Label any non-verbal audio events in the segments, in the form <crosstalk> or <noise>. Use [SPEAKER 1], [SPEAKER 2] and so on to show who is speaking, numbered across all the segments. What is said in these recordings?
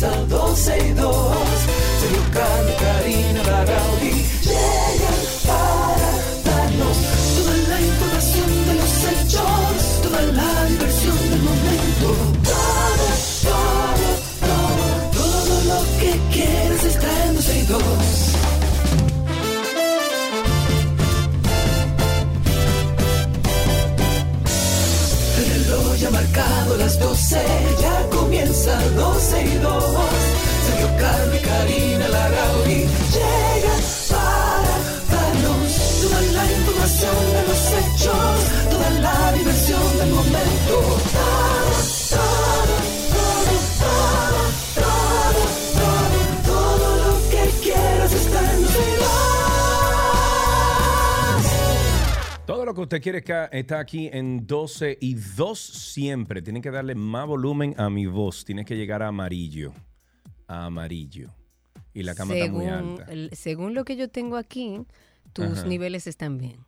[SPEAKER 1] comienza 12 y 2. Sergio Carlos, Karina que
[SPEAKER 2] usted quiere ca- está aquí en 12 y 2 siempre. Tienen que darle más volumen a mi voz. Tiene que llegar a amarillo. A amarillo. Y la cama está muy
[SPEAKER 3] según,
[SPEAKER 2] alta.
[SPEAKER 3] el- según lo que yo tengo aquí, tus
[SPEAKER 2] Ajá.
[SPEAKER 3] niveles están bien.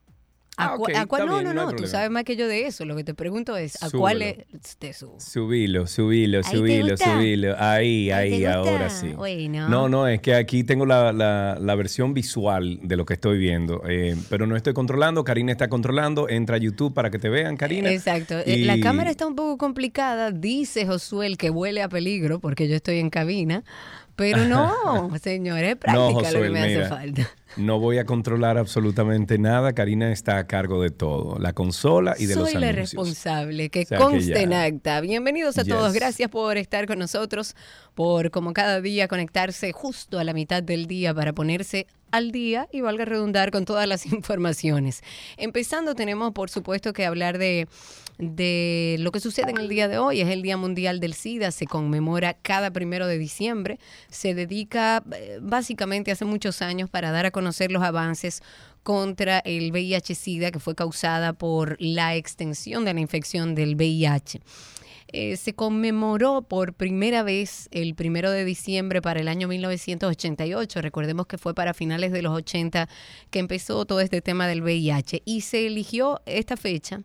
[SPEAKER 2] Ah,
[SPEAKER 3] ¿A, cuál- no,
[SPEAKER 2] bien,
[SPEAKER 3] no,
[SPEAKER 2] no
[SPEAKER 3] tú sabes más que yo de eso. Lo que te pregunto es, ¿a
[SPEAKER 2] Súbelo.
[SPEAKER 3] cuál es- te subo?
[SPEAKER 2] Subilo, subilo,
[SPEAKER 3] ¿Ahí te
[SPEAKER 2] subilo, subilo. Ahí,
[SPEAKER 3] ¿Ahí
[SPEAKER 2] ahora sí.
[SPEAKER 3] Bueno.
[SPEAKER 2] No, no, es que aquí tengo la, la- la versión visual de lo que estoy viendo, eh, pero no estoy controlando. Karina está controlando. Entra a YouTube para que te vean, Karina.
[SPEAKER 3] Exacto. Eh,
[SPEAKER 2] Y-
[SPEAKER 3] La cámara está un poco complicada, dice Josué, el que huele a peligro, porque yo estoy en cabina. Pero <laughs> no, señor, es práctica lo que me hace falta.
[SPEAKER 2] No voy a controlar absolutamente nada. Karina está a cargo de todo, la consola y de los
[SPEAKER 3] Soy la
[SPEAKER 2] anuncios.
[SPEAKER 3] responsable, que
[SPEAKER 2] O sea que
[SPEAKER 3] conste
[SPEAKER 2] ya.
[SPEAKER 3] en acta. Bienvenidos a todos, gracias por estar con nosotros, por como cada día conectarse justo a la mitad del día para ponerse al día y valga redundar con todas las <laughs> informaciones. Empezando tenemos por supuesto que hablar de, de lo que sucede en el día de hoy. Es el Día Mundial del SIDA, se conmemora cada primero de diciembre. Se dedica eh, básicamente hace muchos años para dar a conocer los avances contra el VIH-Sida que fue causada por la extensión de la infección del VIH. Eh, se conmemoró por primera vez el primero de diciembre para el año 1988. Recordemos que fue para finales de los 80 que empezó todo este tema del VIH y se eligió esta fecha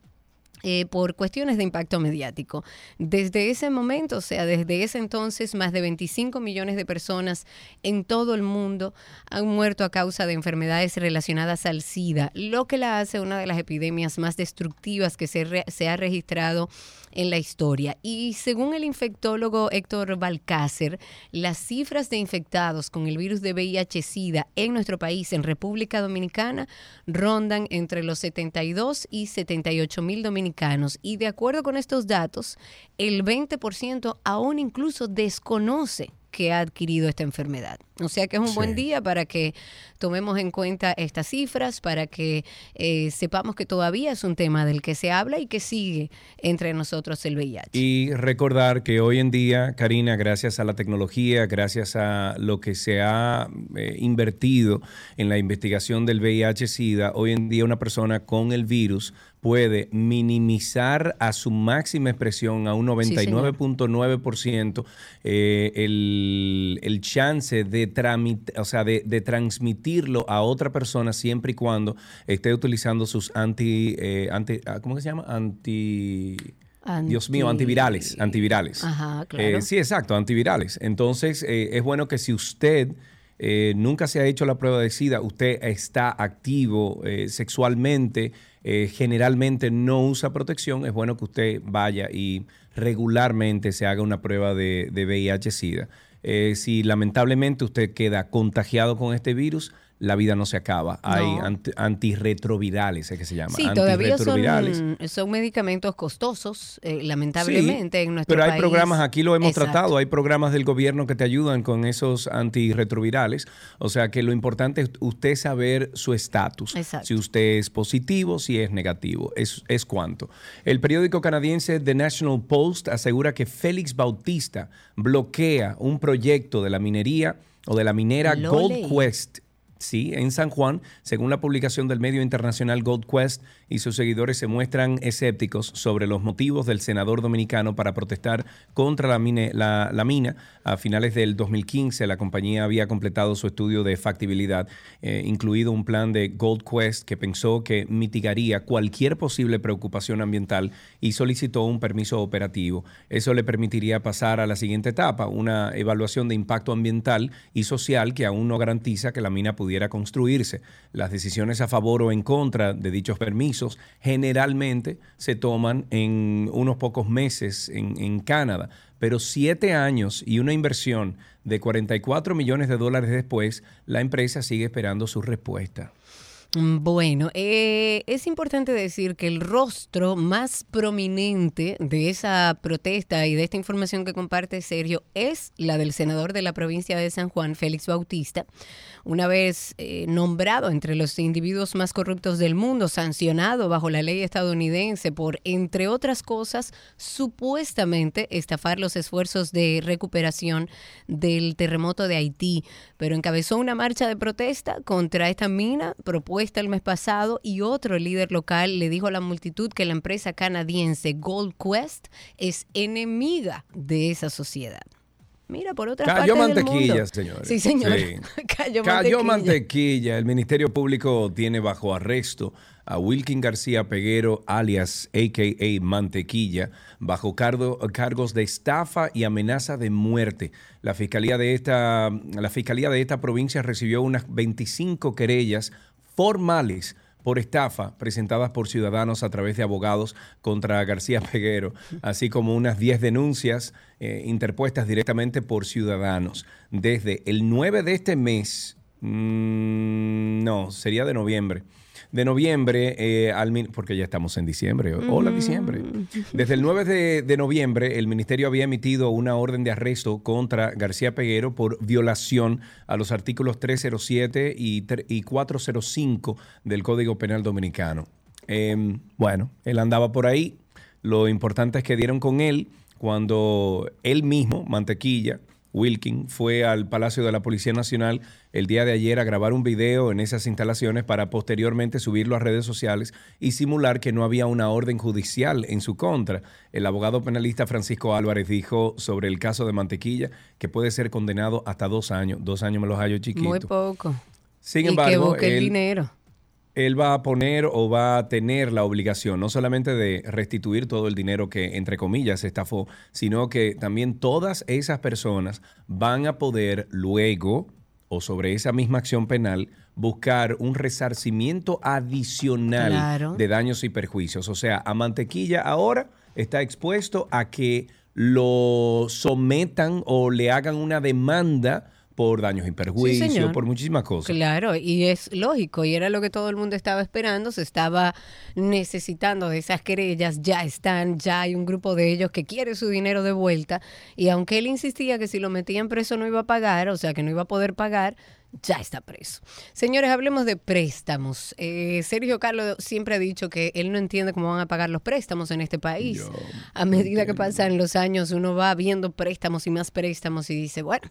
[SPEAKER 3] eh, por cuestiones de impacto mediático. Desde ese momento, o sea, desde ese entonces, más de 25 millones de personas en todo el mundo han muerto a causa de enfermedades relacionadas al SIDA, lo que la hace una de las epidemias más destructivas que se, re- se ha registrado en la historia. Y según el infectólogo Héctor Balcácer, las cifras de infectados con el virus de VIH-Sida en nuestro país, en República Dominicana, rondan entre los 72 y 78 mil dominicanos. Y de acuerdo con estos datos, el 20% aún incluso desconoce que ha adquirido esta enfermedad. O sea que es un buen día para que tomemos en cuenta estas cifras, para que eh, sepamos que todavía es un tema del que se habla y que sigue entre nosotros el VIH.
[SPEAKER 2] Y recordar que hoy en día, Karina, gracias a la tecnología, gracias a lo que se ha eh, invertido en la investigación del VIH-Sida, hoy en día una persona con el virus puede minimizar a su máxima expresión, a un
[SPEAKER 3] Sí, señor.
[SPEAKER 2] 99.9%, eh, el, el chance de, tramit- o sea, de, de transmitirlo a otra persona siempre y cuando esté utilizando sus anti, eh, anti ah, ¿cómo que se llama? Anti... Dios mío,
[SPEAKER 3] Anti-
[SPEAKER 2] antivirales, antivirales.
[SPEAKER 3] Ajá, claro.
[SPEAKER 2] Eh, sí, exacto, antivirales. Entonces, es bueno que si usted eh, nunca se ha hecho la prueba de SIDA, usted está activo eh, sexualmente, eh, generalmente no usa protección, es bueno que usted vaya y regularmente se haga una prueba de, VIH-Sida. Eh, si lamentablemente usted queda contagiado con este virus, la vida no se acaba. Hay anti- antirretrovirales, es que se llama.
[SPEAKER 3] Sí, todavía son, son medicamentos costosos, eh, lamentablemente,
[SPEAKER 2] Sí,
[SPEAKER 3] en nuestro
[SPEAKER 2] Pero hay
[SPEAKER 3] país.
[SPEAKER 2] programas, aquí lo hemos
[SPEAKER 3] Exacto.
[SPEAKER 2] tratado, hay programas del gobierno que te ayudan con esos antirretrovirales. O sea que lo importante es usted saber su estatus.
[SPEAKER 3] Exacto.
[SPEAKER 2] Si usted es positivo, si es negativo. Es, es cuánto. El periódico canadiense The National Post asegura que Félix Bautista bloquea un proyecto de la minería o de la minera Gold. Quest Sí, en San Juan, según la publicación del medio internacional Gold Quest y sus seguidores se muestran escépticos sobre los motivos del senador dominicano para protestar contra la, la, mina. A finales del 2015, la compañía había completado su estudio de factibilidad, eh, incluido un plan de Gold Quest que pensó que mitigaría cualquier posible preocupación ambiental y solicitó un permiso operativo. Eso le permitiría pasar a la siguiente etapa, una evaluación de impacto ambiental y social que aún no garantiza que la mina pudiera construirse. Las decisiones a favor o en contra de dichos permisos generalmente se toman en unos pocos meses en, Canadá, pero siete años y una inversión de 44 millones de dólares después, la empresa sigue esperando su respuesta.
[SPEAKER 3] Mm, bueno, eh, es importante decir que el rostro más prominente de esa protesta y de esta información que comparte Sergio es la del senador de la provincia de San Juan, Félix Bautista, una vez eh, nombrado entre los individuos más corruptos del mundo, sancionado bajo la ley estadounidense por, entre otras cosas, supuestamente estafar los esfuerzos de recuperación del terremoto de Haití, pero encabezó una marcha de protesta contra esta mina propuesta el mes pasado y otro líder local le dijo a la multitud que la empresa canadiense Gold Quest es enemiga de esa sociedad. Mira, por otra
[SPEAKER 2] Cayó
[SPEAKER 3] parte
[SPEAKER 2] mantequilla, señores.
[SPEAKER 3] Sí, señor. <laughs>
[SPEAKER 2] Cayó, Cayó mantequilla. El Ministerio Público tiene bajo arresto a Wilkin García Peguero, alias AKA Mantequilla, bajo cargos de estafa y amenaza de muerte. La fiscalía de esta, la fiscalía de esta provincia recibió unas 25 querellas formales por estafa presentadas por ciudadanos a través de abogados contra García Peguero, así como unas 10 denuncias eh, interpuestas directamente por ciudadanos. Desde el 9 de este mes, mm, no, sería de noviembre, de noviembre, eh, al, porque ya estamos en diciembre. Hola, diciembre. Desde el 9 de, noviembre, el ministerio había emitido una orden de arresto contra García Peguero por violación a los artículos 307 y, y 405 del Código Penal Dominicano. Em, bueno, él andaba por ahí. Lo importante es que dieron con él cuando él mismo, Mantequilla, Wilkin fue al Palacio de la Policía Nacional el día de ayer a grabar un video en esas instalaciones para posteriormente subirlo a redes sociales y simular que no había una orden judicial en su contra. El abogado penalista Francisco Álvarez dijo sobre el caso de Mantequilla que puede ser condenado hasta dos años. Dos años me los hallo chiquito.
[SPEAKER 3] Muy poco.
[SPEAKER 2] Sin embargo,
[SPEAKER 3] el dinero
[SPEAKER 2] él va a poner o va a tener la obligación no solamente de restituir todo el dinero que, entre comillas, se estafó, sino que también todas esas personas van a poder luego, o sobre esa misma acción penal, buscar un resarcimiento adicional de daños y perjuicios. O sea, a Mantequilla ahora está expuesto a que lo sometan o le hagan una demanda por daños y perjuicios, por muchísimas cosas.
[SPEAKER 3] Claro, y es lógico, y era lo que todo el mundo estaba esperando, se estaba necesitando de esas querellas, ya están, ya hay un grupo de ellos que quiere su dinero de vuelta, y aunque él insistía que si lo metían preso no iba a pagar, o sea que no iba a poder pagar, ya está preso. Señores, hablemos de préstamos. Eh, Sergio Carlos siempre ha dicho que él no entiende cómo van a pagar los préstamos en este país. a medida que pasan los años, uno va viendo préstamos y más préstamos y dice, bueno,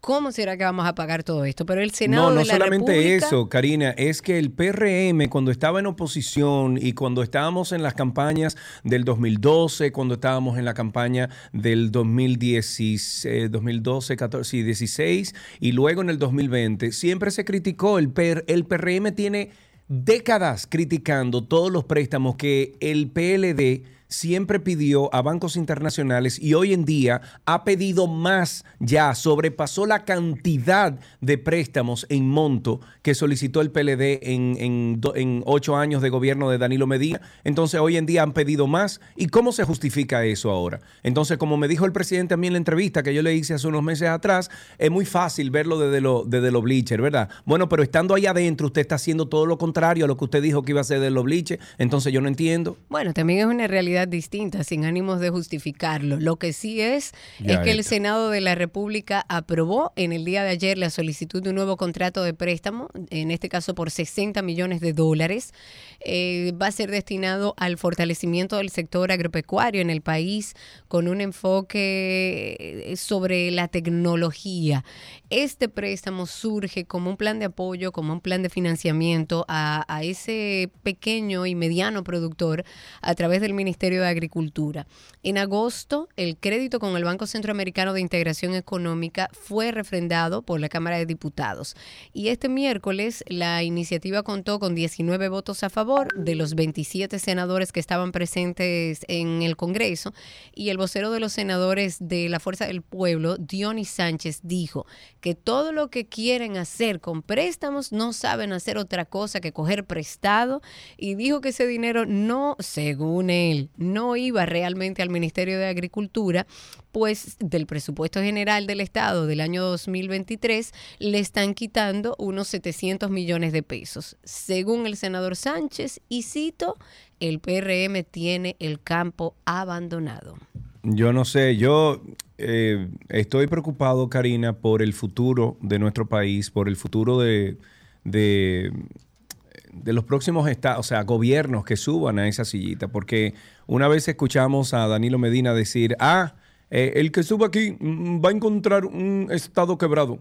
[SPEAKER 3] ¿cómo será que vamos a pagar todo esto? Pero el Senado.
[SPEAKER 2] No, no
[SPEAKER 3] de la
[SPEAKER 2] solamente eso, Karina, es que el PRM, cuando estaba en oposición y cuando estábamos en las campañas del 2012, cuando estábamos en la campaña del 2010, 2012, 14, 16 y luego en el 2020, siempre se criticó, el, el PRM tiene décadas criticando todos los préstamos que el PLD siempre pidió a bancos internacionales y hoy en día ha pedido más ya, sobrepasó la cantidad de préstamos en monto que solicitó el PLD en, en, ocho años de gobierno de Danilo Medina. Entonces hoy en día han pedido más. ¿Y cómo se justifica eso ahora? Entonces, como me dijo el presidente a mí en la entrevista que yo le hice hace unos meses atrás, es muy fácil verlo desde lo, desde los bleachers, ¿verdad? Bueno, pero estando ahí adentro, usted está haciendo todo lo contrario a lo que usted dijo que iba a hacer de los bleachers. Entonces yo no entiendo.
[SPEAKER 3] Bueno, también es una realidad realidad distinta, sin ánimos de justificarlo. Lo que sí es,
[SPEAKER 2] Ya
[SPEAKER 3] es que el. Senado de la República aprobó en el día de ayer la solicitud de un nuevo contrato de préstamo, en este caso por 60 millones de dólares. Eh, va a ser destinado al fortalecimiento del sector agropecuario en el país con un enfoque eh, sobre la tecnología. Este préstamo surge como un plan de apoyo, como un plan de financiamiento a, a ese pequeño y mediano productor a través del Ministerio de Agricultura. En agosto, el crédito con el Banco Centroamericano de Integración Económica fue refrendado por la Cámara de Diputados. Y este miércoles la iniciativa contó con 19 votos a favor de los 27 senadores que estaban presentes en el Congreso. Y el vocero de los senadores de la Fuerza del Pueblo, Dionis Sánchez, dijo que todo lo que quieren hacer con préstamos no saben hacer otra cosa que coger prestado y dijo que ese dinero no, según él, no iba realmente al Ministerio de Agricultura, pues del presupuesto general del Estado del año 2023 le están quitando unos 700 millones de pesos. Según el senador Sánchez, y cito, el PRM tiene el campo abandonado.
[SPEAKER 2] Yo no sé, yo eh, estoy preocupado, Karina, por el futuro de nuestro país, por el futuro de, de, de los próximos estados, o sea, gobiernos que suban a esa sillita, porque una vez escuchamos a Danilo Medina decir, ah, eh, el que suba aquí mm, va a encontrar un estado quebrado.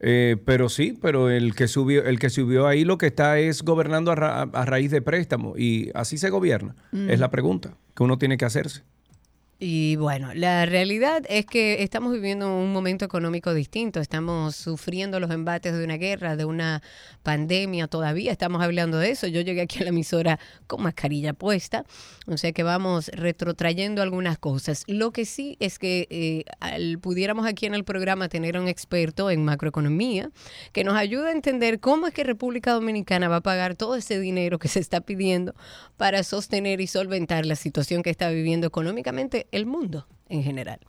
[SPEAKER 2] Eh, pero sí, pero el que subió, el que subió ahí lo que está es gobernando a, ra- a raíz de préstamo y así se gobierna. Es la pregunta que uno tiene que hacerse.
[SPEAKER 3] Y bueno, la realidad es que estamos viviendo un momento económico distinto. Estamos sufriendo los embates de una guerra, de una pandemia. Todavía estamos hablando de eso. Yo llegué aquí a la emisora con mascarilla puesta. O sea que vamos retrotrayendo algunas cosas. Lo que sí es que eh, al- pudiéramos aquí en el programa tener a un experto en macroeconomía que nos ayude a entender cómo es que República Dominicana va a pagar todo ese dinero que se está pidiendo para sostener y solventar la situación que está viviendo económicamente el mundo en general.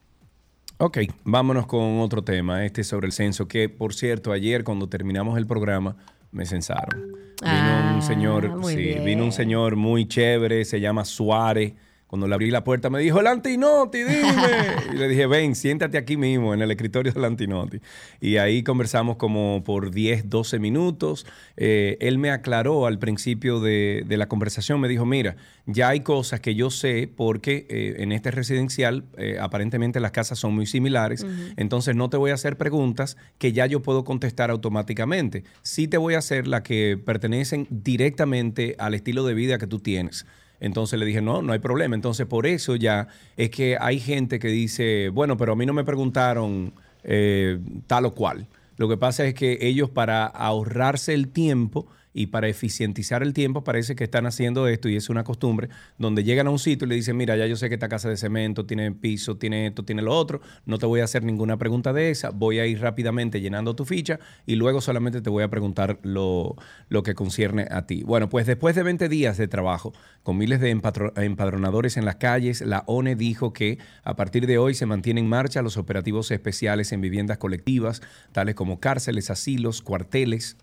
[SPEAKER 2] Ok, vámonos con otro tema, este sobre el censo, que por cierto, ayer cuando terminamos el programa me censaron. Vino
[SPEAKER 3] Ah,
[SPEAKER 2] un señor,
[SPEAKER 3] muy
[SPEAKER 2] sí,
[SPEAKER 3] bien.
[SPEAKER 2] vino un señor muy chévere, se llama Suárez. Cuando le abrí la puerta me dijo, el Antinoti, dime. <laughs> y le dije, ven, siéntate aquí mismo en el escritorio del Antinoti. Y ahí conversamos como por 10, 12 minutos. Eh, él me aclaró al principio de, de la conversación, me dijo, mira, ya hay cosas que yo sé porque eh, en este residencial eh, aparentemente las casas son muy similares, entonces no te voy a hacer preguntas que ya yo puedo contestar automáticamente. Sí te voy a hacer las que pertenecen directamente al estilo de vida que tú tienes. Entonces le dije, no, no hay problema. Entonces por eso ya es que hay gente que dice, bueno, pero a mí no me preguntaron eh, tal o cual. Lo que pasa es que ellos para ahorrarse el tiempo y para eficientizar el tiempo parece que están haciendo esto y es una costumbre donde llegan a un sitio y le dicen, mira, ya yo sé que esta casa de cemento tiene piso, tiene esto, tiene lo otro, no te voy a hacer ninguna pregunta de esa, voy a ir rápidamente llenando tu ficha y luego solamente te voy a preguntar lo, lo que concierne a ti. Bueno, pues después de 20 días de trabajo con miles de empadronadores en las calles, la ONE dijo que a partir de hoy se mantienen en marcha los operativos especiales en viviendas colectivas, tales como cárceles, asilos, cuarteles,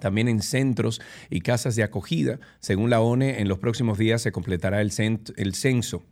[SPEAKER 2] también en centros y casas de acogida. Según la ONE, en los próximos días se completará el, el censo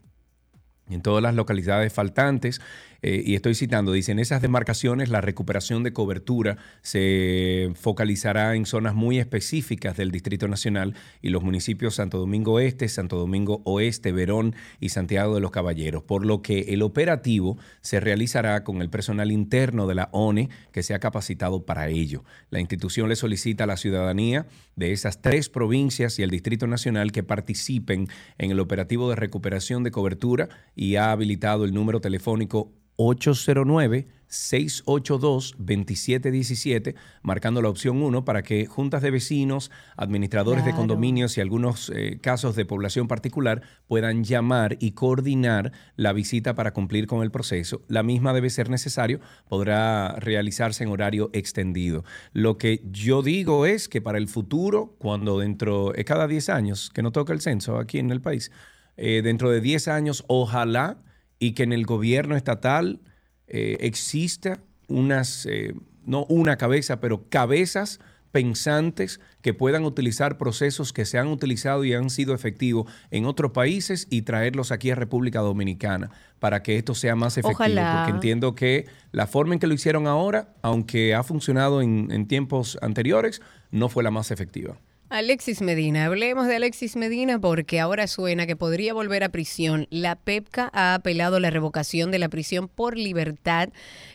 [SPEAKER 2] en todas las localidades faltantes. Eh, y estoy citando, dice, en esas demarcaciones la recuperación de cobertura se focalizará en zonas muy específicas del Distrito Nacional y los municipios Santo Domingo Este, Santo Domingo Oeste, Verón y Santiago de los Caballeros, por lo que el operativo se realizará con el personal interno de la ONE que se ha capacitado para ello. La institución le solicita a la ciudadanía de esas tres provincias y el Distrito Nacional que participen en el operativo de recuperación de cobertura y ha habilitado el número telefónico 809-682-2717, marcando la opción 1 para que juntas de vecinos, administradores de condominios y algunos eh, casos de población particular puedan llamar y coordinar la visita para cumplir con el proceso. La misma debe ser necesario, podrá realizarse en horario extendido. Lo que yo digo es que para el futuro, cuando dentro, es cada 10 años que no toca el censo aquí en el país, eh, dentro de 10 años, ojalá y que en el gobierno estatal eh, exista unas, eh, no una cabeza, pero cabezas pensantes que puedan utilizar procesos que se han utilizado y han sido efectivos en otros países y traerlos aquí a República Dominicana para que esto sea más efectivo.
[SPEAKER 3] Ojalá.
[SPEAKER 2] Porque entiendo que la forma en que lo hicieron ahora, aunque ha funcionado en, en tiempos anteriores, no fue la más efectiva.
[SPEAKER 3] Alexis Medina, hablemos de Alexis Medina porque ahora suena que podría volver a prisión. La PEPCA ha apelado la revocación de la prisión por libertad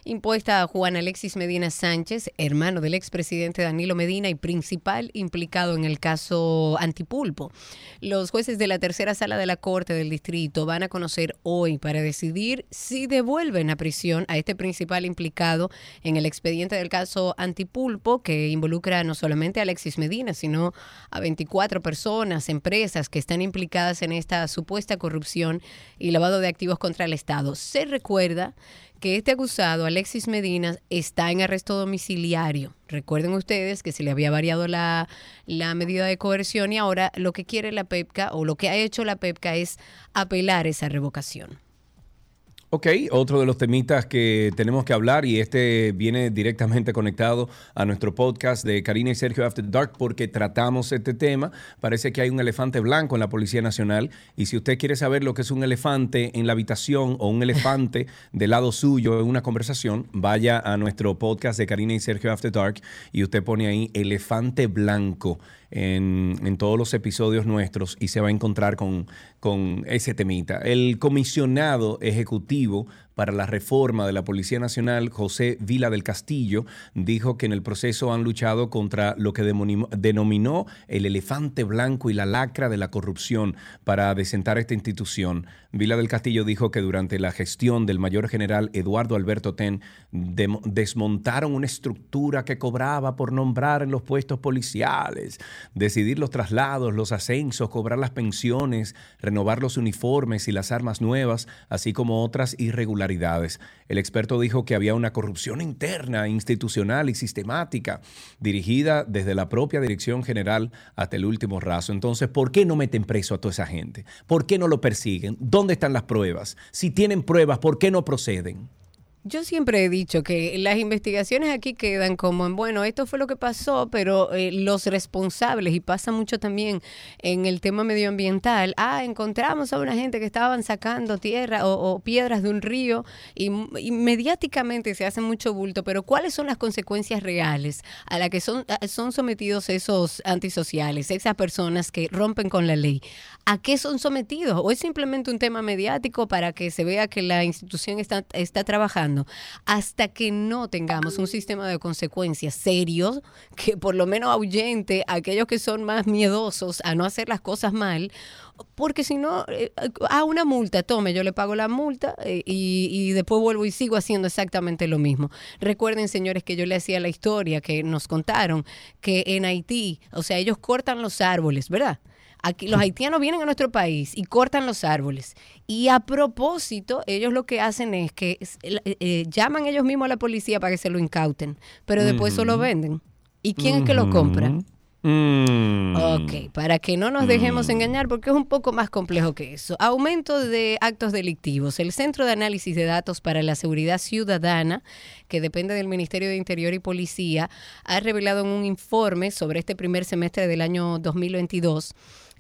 [SPEAKER 3] impuesta a Juan Alexis Medina Sánchez, hermano del expresidente Danilo Medina y principal implicado en el caso Antipulpo. Los jueces de la tercera sala de la Corte del Distrito van a conocer hoy para decidir si devuelven a prisión a este principal implicado en el expediente del caso Antipulpo, que involucra no solamente a Alexis Medina, sino a 24 personas, empresas que están implicadas en esta supuesta corrupción y lavado de activos contra el Estado. Se recuerda que este acusado, Alexis Medina, está en arresto domiciliario. Recuerden ustedes que se le había variado la, la medida de coerción y ahora lo que quiere la PEPCA o lo que ha hecho la PEPCA es apelar esa revocación.
[SPEAKER 2] Ok, otro de los temitas que tenemos que hablar y este viene directamente conectado a nuestro podcast de Karina y Sergio After Dark porque tratamos este tema. Parece que hay un elefante blanco en la Policía Nacional y si usted quiere saber lo que es un elefante en la habitación o un elefante <laughs> del lado suyo en una conversación, vaya a nuestro podcast de Karina y Sergio After Dark y usted pone ahí elefante blanco en, en todos los episodios nuestros y se va a encontrar con, con ese temita. El comisionado ejecutivo para la reforma de la Policía Nacional, José Vila del Castillo, dijo que en el proceso han luchado contra lo que denominó el elefante blanco y la lacra de la corrupción para desentar esta institución. Vila del Castillo dijo que durante la gestión del mayor general Eduardo Alberto Ten desmontaron una estructura que cobraba por nombrar en los puestos policiales, decidir los traslados, los ascensos, cobrar las pensiones, renovar los uniformes y las armas nuevas, así como otras irregularidades. El experto dijo que había una corrupción interna, institucional y sistemática, dirigida desde la propia Dirección General hasta el último raso. Entonces, ¿por qué no meten preso a toda esa gente? ¿Por qué no lo persiguen? ¿Dónde están las pruebas? Si tienen pruebas, ¿por qué no proceden?
[SPEAKER 3] Yo siempre he dicho que las investigaciones aquí quedan como en, bueno, esto fue lo que pasó, pero eh, los responsables, y pasa mucho también en el tema medioambiental, ah, encontramos a una gente que estaban sacando tierra o, piedras de un río y, mediáticamente se hace mucho bulto, pero ¿cuáles son las consecuencias reales a las que son, son sometidos esos antisociales, esas personas que rompen con la ley? ¿A qué son sometidos? ¿O es simplemente un tema mediático para que se vea que la institución está, está trabajando? Hasta que no tengamos un sistema de consecuencias serios que por lo menos ahuyente a aquellos que son más miedosos a no hacer las cosas mal, porque si no, eh, a una multa, tome, yo le pago la multa eh, y, y después vuelvo y sigo haciendo exactamente lo mismo. Recuerden, señores, que yo le hacía la historia que nos contaron que en Haití, o sea, ellos cortan los árboles, ¿verdad? Aquí los haitianos vienen a nuestro país y cortan los árboles. Y a propósito, ellos lo que hacen es que eh, eh, llaman ellos mismos a la policía para que se lo incauten, pero después
[SPEAKER 2] Ujú.
[SPEAKER 3] solo venden. ¿Y quién es que lo compra?
[SPEAKER 2] Mm.
[SPEAKER 3] Ok, para que no nos dejemos engañar, porque es un poco más complejo que eso. Aumento de actos delictivos. El Centro de Análisis de Datos para la Seguridad Ciudadana, que depende del Ministerio de Interior y Policía, ha revelado en un informe sobre este primer semestre del año 2022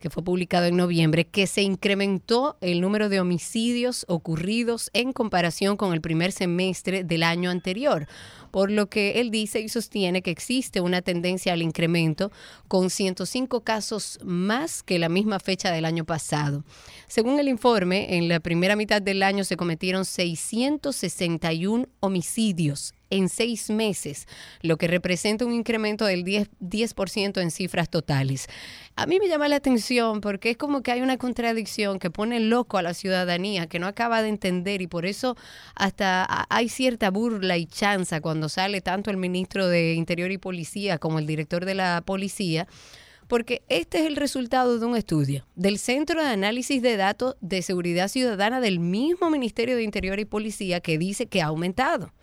[SPEAKER 3] fue publicado en noviembre, que se incrementó el número de homicidios ocurridos en comparación con el primer semestre del año anterior, por lo que él dice y sostiene que existe una tendencia al incremento con 105 casos más que la misma fecha del año pasado. Según el informe, en la primera mitad del año se cometieron 661 homicidios en seis meses, lo que representa un incremento del 10%, 10% en cifras totales. A mí me llama la atención porque es como que hay una contradicción que pone loco a la ciudadanía, que no acaba de entender y por eso hasta hay cierta burla y chanza cuando sale tanto el ministro de Interior y Policía como el director de la policía. Porque este es el resultado de un estudio del Centro de Análisis de Datos de Seguridad Ciudadana del mismo Ministerio de Interior y Policía que dice que ha aumentado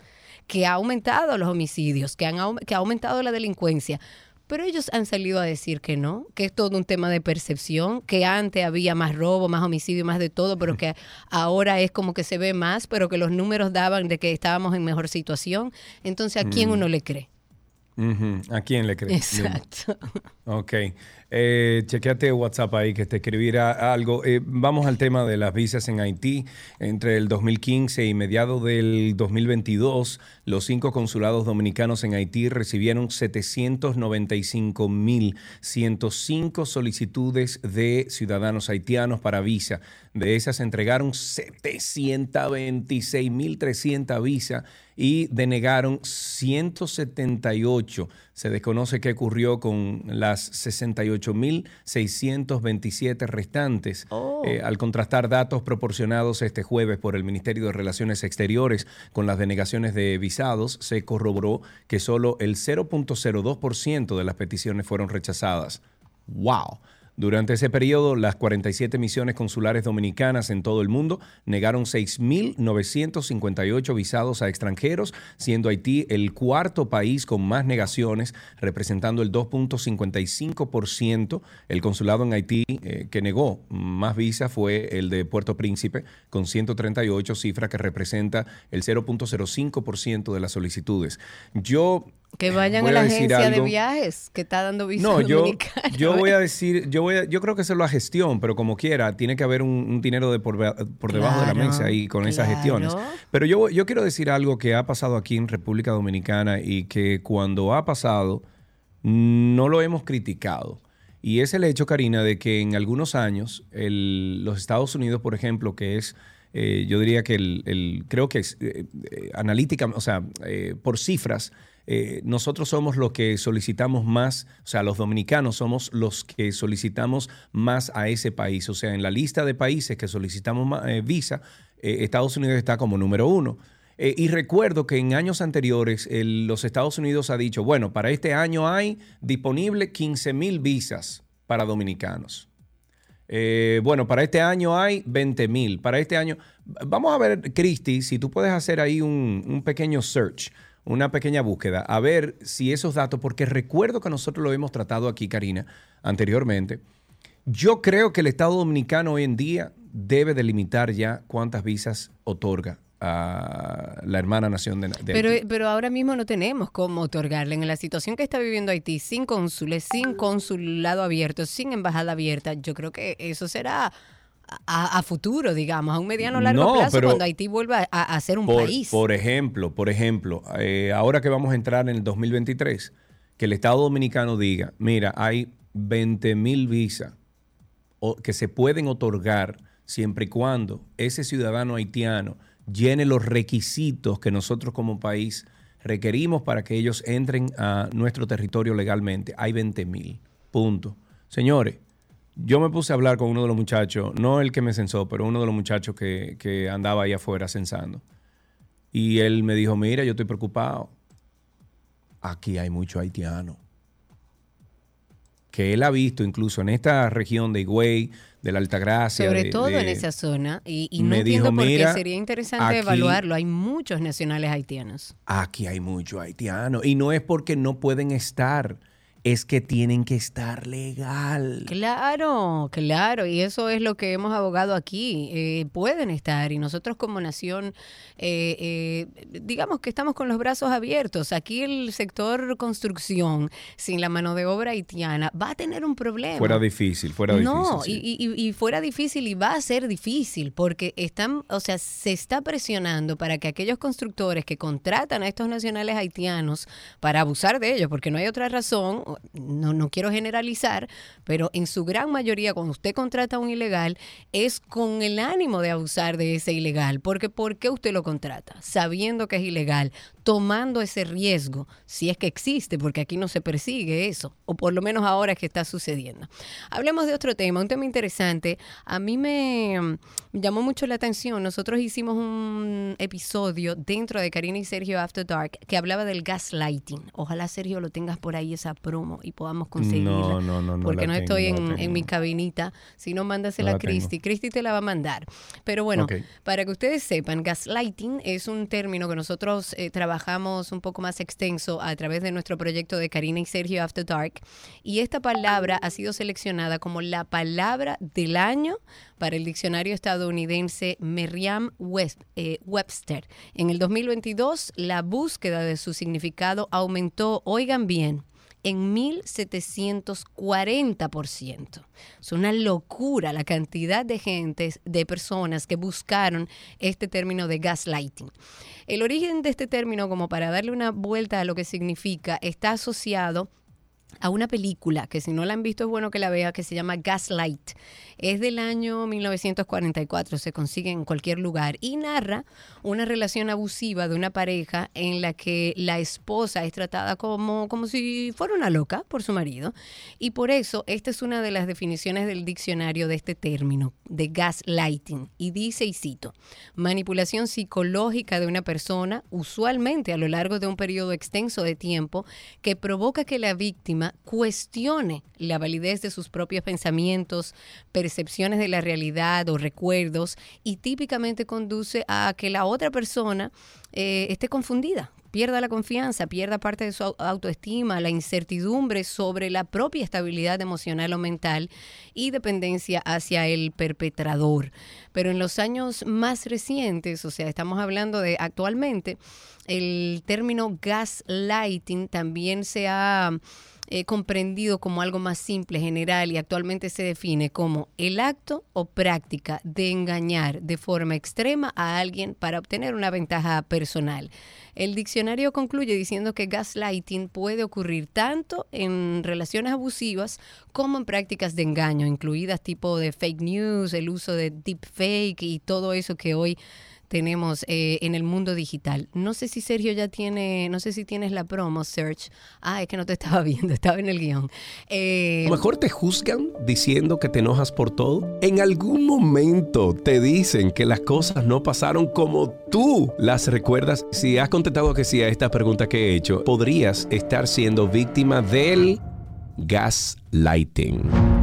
[SPEAKER 3] que ha aumentado los homicidios, que, han, que ha aumentado la delincuencia. Pero ellos han salido a decir que no, que es todo un tema de percepción, que antes había más robo, más homicidio, más de todo, pero que <laughs> ahora es como que se ve más, pero que los números daban de que estábamos en mejor situación. Entonces, ¿a quién uno le cree?
[SPEAKER 2] ¿A quién le crees?
[SPEAKER 3] Exacto.
[SPEAKER 2] Ok. Eh, chequeate WhatsApp ahí que te escribirá algo. Eh, vamos al tema de las visas en Haití. Entre el 2015 y mediados del 2022, los cinco consulados dominicanos en Haití recibieron 795.105 solicitudes de ciudadanos haitianos para visa. De esas entregaron 726.300 visas y denegaron 178. Se desconoce qué ocurrió con las 68.627 restantes. Eh, al contrastar datos proporcionados este jueves por el Ministerio de Relaciones Exteriores con las denegaciones de visados, se corroboró que solo el 0.02% de las peticiones fueron rechazadas. ¡Wow! Durante ese periodo, las 47 misiones consulares dominicanas en todo el mundo negaron 6.958 visados a extranjeros, siendo Haití el cuarto país con más negaciones, representando el 2.55%. El consulado en Haití eh, que negó más visas fue el de Puerto Príncipe, con 138 cifra que representa el 0.05% de las solicitudes. Yo
[SPEAKER 3] Que vayan a la agencia de viajes que está dando visa
[SPEAKER 2] No, yo, yo <laughs> voy a decir, yo voy a- yo creo que eso es la gestión, pero como quiera, tiene que haber un, un dinero de por, por debajo de la mesa ahí con esas gestiones. Pero yo, yo quiero decir algo que ha pasado aquí en República Dominicana y que cuando ha pasado no lo hemos criticado. Y es el hecho, Karina, de que en algunos años el- los Estados Unidos, por ejemplo, que es, eh, yo diría que el, el- creo que es eh, eh, analítica, o sea, eh, por cifras, eh, nosotros somos los que solicitamos más, o sea, los dominicanos somos los que solicitamos más a ese país. O sea, en la lista de países que solicitamos ma- eh, visa, eh, Estados Unidos está como número uno. Eh, y recuerdo que en años anteriores los Estados Unidos ha dicho, bueno, para este año hay disponible 15 mil visas para dominicanos. Bueno, para este año hay 20 mil. Para este año, vamos a ver, Cristi, si tú puedes hacer ahí un pequeño search, una pequeña búsqueda, a ver si esos datos, porque recuerdo que nosotros lo hemos tratado aquí, Karina, anteriormente. Yo creo que el Estado Dominicano hoy en día debe delimitar ya cuántas visas otorga a la hermana nación de,
[SPEAKER 3] Pero,
[SPEAKER 2] Haití.
[SPEAKER 3] pero ahora mismo no tenemos cómo otorgarle. En la situación que está viviendo Haití, sin cónsules, sin consulado abierto, sin embajada abierta, yo creo que eso será a, a futuro, digamos, a un mediano largo
[SPEAKER 2] No,
[SPEAKER 3] plazo,
[SPEAKER 2] pero
[SPEAKER 3] cuando Haití vuelva a, a ser un
[SPEAKER 2] por,
[SPEAKER 3] país.
[SPEAKER 2] por ejemplo, por ejemplo, eh, ahora que vamos a entrar en el 2023, que el Estado Dominicano diga, mira, hay 20 mil visas que se pueden otorgar siempre y cuando ese ciudadano haitiano llene los requisitos que nosotros como país requerimos para que ellos entren a nuestro territorio legalmente. Hay 20 mil. Punto. Señores, yo me puse a hablar con uno de los muchachos, no el que me censó, pero uno de los muchachos que, que andaba ahí afuera censando. Y él me dijo, mira, yo estoy preocupado. Aquí hay mucho haitiano. Que él ha visto incluso en esta región de Higüey, de la Altagracia.
[SPEAKER 3] Sobre
[SPEAKER 2] de-
[SPEAKER 3] todo en esa zona. Y, y no entiendo
[SPEAKER 2] dijo,
[SPEAKER 3] por qué
[SPEAKER 2] "Mira,
[SPEAKER 3] sería interesante
[SPEAKER 2] aquí-
[SPEAKER 3] evaluarlo. Hay muchos nacionales haitianos.
[SPEAKER 2] Aquí hay mucho haitiano. Y no es porque no pueden estar, es que tienen que estar legal.
[SPEAKER 3] Claro, claro, y eso es lo que hemos abogado aquí. Eh, pueden estar y nosotros como nación, eh, eh, digamos que estamos con los brazos abiertos. Aquí el sector construcción, sin la mano de obra haitiana, va a tener un problema.
[SPEAKER 2] Fuera difícil, fuera
[SPEAKER 3] no,
[SPEAKER 2] difícil. sí.
[SPEAKER 3] y, y- y fuera difícil y va a ser difícil porque están, o sea, se está presionando para que aquellos constructores que contratan a estos nacionales haitianos para abusar de ellos, porque no hay otra razón, no, no quiero generalizar, pero en su gran mayoría cuando usted contrata a un ilegal es con el ánimo de abusar de ese ilegal, porque ¿por qué usted lo contrata? Sabiendo que es ilegal, tomando ese riesgo, si es que existe, porque aquí no se persigue eso, o por lo menos ahora es que está sucediendo. Hablemos de otro tema, un tema interesante. A mí me llamó mucho la atención. Nosotros hicimos un episodio dentro de Karina y Sergio After Dark que hablaba del gaslighting. Ojalá, Sergio, lo tengas por ahí esa promo y podamos conseguirla.
[SPEAKER 2] No, no, no, no
[SPEAKER 3] Porque no
[SPEAKER 2] tengo,
[SPEAKER 3] estoy en, mi cabinita. Si no, mándasela
[SPEAKER 2] No
[SPEAKER 3] a. Cristi. Cristi te la va a mandar. Pero bueno, para que ustedes sepan, gaslighting es un término que nosotros eh, trabajamos trabajamos un poco más extenso a través de nuestro proyecto de Karina y Sergio After Dark. Y esta palabra ha sido seleccionada como la palabra del año para el diccionario estadounidense Merriam eh, Webster. En el 2022, la búsqueda de su significado aumentó, oigan bien, en 1740%. Es una locura la cantidad de gente, de personas que buscaron este término de gaslighting. El origen de este término, como para darle una vuelta a lo que significa, está asociado a una película que si no la han visto es bueno que la vea, que se llama Gaslight. Es del año 1944, se consigue en cualquier lugar y narra una relación abusiva de una pareja en la que la esposa es tratada como, como si fuera una loca por su marido. Y por eso esta es una de las definiciones del diccionario de este término, de gaslighting. Y dice, y cito, manipulación psicológica de una persona, usualmente a lo largo de un periodo extenso de tiempo, que provoca que la víctima cuestione la validez de sus propios pensamientos, de la realidad o recuerdos y típicamente conduce a que la otra persona eh, esté confundida, pierda la confianza, pierda parte de su autoestima, la incertidumbre sobre la propia estabilidad emocional o mental y dependencia hacia el perpetrador. Pero en los años más recientes, o sea, estamos hablando de actualmente, el término gaslighting también se ha eh, comprendido como algo más simple, general y actualmente se define como el acto o práctica de engañar de forma extrema a alguien para obtener una ventaja personal. El diccionario concluye diciendo que gaslighting puede ocurrir tanto en relaciones abusivas como en prácticas de engaño, incluidas tipo de fake news, el uso de deepfake y todo eso que hoy tenemos eh, en el mundo digital. No sé si Sergio ya tiene, no sé si tienes la promo, Search. Ah, es que no te <laughs> estaba viendo, estaba en el guion.
[SPEAKER 2] Eh, mejor te juzgan diciendo que te enojas por todo. En algún momento te dicen que las cosas no pasaron como tú las recuerdas. Si has contestado que sí a esta pregunta que he hecho, podrías estar siendo víctima del gaslighting.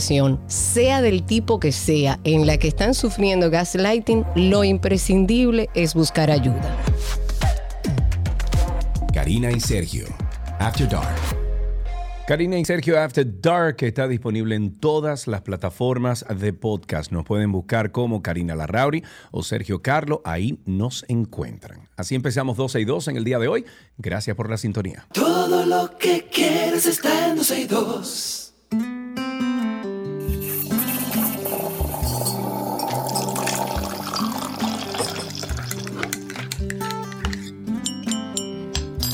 [SPEAKER 3] sea del tipo que sea, en la que están sufriendo gaslighting, lo imprescindible es buscar ayuda.
[SPEAKER 2] Karina y Sergio, After Dark. Karina y Sergio After Dark está disponible en todas las plataformas de podcast. Nos pueden buscar como Karina Larrauri o Sergio Carlo. Ahí nos encuentran. Así empezamos 12 y 2 en el día de hoy. Gracias por la sintonía.
[SPEAKER 1] Todo lo que quieres está en 12 y 2.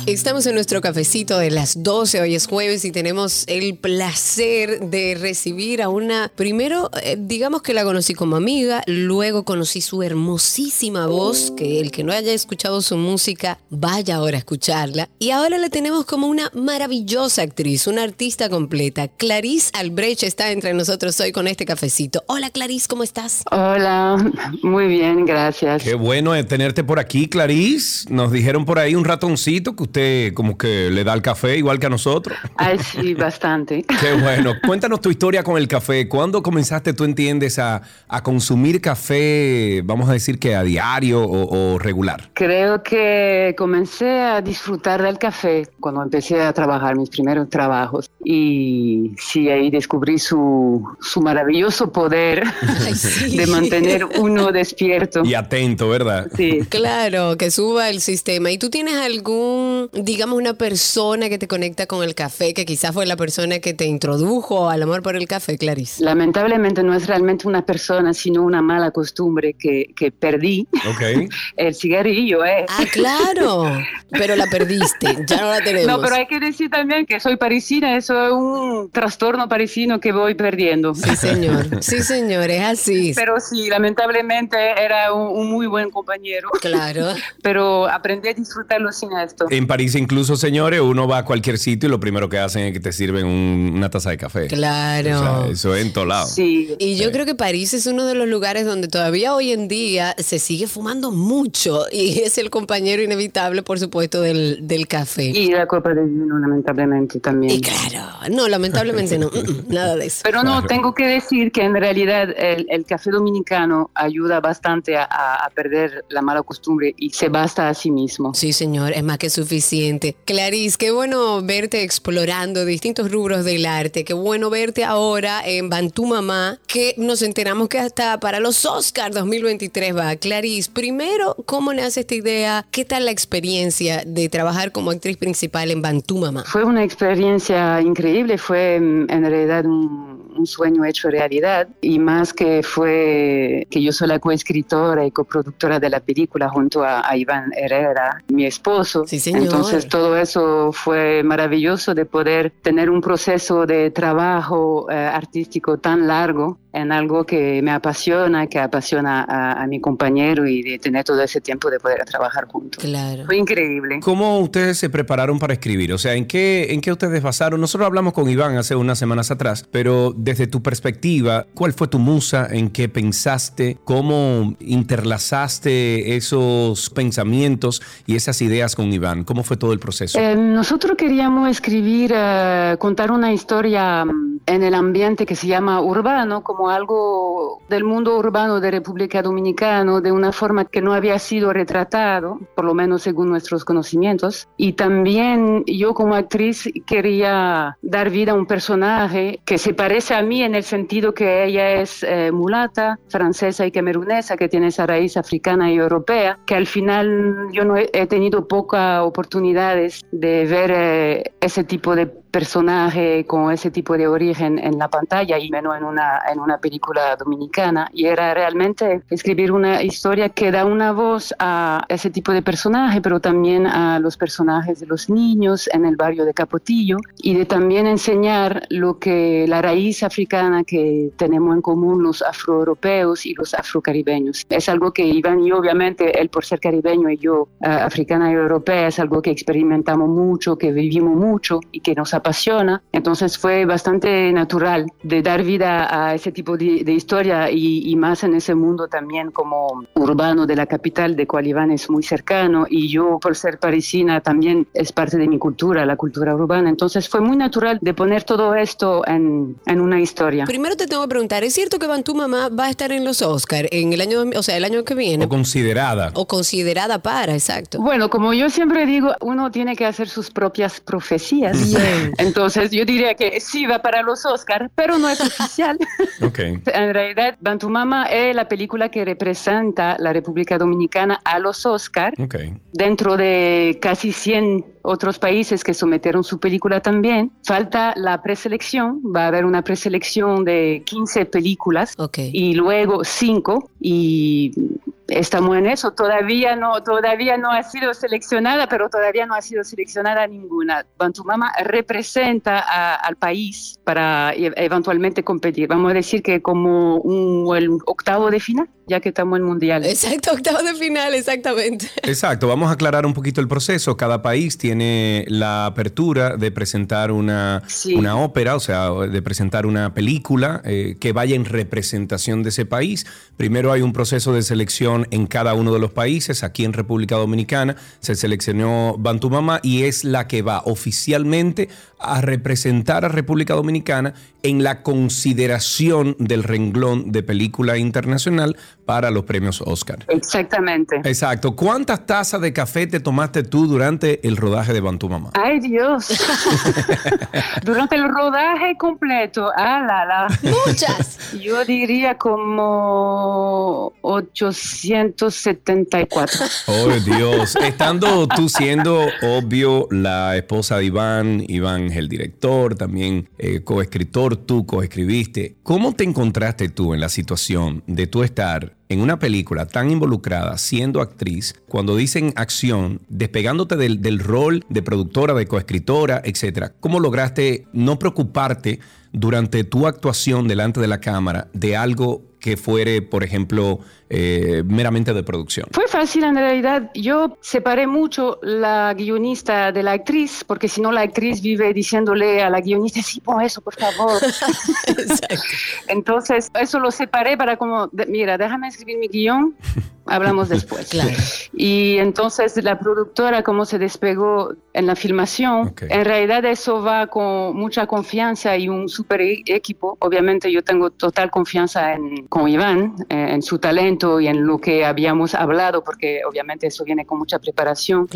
[SPEAKER 3] Estamos en nuestro cafecito de las 12, hoy es jueves y tenemos el placer de recibir a una, primero, eh, digamos que la conocí como amiga, luego conocí su hermosísima voz, que el que no haya escuchado su música, vaya ahora a escucharla. Y ahora la tenemos como una maravillosa actriz, una artista completa. Clarice Albrecht está entre nosotros hoy con este cafecito. Hola Clarice, ¿cómo estás?
[SPEAKER 4] Hola, muy bien, gracias.
[SPEAKER 2] Qué bueno tenerte por aquí, Clarice. Nos dijeron por ahí un ratoncito que usted como que le da el café igual que a nosotros?
[SPEAKER 4] Ay, sí, <laughs> bastante.
[SPEAKER 2] Qué bueno. Cuéntanos tu historia con el café. ¿Cuándo comenzaste, tú entiendes, a, consumir café, vamos a decir que a diario o, regular?
[SPEAKER 4] Creo que comencé a disfrutar del café cuando empecé a trabajar mis primeros trabajos. Y sí, ahí descubrí su, su maravilloso poder <laughs> de mantener uno despierto.
[SPEAKER 2] Y atento, ¿verdad?
[SPEAKER 4] Sí.
[SPEAKER 3] Claro, que suba el sistema. ¿Y tú tienes algún digamos, una persona que te conecta con el café, que quizás fue la persona que te introdujo al amor por el café, Clarice?
[SPEAKER 4] Lamentablemente no es realmente una persona, sino una mala costumbre que, que perdí.
[SPEAKER 2] Ok. <laughs>
[SPEAKER 4] el cigarrillo, ¿eh?
[SPEAKER 3] Ah, claro, pero la perdiste, ya no la <laughs> tenemos.
[SPEAKER 4] No, pero hay que decir también que soy parisina, eso es un trastorno parisino que voy perdiendo.
[SPEAKER 3] Sí, señor, sí, señor, es así.
[SPEAKER 4] Pero sí, lamentablemente era un, un muy buen compañero.
[SPEAKER 3] Claro.
[SPEAKER 4] Pero aprendí a disfrutarlo sin esto.
[SPEAKER 2] En París incluso, señores, uno va a cualquier sitio y lo primero que hacen es que te sirven un- una taza de café.
[SPEAKER 3] Claro.
[SPEAKER 2] O sea, eso es en todo lado.
[SPEAKER 4] Sí.
[SPEAKER 3] Y yo creo que París es uno de los lugares donde todavía hoy en día se sigue fumando mucho y <laughs> es el compañero inevitable, por supuesto, del, del café.
[SPEAKER 4] Y la copa de vino, lamentablemente también.
[SPEAKER 3] Y claro, no, lamentablemente no, <laughs> mm, mm, nada de eso.
[SPEAKER 4] Pero no,
[SPEAKER 2] Claro.
[SPEAKER 4] tengo que decir que en realidad el, el café dominicano ayuda bastante a, a- a perder la mala costumbre y se basta a sí mismo.
[SPEAKER 3] Sí, señor, es más que suficiente. Clarice, qué bueno verte explorando distintos rubros del arte. Qué bueno verte ahora en Bantú Mamá, que nos enteramos que hasta para los Oscars 2023 va. Clarice, primero, ¿cómo nace esta idea? ¿Qué tal la experiencia de trabajar como actriz principal en Bantú Mamá?
[SPEAKER 4] Fue una experiencia increíble, fue mm, en realidad un, un sueño hecho realidad y más que fue que yo soy la coescritora y coproductora de la película junto a, a Iván Herrera, mi esposo.
[SPEAKER 3] Sí, señor.
[SPEAKER 4] Entonces todo eso fue maravilloso de poder tener un proceso de trabajo eh, artístico tan largo en algo que me apasiona, que apasiona a, a mi compañero y de tener todo ese tiempo de poder trabajar juntos.
[SPEAKER 3] Claro.
[SPEAKER 4] Fue increíble.
[SPEAKER 2] ¿Cómo ustedes se prepararon para escribir? O sea, ¿en qué, ¿en qué ustedes basaron? Nosotros hablamos con Iván hace unas semanas atrás, pero desde tu perspectiva, ¿cuál fue tu musa? ¿En qué pensaste? ¿Cómo interlazaste esos pensamientos y esas ideas con Iván? ¿Cómo fue todo el proceso?
[SPEAKER 4] Eh, nosotros queríamos escribir, eh, contar una historia mm, en el ambiente que se llama urbano, como algo del mundo urbano de República Dominicana, de una forma que no había sido retratado, por lo menos según nuestros conocimientos. Y también yo como actriz quería dar vida a un personaje que se parece a mí en el sentido que ella es eh, mulata, francesa y camerunesa, que tiene esa raíz africana y europea, que al final yo no he, he tenido pocas oportunidades de ver eh, ese tipo de personaje con ese tipo de origen en la pantalla y menos en una, en una película dominicana. Y era realmente escribir una historia que da una voz a ese tipo de personaje, pero también a los personajes de los niños en el barrio de Capotillo y de también enseñar lo que la raíz africana que tenemos en común los afroeuropeos y los afrocaribeños. Es algo que Iván y yo, obviamente, él por ser caribeño y yo eh, africana y europea, es algo que experimentamos mucho, que vivimos mucho y que nos apasiona. Entonces fue bastante natural de dar vida a ese tipo de, de historia y, y más en ese mundo también como urbano de la capital, de cual Iván es muy cercano y yo por ser parisina también es parte de mi cultura, la cultura urbana. Entonces fue muy natural de poner todo esto en, en una historia.
[SPEAKER 3] Primero te tengo que preguntar, ¿es cierto que Bantú Mamá va a estar en los Oscars en el año, o sea, el año que viene?
[SPEAKER 2] o considerada.
[SPEAKER 3] O considerada para, exacto.
[SPEAKER 4] Bueno, como yo siempre digo, uno tiene que hacer sus propias profecías.
[SPEAKER 3] Bien.
[SPEAKER 4] Entonces yo diría que sí va para los Oscars, pero no es oficial. <laughs>
[SPEAKER 2] Ok.
[SPEAKER 4] En realidad, Bantumama es la película que representa la República Dominicana a los Oscars.
[SPEAKER 2] Ok.
[SPEAKER 4] Dentro de casi 100 otros países que sometieron su película también, falta la preselección. Va a haber una preselección de 15 películas
[SPEAKER 3] Ok.
[SPEAKER 4] y luego 5 y estamos en eso. Todavía no, todavía no ha sido seleccionada, pero todavía no ha sido seleccionada ninguna. Bantumama representa al país para e- eventualmente competir. Vamos a decir que como un, el octavo de final, ya que estamos en mundial.
[SPEAKER 3] Exacto, octavo de final, exactamente. <laughs>
[SPEAKER 2] Exacto, vamos a aclarar un poquito el proceso. Cada país tiene la apertura de presentar una,
[SPEAKER 4] Sí.
[SPEAKER 2] una ópera, o sea, de presentar una película eh, que vaya en representación de ese país. Primero hay un proceso de selección en cada uno de los países. Aquí en República Dominicana se seleccionó Bantumama y es la que va oficialmente a representar a República Dominicana en la consideración del renglón de película internacional para los premios Oscar.
[SPEAKER 4] Exactamente.
[SPEAKER 2] Exacto. ¿Cuántas tazas de café te tomaste tú durante el rodaje de Bantu Mamá?
[SPEAKER 4] Ay, Dios. <laughs> durante el rodaje completo, ah, la, la.
[SPEAKER 3] Muchas.
[SPEAKER 4] Yo diría como 874.
[SPEAKER 2] Oh, Dios. Estando tú siendo, obvio, la esposa de Iván, Iván el director, también eh, coescritor, tú coescribiste. ¿Cómo te encontraste tú en la situación de tú estar en una película tan involucrada siendo actriz, cuando dicen acción, despegándote del, del rol de productora, de coescritora, etcétera, ¿cómo lograste no preocuparte durante tu actuación delante de la cámara de algo que fuere, por ejemplo, eh, meramente de producción?
[SPEAKER 4] Fue fácil en realidad. Yo separé mucho la guionista de la actriz, porque si no la actriz vive diciéndole a la guionista, sí, pon eso, por favor. <laughs> Entonces, eso lo separé para como, mira, déjame escribir mi guion, hablamos después. Y entonces la productora, como se despegó en la filmación, en realidad eso va con mucha confianza y un super e-, equipo. Obviamente yo tengo total confianza en, con Iván, eh, en su talento y en lo que habíamos hablado, porque obviamente eso viene con mucha preparación.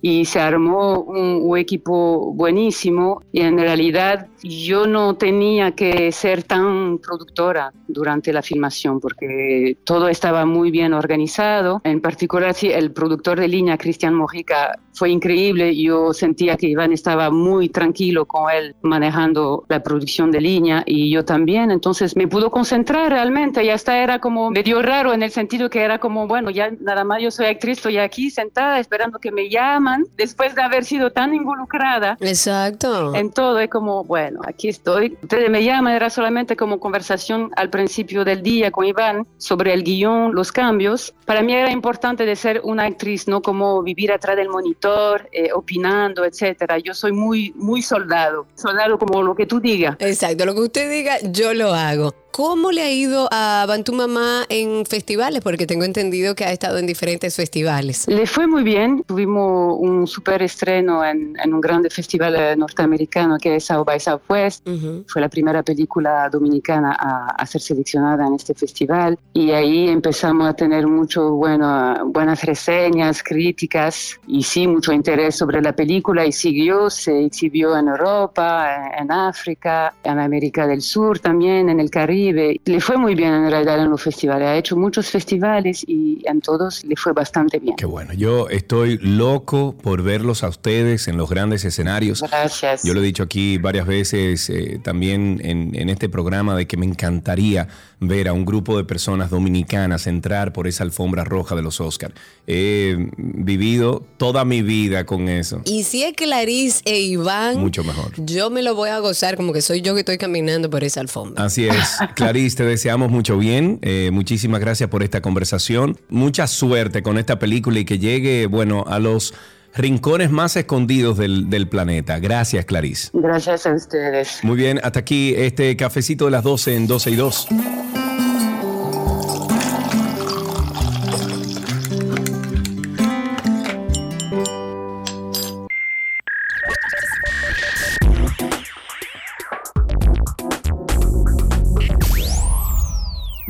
[SPEAKER 4] Y se armó un, un equipo buenísimo y en realidad yo no tenía que ser tan productora durante la filmación porque todo estaba muy bien organizado. En particular, sí, el productor de línea, Cristian Mojica, fue increíble. Yo sentía que Iván estaba muy tranquilo con él manejando la producción de línea y yo también. Entonces me pudo concentrar realmente y hasta era como medio raro en el sentido que era como, bueno, ya nada más yo soy actriz, estoy aquí sentada esperando que me llaman después de haber sido tan involucrada.
[SPEAKER 3] Exacto.
[SPEAKER 4] En todo es como, bueno, aquí estoy. Ustedes me llaman, era solamente como conversación al principio del día con Iván sobre el guion, los cambios. Para mí era importante de ser una actriz, no como vivir atrás del monitor, eh, opinando, etcétera. Yo soy muy, muy soldado. Soldado como lo que tú digas.
[SPEAKER 3] Exacto, lo que usted diga, yo lo hago. ¿Cómo le ha ido a Bantu Mamá en festivales? Porque tengo entendido que ha estado en diferentes festivales.
[SPEAKER 4] Le fue muy bien. Tuvimos un super estreno en, un grande festival eh, norteamericano que es South by Southwest. Fue la primera película dominicana a, ser seleccionada en este festival. Y ahí empezamos a tener mucho, bueno, buenas reseñas, críticas y sí, mucho interés sobre la película. Y siguió, se exhibió en Europa, en África, en América del Sur también, en el Caribe le fue muy bien en realidad en los festivales. Ha hecho muchos festivales y en todos le fue bastante bien.
[SPEAKER 2] Qué bueno. Yo estoy loco por verlos a ustedes en los grandes escenarios.
[SPEAKER 4] Gracias.
[SPEAKER 2] Yo lo he dicho aquí varias veces eh, también en, en este programa de que me encantaría ver a un grupo de personas dominicanas entrar por esa alfombra roja de los Oscars. He vivido toda mi vida con eso.
[SPEAKER 3] Y si es Clarice e Iván,
[SPEAKER 2] mucho mejor.
[SPEAKER 3] Yo me lo voy a gozar como que soy yo que estoy caminando por esa alfombra.
[SPEAKER 2] Así es. <laughs> Clarice, te deseamos mucho bien. Eh, muchísimas gracias por esta conversación. Mucha suerte con esta película y que llegue, bueno, a los rincones más escondidos del, del, planeta. Gracias, Clarice.
[SPEAKER 4] Gracias a ustedes.
[SPEAKER 2] Muy bien, hasta aquí este cafecito de las 12 en 12 y 2.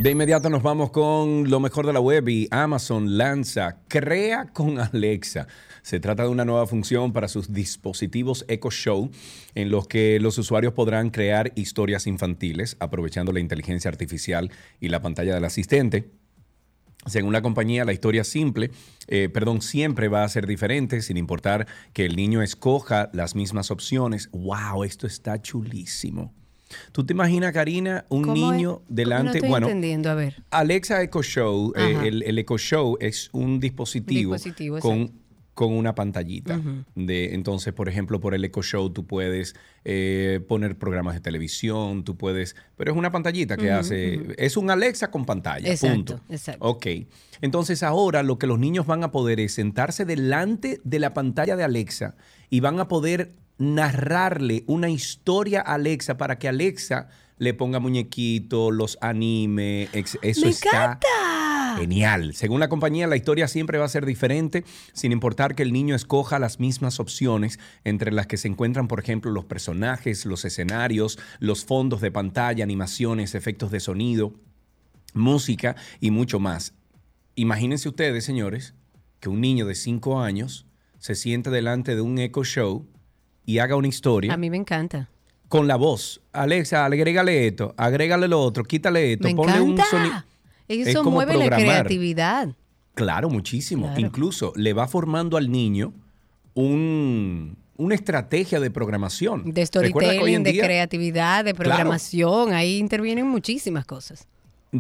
[SPEAKER 2] De inmediato nos vamos con lo mejor de la web y Amazon lanza Crea con Alexa. Se trata de una nueva función para sus dispositivos Echo Show en los que los usuarios podrán crear historias infantiles aprovechando la inteligencia artificial y la pantalla del asistente. Según la compañía, la historia simple, eh, perdón, siempre va a ser diferente, sin importar que el niño escoja las mismas opciones. ¡Wow! Esto está chulísimo. ¿Tú te imaginas, Karina, un niño delante?
[SPEAKER 3] No bueno, entendiendo, a ver.
[SPEAKER 2] Alexa Echo Show, eh, el, el, Echo Show es un dispositivo, con, con, una pantallita. de, entonces, por ejemplo, por el Echo Show tú puedes eh, poner programas de televisión, tú puedes, pero es una pantallita que hace, es un Alexa con pantalla.
[SPEAKER 3] Exacto,
[SPEAKER 2] punto.
[SPEAKER 3] exacto.
[SPEAKER 2] Ok. Entonces ahora lo que los niños van a poder es sentarse delante de la pantalla de Alexa y van a poder narrarle una historia a Alexa para que Alexa le ponga muñequito, los anime. Eso
[SPEAKER 3] ¡Me
[SPEAKER 2] está
[SPEAKER 3] encanta!
[SPEAKER 2] genial. Según la compañía, la historia siempre va a ser diferente, sin importar que el niño escoja las mismas opciones, entre las que se encuentran, por ejemplo, los personajes, los escenarios, los fondos de pantalla, animaciones, efectos de sonido. música y mucho más. Imagínense ustedes, señores, que un niño de 5 años se siente delante de un eco show y haga una historia.
[SPEAKER 3] A mí me encanta.
[SPEAKER 2] Con la voz. Alexa, agrégale esto, agrégale lo otro, quítale esto, ponle un sonido.
[SPEAKER 3] Eso mueve la creatividad.
[SPEAKER 2] Claro, muchísimo. Incluso le va formando al niño un, una estrategia de programación.
[SPEAKER 3] De storytelling, de creatividad, de programación. Ahí intervienen muchísimas cosas.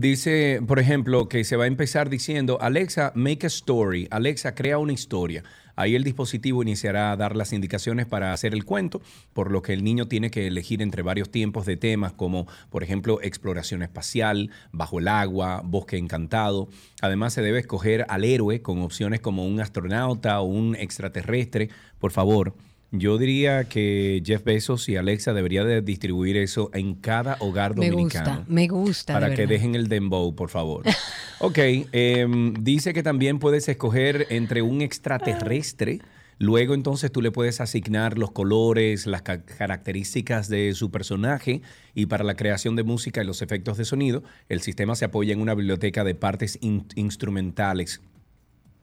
[SPEAKER 2] Dice, por ejemplo, que se va a empezar diciendo, Alexa, make a story. Alexa, crea una historia. Ahí el dispositivo iniciará a dar las indicaciones para hacer el cuento, por lo que el niño tiene que elegir entre varios tiempos de temas como, por ejemplo, exploración espacial, bajo el agua, bosque encantado. Además, se debe escoger al héroe con opciones como un astronauta o un extraterrestre. Por favor, yo diría que Jeff Bezos y Alexa debería de distribuir eso en cada hogar dominicano.
[SPEAKER 3] Me gusta, me gusta.
[SPEAKER 2] Para que dejen el dembow, por favor. <laughs> ok, em, dice que también puedes escoger entre un extraterrestre. Luego entonces tú le puedes asignar los colores, las características de su personaje y para la creación de música y los efectos de sonido, el sistema se apoya en una biblioteca de partes instrumentales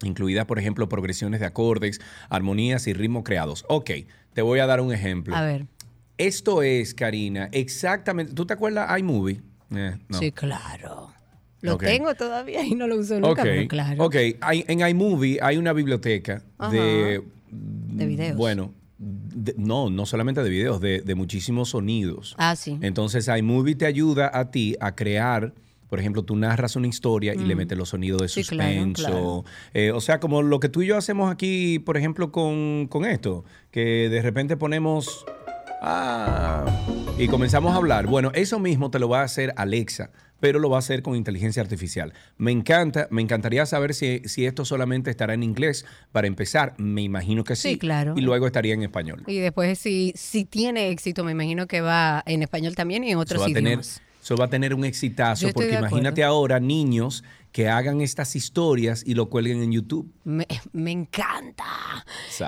[SPEAKER 2] incluidas, por ejemplo, progresiones de acordes, armonías y ritmos creados. Ok, te voy a dar un ejemplo.
[SPEAKER 3] A ver.
[SPEAKER 2] Esto es, Karina, exactamente. ¿Tú te acuerdas iMovie?
[SPEAKER 3] Eh, Sí, claro. Lo tengo todavía y no lo uso nunca, pero claro.
[SPEAKER 2] Ok, en iMovie hay una biblioteca de...
[SPEAKER 3] De videos.
[SPEAKER 2] Bueno, no, no solamente de videos, de, de, muchísimos sonidos.
[SPEAKER 3] Ah, sí.
[SPEAKER 2] Entonces iMovie te ayuda a ti a crear por ejemplo, tú narras una historia y le mm. metes los sonidos de suspenso. Eh, o sea, como lo que tú y yo hacemos aquí, por ejemplo, con, esto, que de repente ponemos... Ah, y comenzamos a hablar. Bueno, eso mismo te lo va a hacer Alexa, pero lo va a hacer con inteligencia artificial. Me encanta, me encantaría saber si, si esto solamente estará en inglés para empezar. Me imagino que sí.
[SPEAKER 3] Sí, claro.
[SPEAKER 2] Y luego estaría en español.
[SPEAKER 3] Y después, si, si tiene éxito, me imagino que va en español también y en otros idiomas.
[SPEAKER 2] Eso va a tener un exitazo, porque imagínate ahora niños que hagan estas historias y lo cuelguen en YouTube.
[SPEAKER 3] Me, encanta.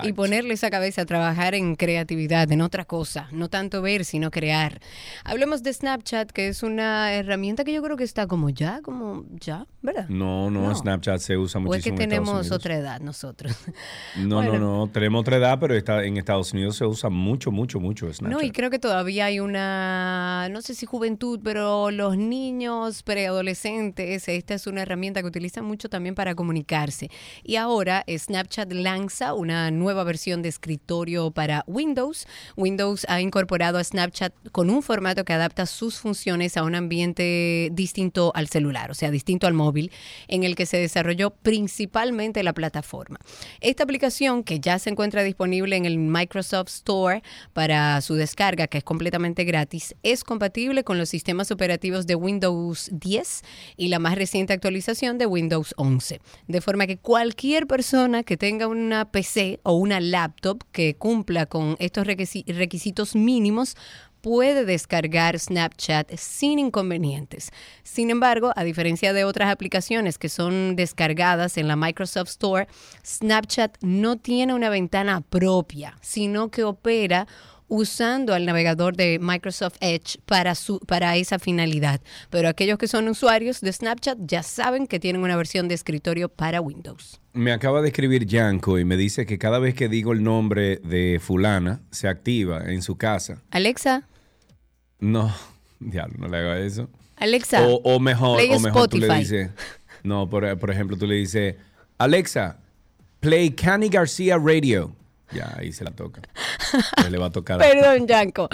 [SPEAKER 3] Y ponerle esa cabeza a trabajar en creatividad, en otra cosa, no tanto ver, sino crear. Hablemos de Snapchat, que es una herramienta que yo creo que está como ya, como ya, ¿verdad?
[SPEAKER 2] No, no, Snapchat se usa muchísimo.
[SPEAKER 3] O es que tenemos otra edad nosotros. <laughs>
[SPEAKER 2] No, no, no, tenemos otra edad, pero está, en Estados Unidos se usa mucho, mucho, mucho Snapchat.
[SPEAKER 3] No, y creo que todavía hay una, no sé si juventud, pero los niños preadolescentes, esta es una herramienta que utilizan mucho también para comunicarse. Y ahora Snapchat lanza una nueva versión de escritorio para Windows. Windows ha incorporado a Snapchat con un formato que adapta sus funciones a un ambiente distinto al celular, o sea, distinto al móvil, en el que se desarrolló principalmente la plataforma. Esta aplicación, que ya se encuentra disponible en el Microsoft Store para su descarga, que es completamente gratis, es compatible con los sistemas operativos de Windows 10 y la más reciente actualización de Windows 11. De forma que cualquier persona que tenga una PC o una laptop que cumpla con estos requisitos mínimos puede descargar Snapchat sin inconvenientes. Sin embargo, a diferencia de otras aplicaciones que son descargadas en la Microsoft Store, Snapchat no tiene una ventana propia, sino que opera usando al navegador de Microsoft Edge para, su, para esa finalidad. Pero aquellos que son usuarios de Snapchat ya saben que tienen una versión de escritorio para Windows.
[SPEAKER 2] Me acaba de escribir Yanko y me dice que cada vez que digo el nombre de fulana se activa en su casa.
[SPEAKER 3] Alexa.
[SPEAKER 2] No, <laughs> diablo, no le haga eso.
[SPEAKER 3] Alexa.
[SPEAKER 2] O, mejor, o mejor tú le dices, no, por, por ejemplo, tú le dices, Alexa, play Canny García Radio. Ya, ahí se la toca. le va a tocar.
[SPEAKER 3] Perdón, Yanko.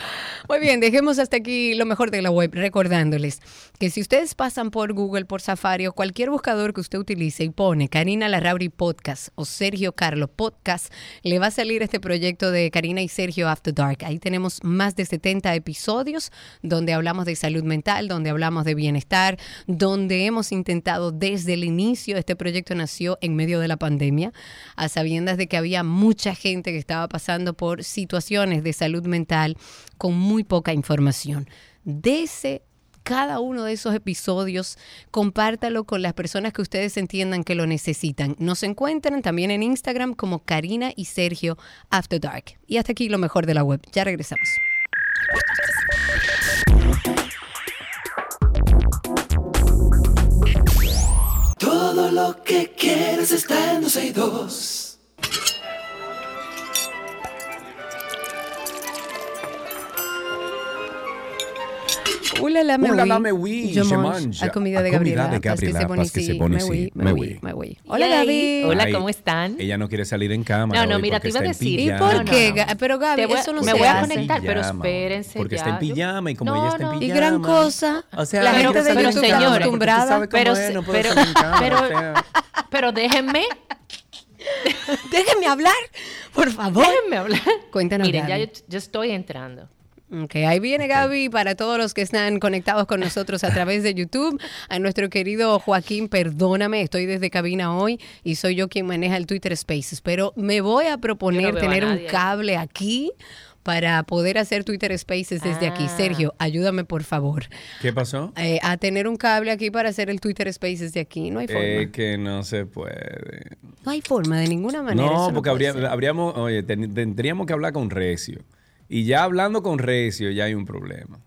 [SPEAKER 3] Muy bien, dejemos hasta aquí lo mejor de la web, recordándoles que si ustedes pasan por Google, por Safari o cualquier buscador que usted utilice y pone Karina Larrauri Podcast o Sergio Carlo Podcast, le va a salir este proyecto de Karina y Sergio After Dark. Ahí tenemos más de 70 episodios donde hablamos de salud mental, donde hablamos de bienestar, donde hemos intentado desde el inicio, este proyecto nació en medio de la pandemia, a sabiendas de que había mucha gente que estaba pasando por situaciones de salud mental con muy poca información. Dese cada uno de esos episodios, compártalo con las personas que ustedes entiendan que lo necesitan. Nos encuentran también en Instagram como Karina y Sergio After Dark. Y hasta aquí lo mejor de la web. Ya regresamos.
[SPEAKER 1] Todo lo que quieres está en 12 y 2.
[SPEAKER 3] Ulala, me
[SPEAKER 2] Ulala, me oui,
[SPEAKER 3] Je mange. A comida de
[SPEAKER 2] comida
[SPEAKER 3] Gabriela.
[SPEAKER 2] de
[SPEAKER 3] parce que
[SPEAKER 2] Gabriela,
[SPEAKER 3] bon
[SPEAKER 2] parce que
[SPEAKER 3] ici.
[SPEAKER 2] c'est bon
[SPEAKER 3] Me oui,
[SPEAKER 2] Me
[SPEAKER 3] me
[SPEAKER 2] oui.
[SPEAKER 3] me. Hola,
[SPEAKER 5] Yay.
[SPEAKER 3] Gaby.
[SPEAKER 5] Hola, ¿cómo están?
[SPEAKER 2] Ella no quiere salir en cámara.
[SPEAKER 5] No, no, mira, te iba a decir.
[SPEAKER 3] ¿Y por qué? Pero Gaby, eso no
[SPEAKER 5] me
[SPEAKER 3] se
[SPEAKER 5] voy a conectar, pero espérense
[SPEAKER 2] Porque está en pijama y como
[SPEAKER 5] No,
[SPEAKER 2] ella está en
[SPEAKER 5] no.
[SPEAKER 2] pijama.
[SPEAKER 3] Y gran cosa.
[SPEAKER 2] O sea,
[SPEAKER 3] la gente de YouTube acostumbrada.
[SPEAKER 5] Pero se- pero- pero- déjenme, <laughs>
[SPEAKER 3] Déjenme hablar, por favor.
[SPEAKER 5] déjenme hablar.
[SPEAKER 3] Cuéntanos,
[SPEAKER 5] Miren, ya yo, yo estoy entrando.
[SPEAKER 3] Ok, ahí viene Gaby para todos los que están conectados con nosotros a través de YouTube. A nuestro querido Joaquín, perdóname, estoy desde cabina hoy y soy yo quien maneja el Twitter Spaces, pero me voy a proponer
[SPEAKER 5] no a
[SPEAKER 3] tener un cable aquí para poder hacer Twitter Spaces desde aquí.
[SPEAKER 5] Ah.
[SPEAKER 3] Sergio, ayúdame por favor.
[SPEAKER 2] ¿Qué pasó?
[SPEAKER 3] Eh, a tener un cable aquí para hacer el Twitter Spaces de aquí. No hay forma.
[SPEAKER 2] Eh, que no se puede.
[SPEAKER 3] no hay forma, de ninguna manera.
[SPEAKER 2] No,
[SPEAKER 3] eso
[SPEAKER 2] porque habría- habríamos, oye, ten- tendríamos que hablar con Recio. Y ya hablando con Recio ya hay un problema.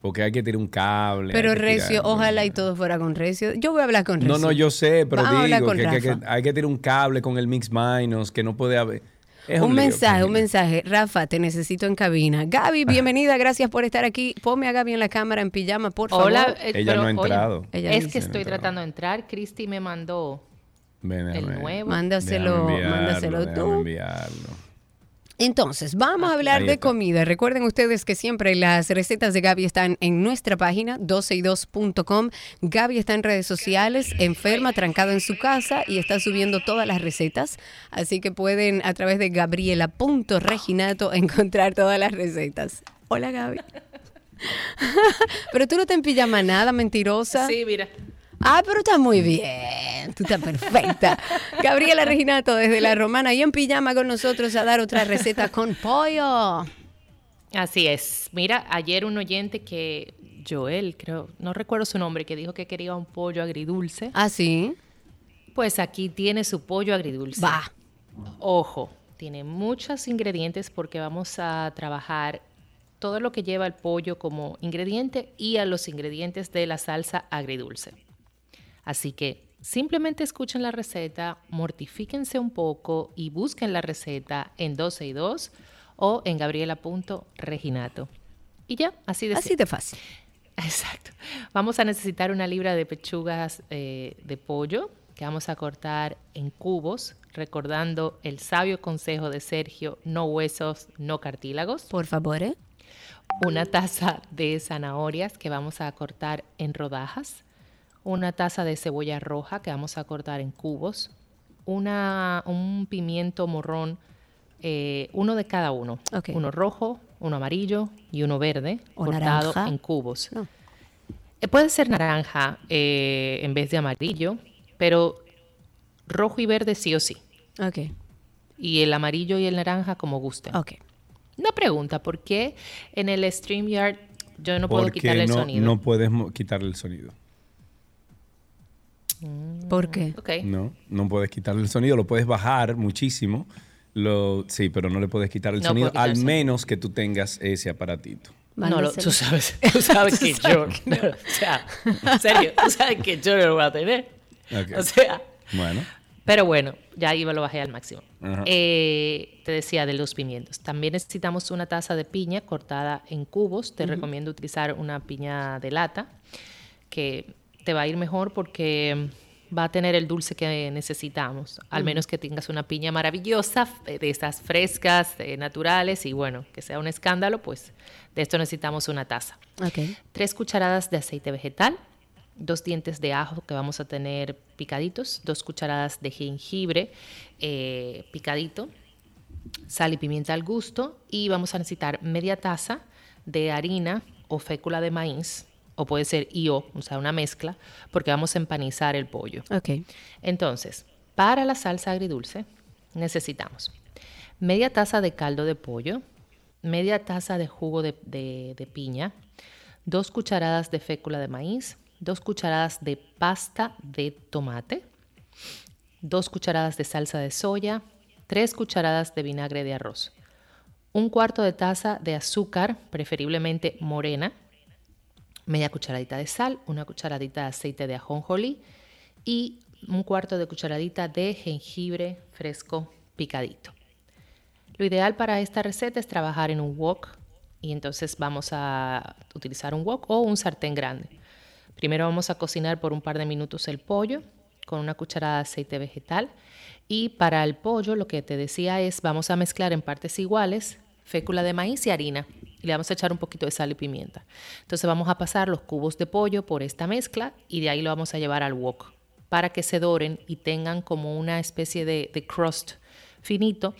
[SPEAKER 2] Porque hay que tirar un cable.
[SPEAKER 3] Pero Recio,
[SPEAKER 2] tirar-
[SPEAKER 3] ojalá y todo fuera con Recio. Yo voy a hablar con Recio.
[SPEAKER 2] No, no, yo sé, pero
[SPEAKER 3] Vamos
[SPEAKER 2] digo
[SPEAKER 3] con
[SPEAKER 2] que, que- que
[SPEAKER 3] Rafa.
[SPEAKER 2] hay que tirar un cable con el Mix Minus, que no puede haber. Es
[SPEAKER 3] un
[SPEAKER 2] lío,
[SPEAKER 3] mensaje, un mensaje. Rafa, te necesito en cabina. Gaby, <laughs> bienvenida, gracias por estar aquí. Ponme a Gaby en la cámara en pijama, por favor.
[SPEAKER 5] Hola. eh,
[SPEAKER 2] Ella
[SPEAKER 5] pero,
[SPEAKER 2] no ha
[SPEAKER 5] oye,
[SPEAKER 2] entrado.
[SPEAKER 3] Ella
[SPEAKER 5] es que estoy
[SPEAKER 2] entrado.
[SPEAKER 5] tratando de entrar. Cristi me mandó
[SPEAKER 2] Ven,
[SPEAKER 5] el nuevo.
[SPEAKER 3] Mándaselo,
[SPEAKER 2] déjame enviarlo,
[SPEAKER 3] mándaselo
[SPEAKER 2] déjame
[SPEAKER 3] tú.
[SPEAKER 2] enviarlo.
[SPEAKER 3] Entonces, vamos a hablar
[SPEAKER 2] Ahí
[SPEAKER 3] de comida. Recuerden ustedes que siempre las recetas de Gaby están en nuestra página, 12y2.com. Gaby está en redes sociales, enferma, trancada en su casa y está subiendo todas las recetas. Así que pueden a través de gabriela.reginato <laughs> encontrar todas las recetas. Hola, Gaby. <laughs> Pero tú no te en pijama nada, mentirosa.
[SPEAKER 5] Sí, mira.
[SPEAKER 3] Ah, pero está muy bien. Tú estás perfecta. Gabriela Reginato desde La Romana y en pijama con nosotros a dar otra receta con pollo.
[SPEAKER 5] Así es. Mira, ayer un oyente que, Joel, creo, no recuerdo su nombre, que dijo que quería un pollo agridulce.
[SPEAKER 3] ¿Ah, sí?
[SPEAKER 5] Pues aquí tiene su pollo agridulce.
[SPEAKER 3] Va.
[SPEAKER 5] Ojo, tiene muchos ingredientes porque vamos a trabajar todo lo que lleva el pollo como ingrediente y a los ingredientes de la salsa agridulce. Así que simplemente escuchen la receta, mortifíquense un poco y busquen la receta en 12 y 2 o en gabriela.reginato. Y ya, así de
[SPEAKER 3] Así de fácil. <laughs>
[SPEAKER 5] Exacto. Vamos a necesitar una libra de pechugas eh, de pollo que vamos a cortar en cubos, recordando el sabio consejo de Sergio, no huesos, no cartílagos.
[SPEAKER 3] Por favor, ¿eh?
[SPEAKER 5] Una taza de zanahorias que vamos a cortar en rodajas. Una taza de cebolla roja que vamos a cortar en cubos. Una, un pimiento morrón, eh, uno de cada uno. Uno rojo, uno amarillo y uno verde,
[SPEAKER 3] O
[SPEAKER 5] cortado
[SPEAKER 3] naranja.
[SPEAKER 5] en cubos.
[SPEAKER 3] No.
[SPEAKER 5] Eh, Puede ser naranja eh, en vez de amarillo, pero rojo y verde sí o sí.
[SPEAKER 3] Ok,
[SPEAKER 5] Y el amarillo y el naranja como gusten.
[SPEAKER 3] ok.
[SPEAKER 5] Una pregunta, ¿por qué en el StreamYard yo no puedo quitarle el sonido?
[SPEAKER 2] no puedes quitarle el sonido.
[SPEAKER 3] ¿Por qué?
[SPEAKER 5] Ok.
[SPEAKER 2] No, no puedes quitarle el sonido, lo puedes bajar muchísimo. Lo, sí, pero no le puedes quitar el
[SPEAKER 5] No
[SPEAKER 2] sonido,
[SPEAKER 5] quitar
[SPEAKER 2] al
[SPEAKER 5] sonido.
[SPEAKER 2] menos que tú tengas ese aparatito.
[SPEAKER 5] No, lo- tú sabes, tú sabes que <laughs> yo, no, o sea, en serio, tú sabes que yo no lo voy a tener.
[SPEAKER 2] Ok.
[SPEAKER 5] O sea,
[SPEAKER 2] Bueno,
[SPEAKER 5] pero bueno, ya ahí me lo bajé al máximo. Eh, te decía de los pimientos. También necesitamos una taza de piña cortada en cubos. Te recomiendo utilizar una piña de lata, que te va a ir mejor porque va a tener el dulce que necesitamos. Al menos que tengas una piña maravillosa, eh, de estas frescas, eh, naturales, y bueno, que sea un escándalo, pues de esto necesitamos una taza.
[SPEAKER 3] Ok.
[SPEAKER 5] Tres cucharadas de aceite vegetal, dos dientes de ajo que vamos a tener picaditos, dos cucharadas de jengibre eh, picadito, sal y pimienta al gusto y vamos a necesitar media taza de harina o fécula de maíz o puede ser IO, o sea, una mezcla, porque vamos a empanizar el pollo.
[SPEAKER 3] Ok.
[SPEAKER 5] Entonces, para la salsa agridulce necesitamos media taza de caldo de pollo, media taza de jugo de, de- de piña, dos cucharadas de fécula de maíz, dos cucharadas de pasta de tomate, dos cucharadas de salsa de soya, tres cucharadas de vinagre de arroz, un cuarto de taza de azúcar, preferiblemente morena, media cucharadita de sal, una cucharadita de aceite de ajonjolí y un cuarto de cucharadita de jengibre fresco picadito. Lo ideal para esta receta es trabajar en un wok y entonces vamos a utilizar un wok o un sartén grande. Primero vamos a cocinar por un par de minutos el pollo con una cucharada de aceite vegetal y para el pollo lo que te decía es vamos a mezclar en partes iguales fécula de maíz y harina y le vamos a echar un poquito de sal y pimienta. Entonces vamos a pasar los cubos de pollo por esta mezcla y de ahí lo vamos a llevar al wok para que se doren y tengan como una especie de, de crust finito,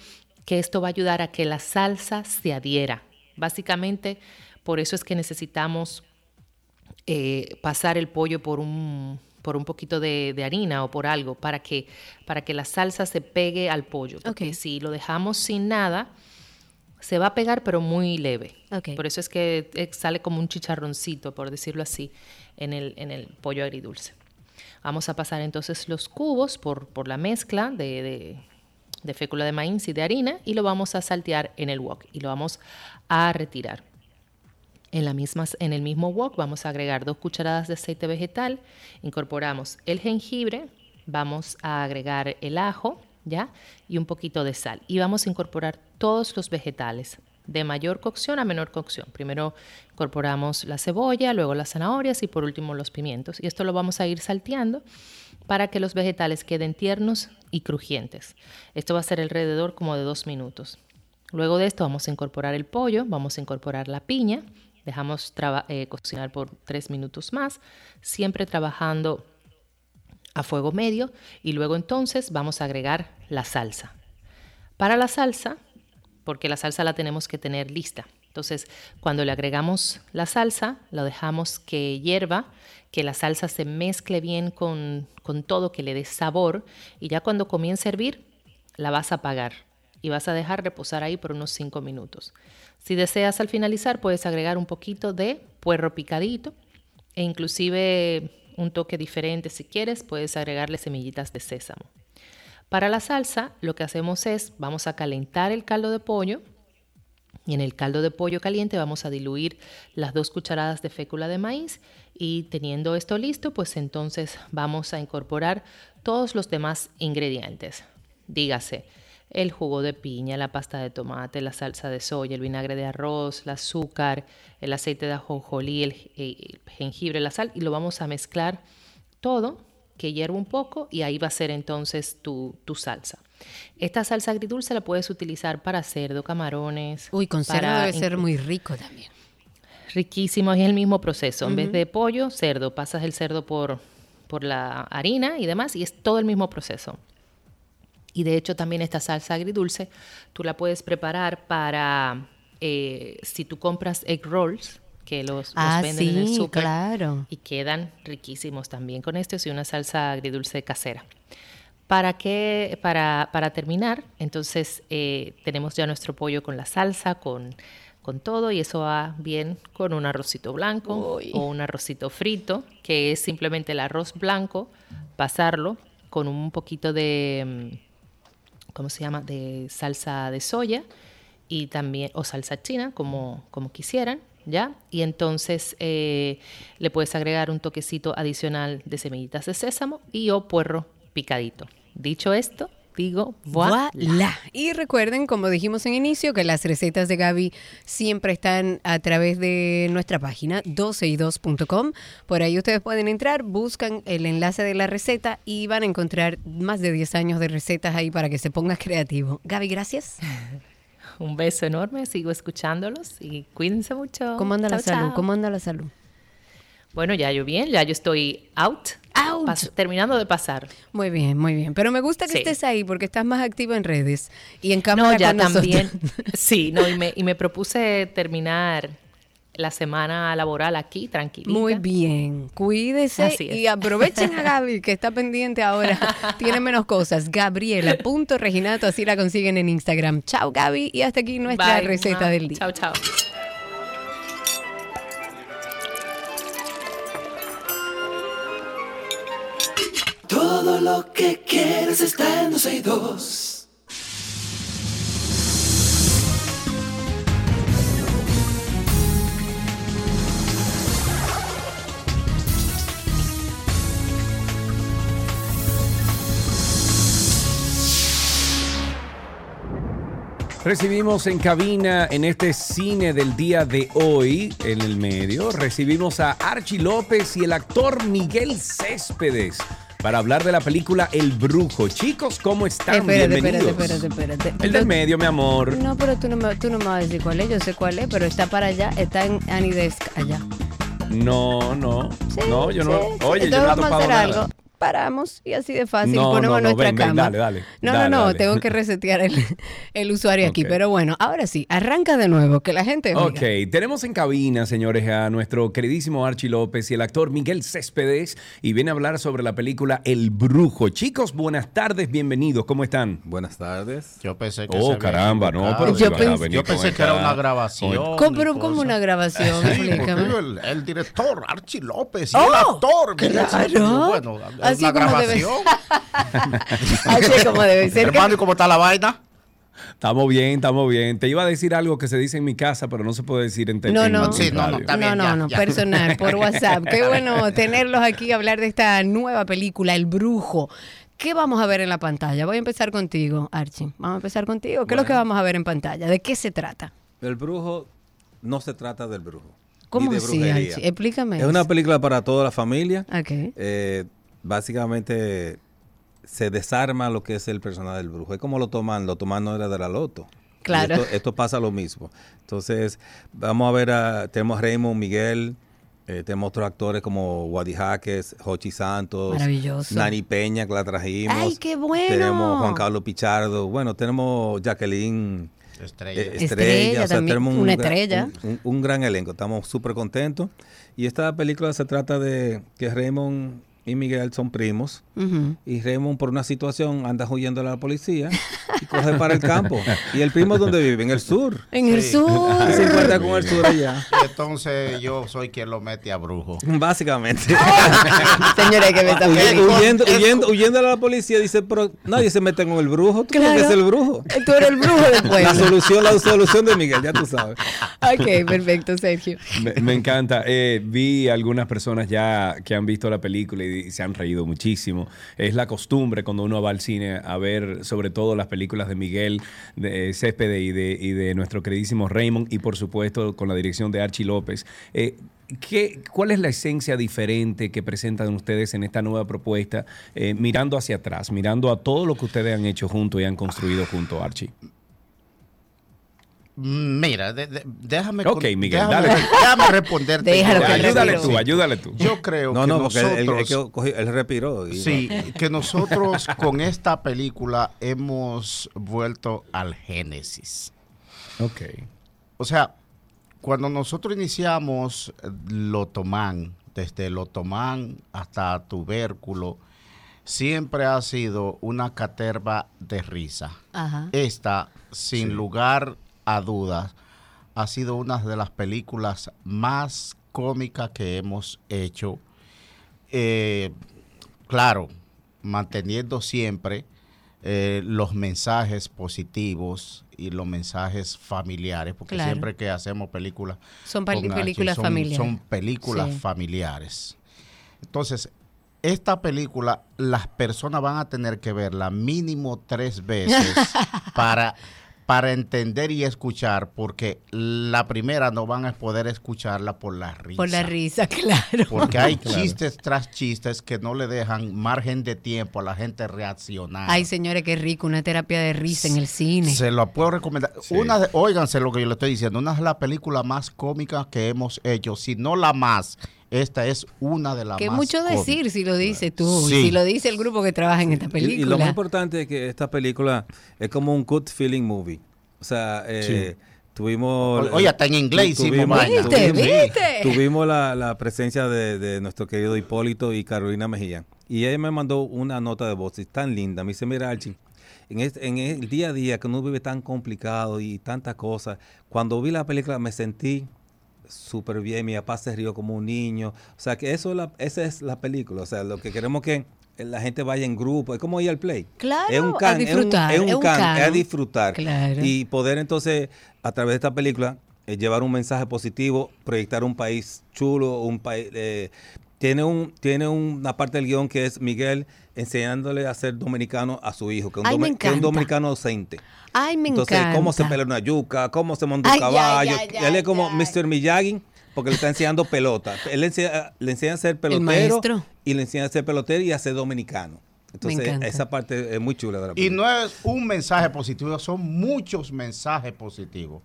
[SPEAKER 5] que esto va a ayudar a que la salsa se adhiera. Básicamente, por eso es que necesitamos eh, pasar el pollo por un, por un poquito de, harina o por algo para que, para que la salsa se pegue al pollo. Porque si lo dejamos sin nada, se va a pegar pero muy leve. Por eso es que eh, sale como un chicharroncito, por decirlo así, en el, en el pollo agridulce. Vamos a pasar entonces los cubos por, por la mezcla de, de, fécula de maíz y de harina y lo vamos a saltear en el wok y lo vamos a retirar. En, la misma, en el mismo wok vamos a agregar dos cucharadas de aceite vegetal, incorporamos el jengibre, vamos a agregar el ajo, ¿ya? Y un poquito de sal. Y vamos a incorporar todos los vegetales, de mayor cocción a menor cocción. Primero incorporamos la cebolla, luego las zanahorias y por último los pimientos. Y esto lo vamos a ir salteando para que los vegetales queden tiernos y crujientes. Esto va a ser alrededor como de dos minutos. Luego de esto vamos a incorporar el pollo, vamos a incorporar la piña, dejamos eh, cocinar por tres minutos más, siempre trabajando a fuego medio y luego entonces vamos a agregar la salsa. Para la salsa porque la salsa la tenemos que tener lista. Entonces, cuando le agregamos la salsa, lo dejamos que hierva, que la salsa se mezcle bien con, todo, que le dé sabor, y ya cuando comience a hervir, la vas a apagar y vas a dejar reposar ahí por unos 5 minutos. Si deseas al finalizar, puedes agregar un poquito de puerro picadito e inclusive un toque diferente si quieres, puedes agregarle semillitas de sésamo. Para la salsa, lo que hacemos es, vamos a calentar el caldo de pollo y en el caldo de pollo caliente vamos a diluir las dos cucharadas de fécula de maíz y teniendo esto listo, pues entonces vamos a incorporar todos los demás ingredientes. Dígase, el jugo de piña, la pasta de tomate, la salsa de soya, el vinagre de arroz, el azúcar, el aceite de ajonjolí, el, el jengibre, la sal y lo vamos a mezclar todo que hierva un poco y ahí va a ser entonces tu, salsa. Esta salsa agridulce la puedes utilizar para cerdo, camarones.
[SPEAKER 3] Uy, con cerdo debe ser muy rico también.
[SPEAKER 5] Riquísimo, es el mismo proceso. En vez de pollo, cerdo. Pasas el cerdo por, por la harina y demás y es todo el mismo proceso. Y de hecho también esta salsa agridulce tú la puedes preparar para, eh, si tú compras egg rolls, que los,
[SPEAKER 3] ah,
[SPEAKER 5] venden en el súper
[SPEAKER 3] claro.
[SPEAKER 5] y quedan riquísimos también con esto y una salsa agridulce casera. ¿Para qué? Para, para terminar, entonces eh, tenemos ya nuestro pollo con la salsa, con, con todo y eso va bien con un arrocito blanco o un arrocito frito, que es simplemente el arroz blanco, pasarlo con un poquito de, mm, ¿cómo se llama?, de salsa de soya y también, o salsa china, como, como quisieran, ¿ya? Y entonces eh, le puedes agregar un toquecito adicional de semillitas de sésamo y o puerro picadito. Dicho esto, digo voilà.
[SPEAKER 3] Y recuerden, como dijimos en inicio, que las recetas de Gaby siempre están a través de nuestra página 12y2.com. Por ahí ustedes pueden entrar, buscan el enlace de la receta y van a encontrar más de 10 años de recetas ahí para que se ponga <laughs> creativo. Gaby, gracias. <laughs>
[SPEAKER 5] Un beso enorme, sigo escuchándolos y cuídense mucho.
[SPEAKER 3] ¿Cómo anda la salud? ¿Cómo anda la salud?
[SPEAKER 5] Bueno, ya yo bien, ya yo estoy out.
[SPEAKER 3] Out.
[SPEAKER 5] terminando de pasar.
[SPEAKER 3] Muy bien, muy bien. Pero me gusta que estés ahí porque estás más activo en redes y en cámara.
[SPEAKER 5] No, ya también. <laughs> Sí, no, y me, y me propuse terminar la semana laboral aquí, tranquilita.
[SPEAKER 3] Muy bien, cuídese y aprovechen a Gaby, que está pendiente ahora, <laughs> tiene menos cosas. Gabriela, punto Reginato, así la consiguen en Instagram. Chao Gaby, y hasta aquí nuestra receta del día.
[SPEAKER 5] Chao, chao.
[SPEAKER 1] Todo lo que quieres está en dos
[SPEAKER 2] Recibimos en cabina en este cine del día de hoy, en el medio, recibimos a Archie López y el actor Miguel Céspedes para hablar de la película El Brujo. Chicos, ¿cómo están?
[SPEAKER 3] Espérate,
[SPEAKER 2] Bienvenidos.
[SPEAKER 3] espérate, espérate, espérate.
[SPEAKER 2] El del medio, mi amor.
[SPEAKER 3] No, pero tú no, me, tú no me vas a decir cuál es, yo sé cuál es, pero está para allá, está en Anidesk allá.
[SPEAKER 2] No, no.
[SPEAKER 3] Sí,
[SPEAKER 2] no, yo no.
[SPEAKER 3] sí, sí.
[SPEAKER 2] Oye, yo no he topado nada.
[SPEAKER 3] algo. Paramos y así de fácil
[SPEAKER 2] No,
[SPEAKER 3] ponemos
[SPEAKER 2] no, no,
[SPEAKER 3] nuestra
[SPEAKER 2] ven, ven,
[SPEAKER 3] cama.
[SPEAKER 2] dale, dale.
[SPEAKER 3] No,
[SPEAKER 2] Dale,
[SPEAKER 3] no, no, tengo que <laughs> resetear el, el usuario aquí. Pero bueno, ahora sí, arranca de nuevo, que la gente oiga.
[SPEAKER 2] Ok, tenemos en cabina, señores, a nuestro queridísimo Archie López y el actor Miguel Céspedes y viene a hablar sobre la película El Brujo. Chicos, buenas tardes, bienvenidos, ¿cómo están?
[SPEAKER 6] Buenas tardes.
[SPEAKER 7] Yo pensé que
[SPEAKER 2] Oh, caramba, no, pero
[SPEAKER 3] Yo pens-
[SPEAKER 2] venir
[SPEAKER 7] Yo pensé que era una grabación.
[SPEAKER 3] ¿Cómo,
[SPEAKER 7] y
[SPEAKER 3] pero ¿cómo
[SPEAKER 7] cosas.
[SPEAKER 3] una grabación?
[SPEAKER 7] Sí, el, el director Archie López y
[SPEAKER 3] Oh,
[SPEAKER 7] el actor. Miguel
[SPEAKER 3] claro.
[SPEAKER 7] Céspedes. Bueno, es
[SPEAKER 3] Así
[SPEAKER 7] una
[SPEAKER 3] como debe
[SPEAKER 7] grabación. <laughs>
[SPEAKER 3] Así como debe ser.
[SPEAKER 7] Hermano, ¿y cómo está la vaina?
[SPEAKER 2] Estamos bien, estamos bien. Te iba a decir algo que se dice en mi casa, pero no se puede decir en
[SPEAKER 3] No, no.
[SPEAKER 7] Sí, no, no, está
[SPEAKER 3] no,
[SPEAKER 7] bien,
[SPEAKER 3] no,
[SPEAKER 7] ya,
[SPEAKER 3] no,
[SPEAKER 7] ya.
[SPEAKER 3] personal, por <laughs> WhatsApp. Qué bueno tenerlos aquí a hablar de esta nueva película, El Brujo. ¿Qué vamos a ver en la pantalla? Voy a empezar contigo, Archie. Vamos a empezar contigo. ¿Qué es lo que vamos a ver en pantalla? ¿De qué se trata?
[SPEAKER 6] El brujo no se trata del brujo.
[SPEAKER 3] ¿Cómo así. Archie? Explícame.
[SPEAKER 6] Es una película para toda la familia.
[SPEAKER 3] Ok.
[SPEAKER 6] Eh, básicamente se desarma lo que es el personaje del brujo. Es como lo toman, lo toman no era de la loto.
[SPEAKER 3] Claro.
[SPEAKER 6] Esto, esto pasa lo mismo. Entonces, vamos a ver, a, tenemos a Raymond Miguel, eh, tenemos otros actores como Wadi Jaques, Jochi Santos,
[SPEAKER 3] Maravilloso.
[SPEAKER 6] Nani Peña, que la trajimos.
[SPEAKER 3] ¡Ay, qué bueno!
[SPEAKER 6] Tenemos Juan Carlos Pichardo, bueno, tenemos Jacqueline
[SPEAKER 7] Estrella.
[SPEAKER 6] eh,
[SPEAKER 3] Estrella también,
[SPEAKER 6] tenemos
[SPEAKER 3] una
[SPEAKER 6] gran-
[SPEAKER 3] estrella.
[SPEAKER 6] Un, un- un gran elenco, estamos súper contentos. Y esta película se trata de que Raymond y Miguel son primos. Y Raymond, por una situación, anda huyendo a la policía y coge para el campo. ¿Y el primo dónde vive? En el sur.
[SPEAKER 3] En el sur.
[SPEAKER 6] Y <laughs> se encuentra con el sur allá.
[SPEAKER 7] Entonces yo soy quien lo mete a brujo.
[SPEAKER 6] Básicamente. <laughs>
[SPEAKER 3] Señora, que me está
[SPEAKER 6] Huye-
[SPEAKER 3] poniendo.
[SPEAKER 6] huyendo, huyendo, huyendo a la policía, dice, pero nadie se mete con el brujo. Tú que ser el brujo.
[SPEAKER 3] Tú eres el brujo del
[SPEAKER 6] La solución, la solución de Miguel, ya tú sabes.
[SPEAKER 3] ok, perfecto, Sergio.
[SPEAKER 2] Me, me encanta. Eh, vi algunas personas ya que han visto la película y, se han reído muchísimo. Es la costumbre cuando uno va al cine a ver sobre todo las películas de Miguel de Céspedes y de, y de nuestro queridísimo Raymond y por supuesto con la dirección de Archie López. Eh, ¿qué- ¿Cuál es la esencia diferente que presentan ustedes en esta nueva propuesta eh, mirando hacia atrás, mirando a todo lo que ustedes han hecho juntos y han construido juntos, Archie?
[SPEAKER 7] Mira, de- de- déjame,
[SPEAKER 2] Ok, Miguel,
[SPEAKER 7] déjame,
[SPEAKER 2] dale.
[SPEAKER 7] déjame responderte.
[SPEAKER 3] Déjalo
[SPEAKER 7] yo.
[SPEAKER 3] que
[SPEAKER 2] ayúdale
[SPEAKER 3] respiro.
[SPEAKER 2] tú, ayúdale tú.
[SPEAKER 7] Yo creo
[SPEAKER 6] No,
[SPEAKER 7] que
[SPEAKER 6] no, porque él, él-
[SPEAKER 7] nosotros...
[SPEAKER 6] él respiró. y-
[SPEAKER 7] Sí, <laughs> que nosotros con esta película hemos vuelto al Génesis.
[SPEAKER 2] Ok.
[SPEAKER 7] O sea, cuando nosotros iniciamos eh, Lotomán, desde Lotomán hasta Tubérculo, siempre ha sido una caterva de risa.
[SPEAKER 3] Ajá.
[SPEAKER 7] Esta, sin lugar a dudas, ha sido una de las películas más cómicas que hemos hecho. Eh, claro, manteniendo siempre eh, los mensajes positivos y los mensajes familiares, porque
[SPEAKER 3] Claro.
[SPEAKER 7] siempre que hacemos películas
[SPEAKER 3] Son películas
[SPEAKER 7] son-
[SPEAKER 3] familiares.
[SPEAKER 7] Son películas
[SPEAKER 3] Sí.
[SPEAKER 7] familiares. Entonces, esta película, las personas van a tener que verla mínimo tres veces <laughs> para, para entender y escuchar, porque la primera no van a poder escucharla por la risa.
[SPEAKER 3] Por la risa, <laughs> claro.
[SPEAKER 7] Porque hay chistes tras chistes que no le dejan margen de tiempo a la gente reaccionar.
[SPEAKER 3] Ay, señores, qué rico, una terapia de risa en el cine.
[SPEAKER 7] Se lo puedo recomendar. Una de, óiganse lo que yo le estoy diciendo. Una de las películas más cómicas que hemos hecho, si no la más, esta es una de las
[SPEAKER 3] Que
[SPEAKER 7] más
[SPEAKER 3] mucho decir
[SPEAKER 7] cómicas.
[SPEAKER 3] si lo dices tú,
[SPEAKER 7] Sí.
[SPEAKER 3] si lo dice el grupo que trabaja en esta película.
[SPEAKER 6] Y, lo más importante es que esta película es como un good feeling movie. O sea, eh, tuvimos...
[SPEAKER 7] Oye, hasta en inglés hicimos
[SPEAKER 6] tuvimos.
[SPEAKER 3] ¿Viste?
[SPEAKER 6] tuvimos-
[SPEAKER 3] ¿Viste?
[SPEAKER 6] tuvimos la, la presencia de, de nuestro querido Hipólito y Carolina Mejía. Y ella me mandó una nota de voz y tan linda. Me dice, mira, Archie, en, este- en el día a día que uno vive tan complicado y tantas cosas, cuando vi la película me sentí súper bien, mi papá se rió como un niño. O sea, que eso es la, esa es la película. O sea, lo que queremos que la gente vaya en grupo. Es como ir al play.
[SPEAKER 3] Claro,
[SPEAKER 6] es un
[SPEAKER 3] a
[SPEAKER 6] can,
[SPEAKER 3] disfrutar,
[SPEAKER 6] Es un,
[SPEAKER 3] es
[SPEAKER 6] es
[SPEAKER 3] un
[SPEAKER 6] un can,
[SPEAKER 3] can.
[SPEAKER 6] es a disfrutar.
[SPEAKER 3] Claro.
[SPEAKER 6] Y poder entonces, a través de esta película, eh, llevar un mensaje positivo, proyectar un país chulo, un país... eh, tiene un tiene una parte del guion que es Miguel enseñándole a ser dominicano a su hijo, que es un,
[SPEAKER 3] Ay, me
[SPEAKER 6] domi- que es un dominicano docente.
[SPEAKER 3] Ay, me
[SPEAKER 6] Entonces,
[SPEAKER 3] encanta.
[SPEAKER 6] cómo se pelea una yuca, cómo se monta un caballo.
[SPEAKER 3] ay,
[SPEAKER 6] Él es como. Mr. Miyagi porque le está enseñando pelota. Él le enseña, le enseña a ser pelotero y le enseña a ser pelotero y a ser dominicano. Entonces, esa parte es muy chula de la
[SPEAKER 7] Y no es un mensaje positivo, son muchos mensajes positivos.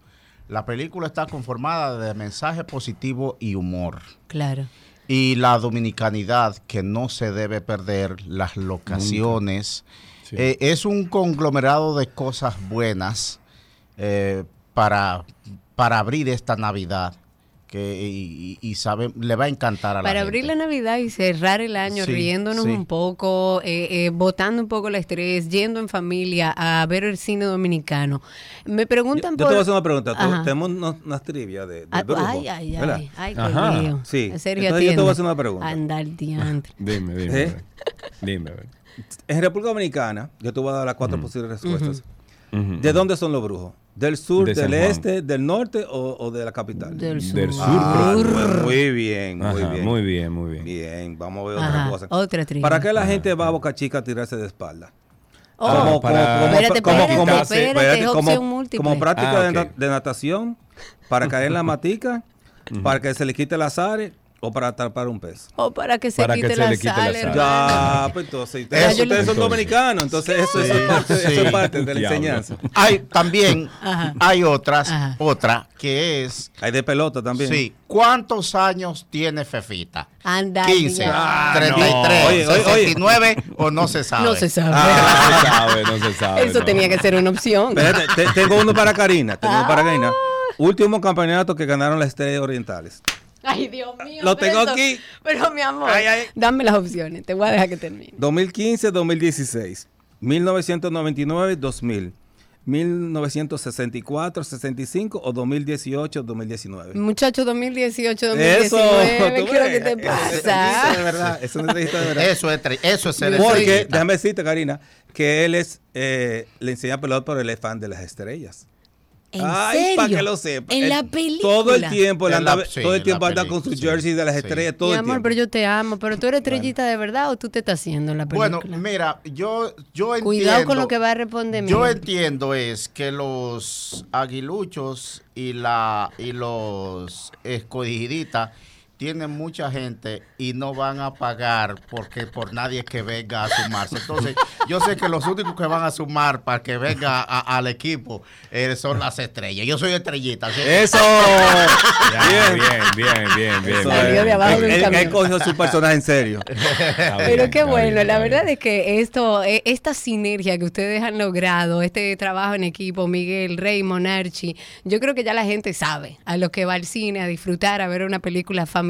[SPEAKER 7] La película está conformada de mensaje positivo y humor.
[SPEAKER 3] Claro.
[SPEAKER 7] Y la dominicanidad que no se debe perder, las locaciones.
[SPEAKER 2] Sí.
[SPEAKER 7] Eh, es un conglomerado de cosas buenas eh, para, para abrir esta Navidad. Que, y, y- sabe, le va a encantar a la
[SPEAKER 3] Para abrir la Navidad y cerrar el año
[SPEAKER 7] Sí,
[SPEAKER 3] riéndonos
[SPEAKER 7] sí.
[SPEAKER 3] un poco, eh, eh, botando un poco el estrés, yendo en familia a ver el cine dominicano. Me
[SPEAKER 6] Yo,
[SPEAKER 3] preguntan
[SPEAKER 6] yo te
[SPEAKER 3] por...
[SPEAKER 6] voy a hacer una pregunta.
[SPEAKER 3] Ajá.
[SPEAKER 6] Tenemos unas trivia de, de
[SPEAKER 3] Ah,
[SPEAKER 6] brujo,
[SPEAKER 3] ay, ay,
[SPEAKER 6] ¿verdad?
[SPEAKER 3] ay, ay, qué.
[SPEAKER 6] Sí.
[SPEAKER 3] En serio,
[SPEAKER 6] Entonces yo te voy a hacer una pregunta.
[SPEAKER 3] Anda al diantre. <laughs>
[SPEAKER 2] Dime, dime.
[SPEAKER 6] ¿Eh?
[SPEAKER 2] Dime, a ver.
[SPEAKER 6] En República Dominicana, yo te voy a dar las cuatro posibles respuestas. ¿De dónde son los brujos? ¿Del sur,
[SPEAKER 2] De
[SPEAKER 6] del este, del norte o, o de la capital?
[SPEAKER 3] Del sur.
[SPEAKER 2] Del sur,
[SPEAKER 6] Ah, pues, muy bien, muy
[SPEAKER 2] Ajá,
[SPEAKER 6] bien.
[SPEAKER 2] muy bien, muy bien.
[SPEAKER 6] Bien, vamos a ver
[SPEAKER 3] Ajá,
[SPEAKER 6] otra cosa.
[SPEAKER 3] otra trivia.
[SPEAKER 6] ¿Para qué la gente va a Boca Chica a tirarse de espalda?
[SPEAKER 3] Oh,
[SPEAKER 6] como- práctica
[SPEAKER 2] Ah,
[SPEAKER 6] de, natación, para caer en la <laughs> matica, para que se le quite el azar o para atrapar un pez.
[SPEAKER 3] O para que se
[SPEAKER 2] Para que
[SPEAKER 3] quite
[SPEAKER 2] se
[SPEAKER 3] la
[SPEAKER 2] le quite la
[SPEAKER 3] sal.
[SPEAKER 6] Ya, pues entonces, ustedes, son
[SPEAKER 2] Entonces.
[SPEAKER 6] dominicanos, entonces eso, eso es parte, eso es
[SPEAKER 7] sí.
[SPEAKER 6] parte de la enseñanza.
[SPEAKER 7] Hay también,
[SPEAKER 3] Ajá.
[SPEAKER 7] hay otras,
[SPEAKER 3] Ajá.
[SPEAKER 7] otra que es,
[SPEAKER 6] Hay de pelota también.
[SPEAKER 7] sí, ¿cuántos años tiene Fefita?
[SPEAKER 3] Anda,
[SPEAKER 7] 15,
[SPEAKER 3] ya.
[SPEAKER 7] 33,
[SPEAKER 6] no. Oye, oye, oye.
[SPEAKER 7] 69 o no se sabe.
[SPEAKER 3] No se sabe.
[SPEAKER 2] No se sabe, no se sabe.
[SPEAKER 3] Eso
[SPEAKER 2] no.
[SPEAKER 3] tenía que ser una opción.
[SPEAKER 6] Espérate, te- tengo uno para Karina. Tengo uno para Karina. Último campeonato que ganaron las estrellas orientales.
[SPEAKER 3] Ay, Dios mío.
[SPEAKER 6] Lo tengo
[SPEAKER 3] eso-
[SPEAKER 6] aquí.
[SPEAKER 3] Pero mi amor,
[SPEAKER 6] Ay, ay.
[SPEAKER 3] dame las opciones. Te voy a dejar que termine.
[SPEAKER 6] 2015, 2016. 1999, 2000. 1964, 65 o 2018, 2019.
[SPEAKER 3] Muchacho 2018,
[SPEAKER 6] Eso,
[SPEAKER 3] 2019,
[SPEAKER 6] tú
[SPEAKER 3] ¿qué es lo que te
[SPEAKER 6] Eso de
[SPEAKER 3] pasa?
[SPEAKER 6] verdad. Eso es de verdad.
[SPEAKER 7] Eso es, eso es ser
[SPEAKER 6] Porque, déjame decirte, Karina, que él es, eh, le enseña pelota, pero él es fan de las estrellas.
[SPEAKER 3] ¿En
[SPEAKER 6] Ay, para que lo sepa.
[SPEAKER 3] En la película.
[SPEAKER 6] Todo el tiempo,
[SPEAKER 7] la-
[SPEAKER 6] anda,
[SPEAKER 7] sí,
[SPEAKER 6] todo el tiempo anda con su jersey de las
[SPEAKER 7] sí.
[SPEAKER 6] estrellas, todo
[SPEAKER 3] Mi
[SPEAKER 6] el
[SPEAKER 3] amor,
[SPEAKER 6] tiempo.
[SPEAKER 3] pero yo te amo, pero tú eres estrellita de verdad o tú te estás haciendo en la
[SPEAKER 7] Bueno,
[SPEAKER 3] película.
[SPEAKER 7] mira, yo, yo entiendo.
[SPEAKER 3] Cuidado con lo que va a responder.
[SPEAKER 7] Yo entiendo es que los aguiluchos y la y los escogiditas tienen mucha gente y no van a pagar porque por nadie que venga a sumarse. Entonces, <laughs> yo sé que los únicos que van a sumar para que venga a- al equipo eh, son las estrellas. Yo soy estrellita. ¿sí?
[SPEAKER 6] Eso. <laughs>
[SPEAKER 2] Ya, bien, bien, bien, bien.
[SPEAKER 6] Eso
[SPEAKER 3] Salió
[SPEAKER 6] es.
[SPEAKER 3] de abajo de un
[SPEAKER 6] Él- él- él cogió su personaje en serio. <laughs>
[SPEAKER 2] Está
[SPEAKER 3] Pero
[SPEAKER 2] bien,
[SPEAKER 3] qué bueno,
[SPEAKER 2] bien,
[SPEAKER 3] la verdad
[SPEAKER 2] bien.
[SPEAKER 3] es que esto, eh, esta sinergia que ustedes han logrado, este trabajo en equipo, Miguel, Raymond, Archie, yo creo que ya la gente sabe a lo que va al cine, a disfrutar, a ver una película familiar,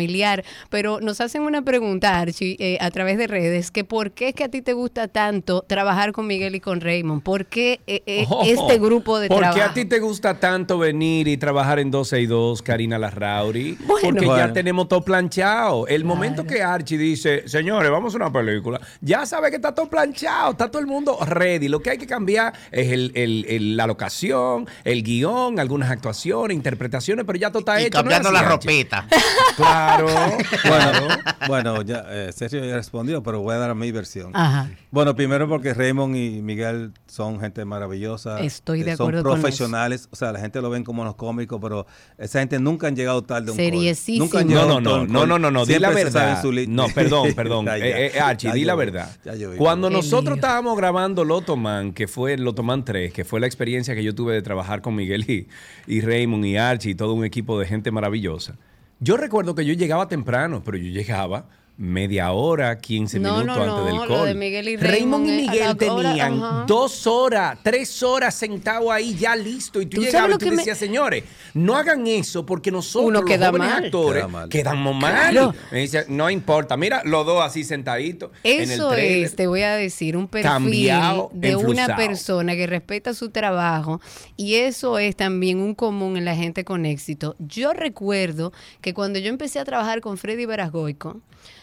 [SPEAKER 3] pero nos hacen una pregunta, Archie, eh, a través de redes, que por qué es que a ti te gusta tanto trabajar con Miguel y con Raymond, por qué eh, eh,
[SPEAKER 2] Oh,
[SPEAKER 3] este grupo de
[SPEAKER 2] ¿Por
[SPEAKER 3] trabajo.
[SPEAKER 2] qué a ti te gusta tanto venir y trabajar en 12 y 2, Karina Larrauri?
[SPEAKER 3] Bueno.
[SPEAKER 2] Porque ya tenemos todo planchado. El momento que Archie dice, señores, vamos a una película, ya sabe que está todo planchado, está todo el mundo ready. Lo que hay que cambiar es el- el- el- la locación, el guion, algunas actuaciones, interpretaciones, pero ya todo está
[SPEAKER 7] y
[SPEAKER 2] hecho. ¿no es
[SPEAKER 7] cambiando la ropita.
[SPEAKER 2] Claro, <laughs>
[SPEAKER 6] Bueno, bueno, ya eh, Sergio ya respondió, pero voy a dar mi versión.
[SPEAKER 3] Ajá.
[SPEAKER 6] Bueno, primero porque Raymond y Miguel son gente maravillosa.
[SPEAKER 3] Estoy de
[SPEAKER 6] eh,
[SPEAKER 3] acuerdo
[SPEAKER 6] Son
[SPEAKER 3] con
[SPEAKER 6] profesionales. O sea, la gente lo ven como los cómicos, pero esa gente nunca han llegado tarde a un.
[SPEAKER 3] Seriesísimo.
[SPEAKER 6] Nunca han
[SPEAKER 2] No,
[SPEAKER 6] llegado
[SPEAKER 2] no, no, no, no, no, no, di la verdad. No, perdón, <laughs> perdón. Eh, eh, Archie,
[SPEAKER 6] Ya
[SPEAKER 2] di la verdad.
[SPEAKER 6] ya llovió.
[SPEAKER 2] Cuando nosotros
[SPEAKER 3] lío.
[SPEAKER 2] estábamos grabando Lotoman, que fue el Lotoman 3, que fue la experiencia que yo tuve de trabajar con Miguel y, y Raymond y Archie y todo un equipo de gente maravillosa. Yo recuerdo que yo llegaba temprano, pero yo llegaba media hora, 15
[SPEAKER 3] No,
[SPEAKER 2] minutos
[SPEAKER 3] no,
[SPEAKER 2] antes
[SPEAKER 3] no,
[SPEAKER 2] del
[SPEAKER 3] lo
[SPEAKER 2] call.
[SPEAKER 3] de Miguel y
[SPEAKER 2] Raymond
[SPEAKER 3] Raymond,
[SPEAKER 2] y
[SPEAKER 3] eh,
[SPEAKER 2] Miguel
[SPEAKER 3] hora,
[SPEAKER 2] tenían dos horas, tres horas sentados ahí ya listo y tú,
[SPEAKER 3] ¿Tú sabes
[SPEAKER 2] llegabas y tú
[SPEAKER 3] que me-
[SPEAKER 2] decías, señores, no hagan eso porque nosotros
[SPEAKER 3] Uno
[SPEAKER 2] los
[SPEAKER 3] queda
[SPEAKER 2] jóvenes
[SPEAKER 3] mal.
[SPEAKER 2] actores
[SPEAKER 6] Queda mal.
[SPEAKER 2] quedamos mal.
[SPEAKER 3] Claro.
[SPEAKER 2] Me dice, no importa, mira, los dos así sentaditos en el
[SPEAKER 3] Eso es, te voy a decir, un perfil
[SPEAKER 2] Cambiado,
[SPEAKER 3] de una persona que respeta su trabajo y eso es también un común en la gente con éxito. Yo recuerdo que cuando yo empecé a trabajar con Freddy Verasgoico,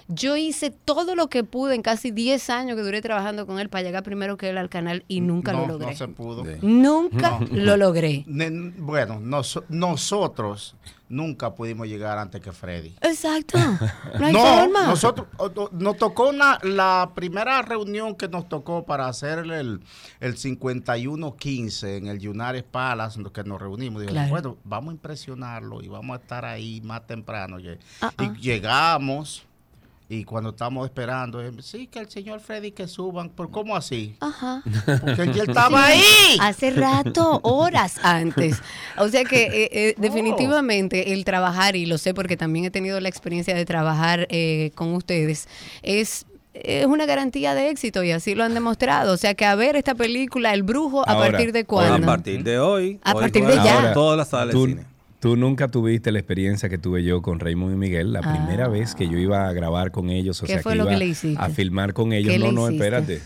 [SPEAKER 3] Yo hice todo lo que pude en casi 10 años que duré trabajando con él para llegar primero que él al canal y nunca
[SPEAKER 7] no,
[SPEAKER 3] lo logré.
[SPEAKER 7] No se pudo.
[SPEAKER 3] Nunca lo logré.
[SPEAKER 7] Bueno, nos- nosotros nunca pudimos llegar antes que Freddy.
[SPEAKER 3] Exacto. <laughs> No hay
[SPEAKER 7] no,
[SPEAKER 3] forma.
[SPEAKER 7] nosotros nos tocó una, la primera reunión que nos tocó para hacer el, el 51-15 en el United Palace, en que nos reunimos. Digo,
[SPEAKER 3] Claro.
[SPEAKER 7] bueno, vamos a impresionarlo y vamos a estar ahí más temprano. Lle-
[SPEAKER 3] Ah, ah.
[SPEAKER 7] Y llegamos y cuando estamos esperando, eh, sí, que el señor Freddy que suban, ¿por cómo así?
[SPEAKER 3] Ajá.
[SPEAKER 7] Porque él ya estaba
[SPEAKER 3] Sí,
[SPEAKER 7] ahí.
[SPEAKER 3] Hace rato, horas antes. O sea que eh, eh, definitivamente el trabajar, y lo sé porque también he tenido la experiencia de trabajar eh, con ustedes, es es una garantía de éxito y así lo han demostrado. O sea que a ver esta película, El Brujo, ¿a
[SPEAKER 2] Ahora,
[SPEAKER 3] partir de
[SPEAKER 6] A
[SPEAKER 3] cuándo?
[SPEAKER 6] partir de hoy.
[SPEAKER 3] A
[SPEAKER 6] hoy
[SPEAKER 3] partir de ya.
[SPEAKER 6] ahora Todas las salas de cine.
[SPEAKER 2] Tú nunca tuviste la experiencia que tuve yo con Raymond y Miguel, la primera
[SPEAKER 3] Ah.
[SPEAKER 2] vez que yo iba a grabar con ellos, o
[SPEAKER 3] ¿Qué
[SPEAKER 2] sea,
[SPEAKER 3] fue
[SPEAKER 2] que
[SPEAKER 3] lo
[SPEAKER 2] iba
[SPEAKER 3] que le hiciste?
[SPEAKER 2] a filmar con ellos.
[SPEAKER 3] ¿Qué
[SPEAKER 2] no, no, espérate.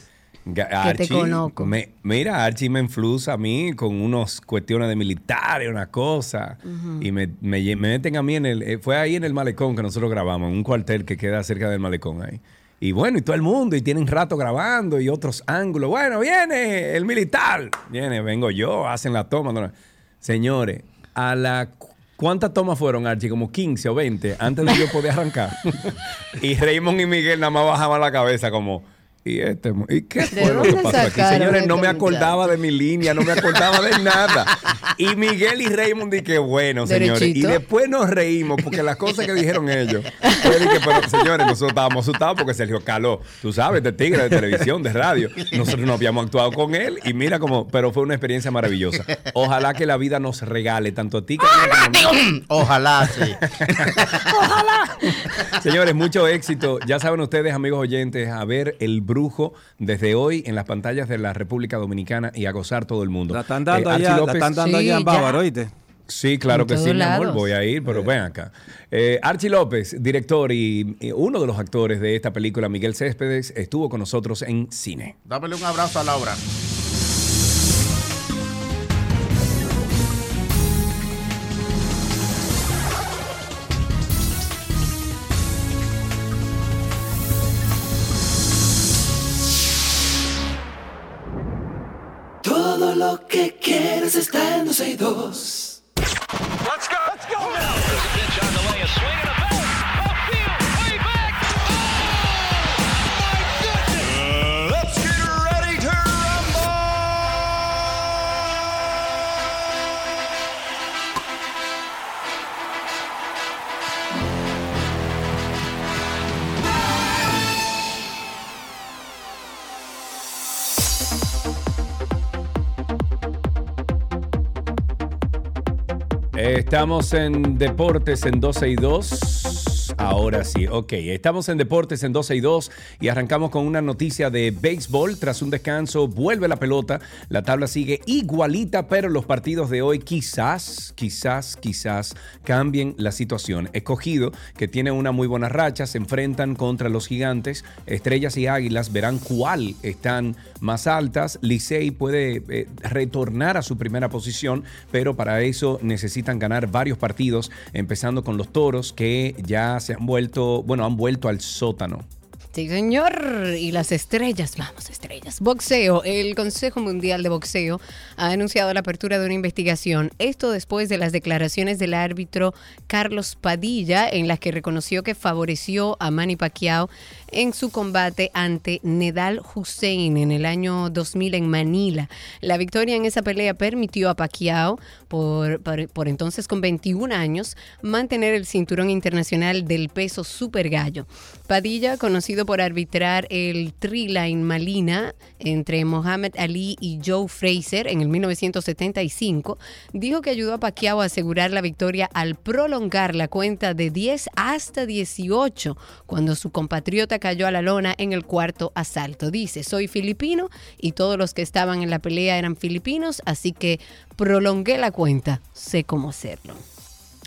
[SPEAKER 3] Que te conozco.
[SPEAKER 2] me- mira, Archie me influza a mí con unas cuestiones de militares, una cosa, y me, me meten a mí en el... eh, fue ahí en el malecón que nosotros grabamos, en un cuartel que queda cerca del malecón ahí. Y bueno, y todo el mundo, y tienen rato grabando, y otros ángulos. Bueno, viene el militar. Viene, vengo yo, hacen la toma. Señores, a la... ¿Cuántas tomas fueron, Archie? Como 15 o 20 antes de yo poder arrancar. <laughs> y Raymond y Miguel nada más bajaban la cabeza como... ¿Y, este, ¿Y qué
[SPEAKER 3] ¿De
[SPEAKER 2] fue lo que pasó aquí? Señores, no me acordaba de mi línea, no me acordaba de nada. <laughs> Y Miguel y Raymond di que bueno, señores.
[SPEAKER 3] Derechito.
[SPEAKER 2] Y después nos reímos porque las cosas que dijeron ellos. De que, pero señores, nosotros estábamos asustados porque Sergio Caló, tú sabes, de tigre, de televisión, de radio. Nosotros no habíamos actuado con él y mira cómo, pero fue una experiencia maravillosa. Ojalá que la vida nos regale tanto a ti como a mí.
[SPEAKER 7] Ojalá, sí.
[SPEAKER 2] Señores, mucho éxito. Ya saben ustedes, amigos oyentes, a ver El Brujo desde hoy en las pantallas de la República Dominicana y a gozar todo el mundo.
[SPEAKER 6] La están dando
[SPEAKER 2] Eh,
[SPEAKER 6] allá, la
[SPEAKER 2] López-
[SPEAKER 6] están dando
[SPEAKER 3] Sí,
[SPEAKER 6] allá en. Bávaro, ¿oíste?
[SPEAKER 2] Sí, claro que sí,
[SPEAKER 3] todos
[SPEAKER 2] mi amor.
[SPEAKER 3] lados.
[SPEAKER 2] Voy a ir, pero ven acá. Eh, Archie López, director y, y uno de los actores de esta película, Miguel Céspedes, estuvo con nosotros en cine.
[SPEAKER 7] Dámele un abrazo a Laura.
[SPEAKER 1] Quieres está en 12 y 2.
[SPEAKER 2] Estamos en Deportes en 12 y 2. Ahora sí, ok. Estamos en Deportes en 12 y 2 y arrancamos con una noticia de béisbol. Tras un descanso, vuelve la pelota. La tabla sigue igualita, pero los partidos de hoy quizás, quizás, quizás cambien la situación. Escogido, que tiene una muy buena racha, se enfrentan contra los gigantes. Estrellas y águilas verán cuál están más altas. Licey puede eh, retornar a su primera posición, pero para eso necesitan ganar varios partidos, empezando con los toros que ya se han vuelto, bueno, han vuelto al sótano.
[SPEAKER 3] Sí, señor. Y las estrellas, vamos, estrellas. Boxeo. El Consejo Mundial de Boxeo ha anunciado la apertura de una investigación. Esto después de las declaraciones del árbitro Carlos Padilla, en las que reconoció que favoreció a Manny Pacquiao en su combate ante Nedal Hussein en el año 2000 en Manila. La victoria en esa pelea permitió a Pacquiao, por, entonces con 21 años, mantener el cinturón internacional del peso super gallo. Padilla, conocido por arbitrar el Triline Malina entre Mohamed Ali y Joe Fraser en el 1975, dijo que ayudó a Pacquiao a asegurar la victoria al prolongar la cuenta de 10 hasta 18 cuando su compatriota cayó a la lona en el cuarto asalto. Dice, soy filipino y todos los que estaban en la pelea eran filipinos, así que prolongué la cuenta, sé cómo hacerlo.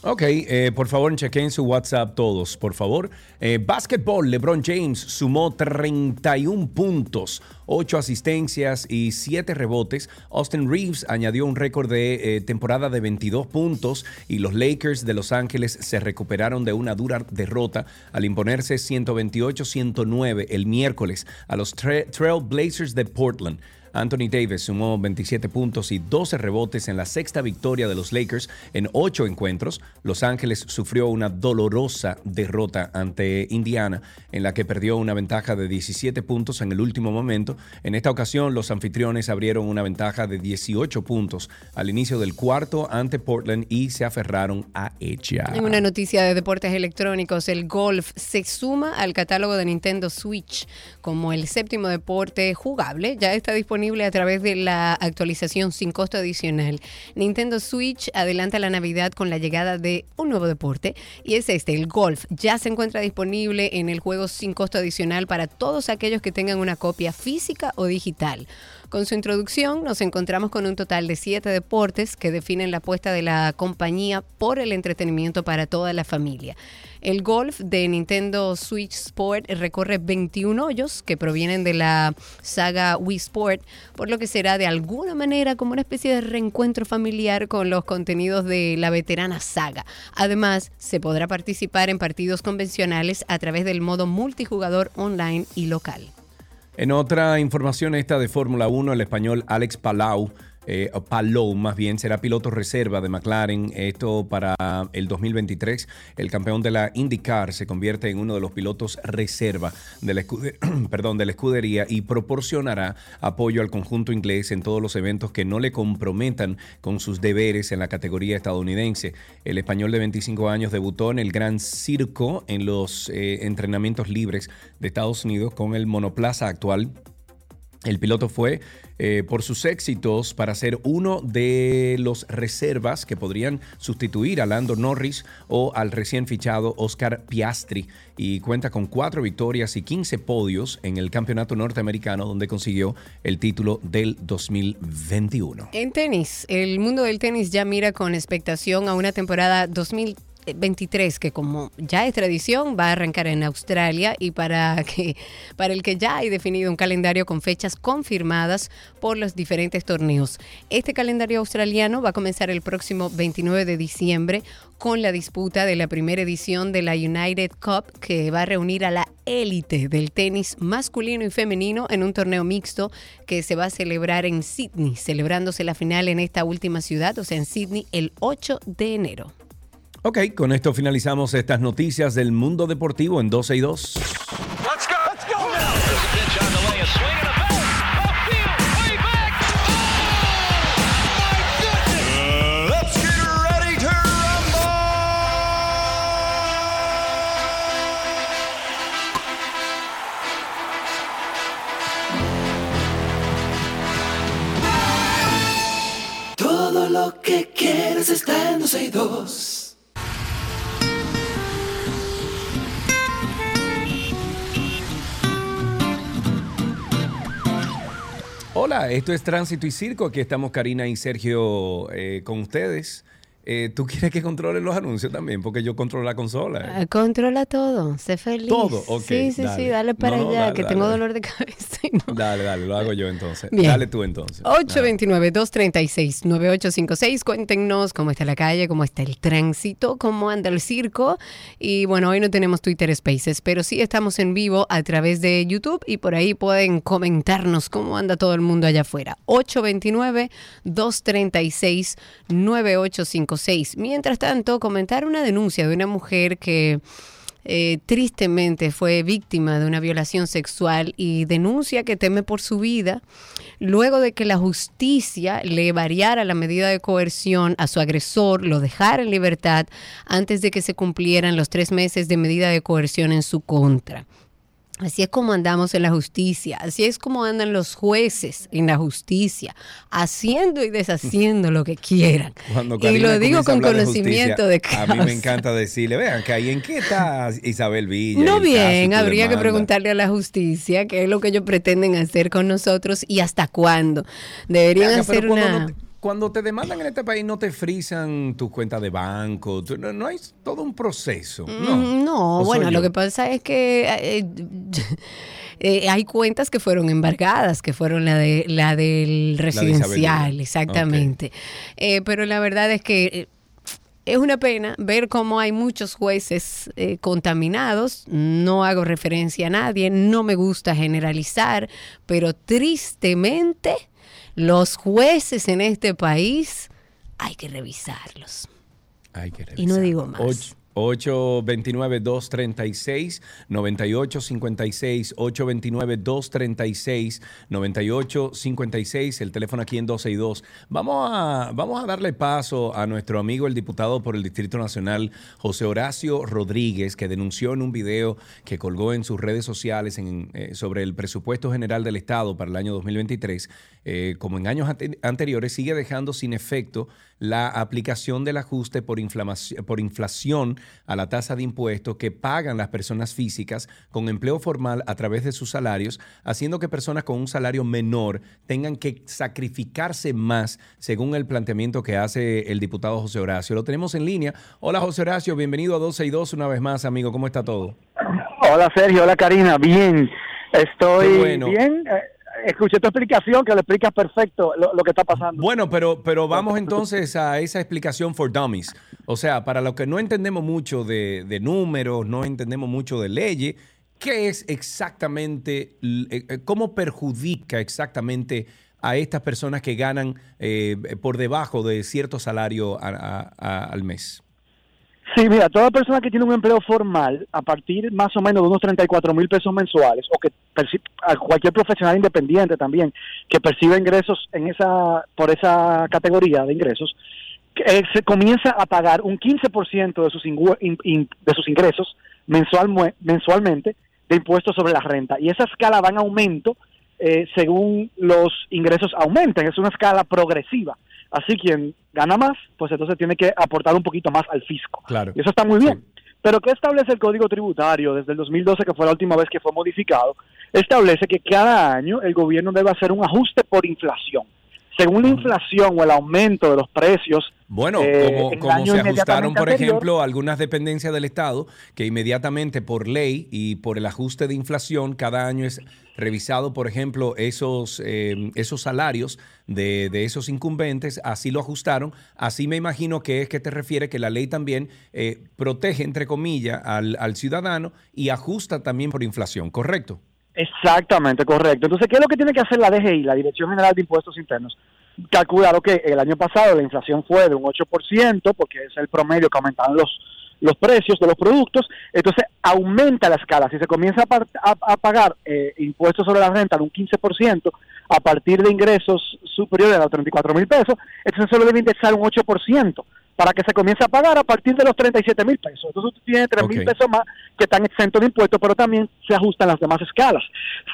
[SPEAKER 2] Ok, eh, por favor, chequen su WhatsApp todos, por favor. Eh, básquetbol, LeBron James sumó 31 puntos, 8 asistencias y 7 rebotes. Austin Reeves añadió un récord de eh, temporada de 22 puntos y los Lakers de Los Ángeles se recuperaron de una dura derrota al imponerse 128-109 el miércoles a los Trail Blazers de Portland. Anthony Davis sumó 27 puntos y 12 rebotes en la sexta victoria de los Lakers en ocho encuentros. Los Ángeles sufrió una dolorosa derrota ante Indiana, en la que perdió una ventaja de 17 puntos en el último momento. En esta ocasión, los anfitriones abrieron una ventaja de 18 puntos al inicio del cuarto ante Portland y se aferraron a ella.
[SPEAKER 3] En una noticia de deportes electrónicos, el golf se suma al catálogo de Nintendo Switch como el séptimo deporte jugable. Ya está disponible a través de la actualización sin costo adicional. Nintendo Switch adelanta la Navidad con la llegada de un nuevo deporte y es este, el golf. Ya se encuentra disponible en el juego sin costo adicional para todos aquellos que tengan una copia física o digital. Con su introducción nos encontramos con un total de siete deportes que definen la apuesta de la compañía por el entretenimiento para toda la familia. El golf de Nintendo Switch Sport recorre 21 hoyos que provienen de la saga Wii Sport, por lo que será de alguna manera como una especie de reencuentro familiar con los contenidos de la veterana saga. Además, se podrá participar en partidos convencionales a través del modo multijugador online y local.
[SPEAKER 2] En otra información esta de Fórmula 1, el español Alex Palau eh, Palou más bien, será piloto reserva de McLaren. Esto para el 2023. El campeón de la IndyCar se convierte en uno de los pilotos reserva de la, <clears throat> perdón, de la escudería y proporcionará apoyo al conjunto inglés en todos los eventos que no le comprometan con sus deberes en la categoría estadounidense. El español de 25 años debutó en el Gran Circo en los eh, entrenamientos libres de Estados Unidos con el monoplaza actual el piloto fue eh, por sus éxitos para ser uno de los reservas que podrían sustituir a Lando Norris o al recién fichado Oscar Piastri y cuenta con cuatro victorias y 15 podios en el campeonato norteamericano donde consiguió el título del 2021.
[SPEAKER 3] En tenis, el mundo del tenis ya mira con expectación a una temporada 2020 23, que como ya es tradición, va a arrancar en Australia y para, que, para el que ya hay definido un calendario con fechas confirmadas por los diferentes torneos. Este calendario australiano va a comenzar el próximo 29 de diciembre con la disputa de la primera edición de la United Cup que va a reunir a la élite del tenis masculino y femenino en un torneo mixto que se va a celebrar en Sydney, celebrándose la final en esta última ciudad, o sea, en Sydney, el 8 de enero.
[SPEAKER 2] Ok, con esto finalizamos estas noticias del mundo deportivo en 12 y 2.
[SPEAKER 1] Todo lo que quieres está en 12 y 2.
[SPEAKER 2] Hola, esto es Tránsito y Circo. Aquí estamos Karina y Sergio eh, con ustedes. Eh, ¿Tú quieres que controle los anuncios también? Porque yo controlo la consola.
[SPEAKER 3] Ah, controla todo, sé feliz.
[SPEAKER 2] Todo, ok.
[SPEAKER 3] Sí, sí, sí, dale para allá, que tengo dolor de cabeza.
[SPEAKER 2] Dale, dale, lo hago yo entonces. Dale tú entonces.
[SPEAKER 3] 829-236-9856. Cuéntenos cómo está la calle, cómo está el tránsito, cómo anda el circo. Y bueno, hoy no tenemos Twitter Spaces, pero sí estamos en vivo a través de YouTube y por ahí pueden comentarnos cómo anda todo el mundo allá afuera. 829-236-9856. Mientras tanto, comentar una denuncia de una mujer que eh, tristemente fue víctima de una violación sexual y denuncia que teme por su vida luego de que la justicia le variara la medida de coerción a su agresor, lo dejara en libertad antes de que se cumplieran los tres meses de medida de coerción en su contra. Así es como andamos en la justicia, así es como andan los jueces en la justicia, haciendo y deshaciendo lo que quieran. y lo digo con conocimiento de, causa.
[SPEAKER 2] A mí me encanta decirle, vean, que ahí en qué está Isabel Villa.
[SPEAKER 3] No bien, habría que preguntarle a la justicia qué es lo que ellos pretenden hacer con nosotros y hasta cuándo. Deberían hacer una...
[SPEAKER 2] cuando te demandan en este país no te frisan tu cuenta de banco, no, no hay todo un proceso. No,
[SPEAKER 3] Mm, No,
[SPEAKER 2] ¿O soy
[SPEAKER 3] bueno, lo que pasa es que eh, <laughs> eh, hay cuentas que fueron embargadas, que fueron la de la del residencial, exactamente. Eh, pero la verdad es que eh, es una pena ver cómo hay muchos jueces eh, contaminados. No hago referencia a nadie, no me gusta generalizar, pero tristemente los jueces en este país hay que revisarlos.
[SPEAKER 2] Hay que
[SPEAKER 3] Y no digo más.
[SPEAKER 2] Och- 829-236-9856, 829-236-9856, el teléfono aquí en 262. Vamos a, vamos a darle paso a nuestro amigo, el diputado por el Distrito Nacional, José Horacio Rodríguez, que denunció en un video que colgó en sus redes sociales en, eh, sobre el presupuesto general del Estado para el año 2023, eh, como en años ante- anteriores, sigue dejando sin efecto la aplicación del ajuste por, por inflación a la tasa de impuestos que pagan las personas físicas con empleo formal a través de sus salarios, haciendo que personas con un salario menor tengan que sacrificarse más, según el planteamiento que hace el diputado José Horacio. Lo tenemos en línea. Hola José Horacio, bienvenido a 12 y 2 una vez más, amigo. ¿Cómo está todo?
[SPEAKER 8] Hola Sergio, hola Karina, bien. Estoy
[SPEAKER 2] bueno.
[SPEAKER 8] bien. Eh, escuché tu explicación que lo explicas perfecto lo, lo que está pasando.
[SPEAKER 2] Bueno, pero, pero vamos entonces a esa explicación for dummies. O sea, para los que no entendemos mucho de, de números, no entendemos mucho de leyes, ¿qué es exactamente, eh, eh, cómo perjudica exactamente a estas personas que ganan eh, por debajo de cierto salario a- a- a- al mes?
[SPEAKER 8] Sí, mira, toda persona que tiene un empleo formal a partir más o menos de unos 34 mil pesos mensuales o que a cualquier profesional independiente también que perciba ingresos en esa por esa categoría de ingresos eh, se comienza a pagar un 15% de sus de sus ingresos mensual mensualmente de impuestos sobre la renta. Y esa escala va en aumento eh, según los ingresos aumenten. Es una escala progresiva así quien gana más pues entonces tiene que aportar un poquito más al fisco
[SPEAKER 2] Claro.
[SPEAKER 8] y eso está muy bien. Pero ¿qué establece el Código Tributario desde el 2012, que fue la última vez que fue modificado? Establece que cada año el gobierno debe hacer un ajuste por inflación. Según la inflación o el aumento de los precios,
[SPEAKER 2] Bueno,
[SPEAKER 8] eh,
[SPEAKER 2] como, se ajustaron, por
[SPEAKER 8] anterior,
[SPEAKER 2] ejemplo, algunas dependencias del Estado, que inmediatamente por ley y por el ajuste de inflación, cada año es revisado, por ejemplo, esos, eh, esos salarios de, de esos incumbentes, así lo ajustaron. Así me imagino que es que te refiere que la ley también eh, protege, entre comillas, al, al ciudadano y ajusta también por inflación, ¿correcto?
[SPEAKER 8] Exactamente, correcto. Entonces, ¿qué es lo que tiene que hacer la DGI, la Dirección General de Impuestos Internos? Calcularon que el año pasado la inflación fue de un 8%, porque es el promedio que aumentaron los, los precios de los productos, entonces aumenta la escala. Si se comienza a, par- a- a pagar eh, impuestos sobre la renta de un 15% a partir de ingresos superiores a los 34 mil pesos, entonces solo debe indexar un 8% para que se comience a pagar a partir de los 37 mil pesos. Entonces usted tiene 3 mil pesos más que están exentos de impuestos, pero también se ajustan las demás escalas.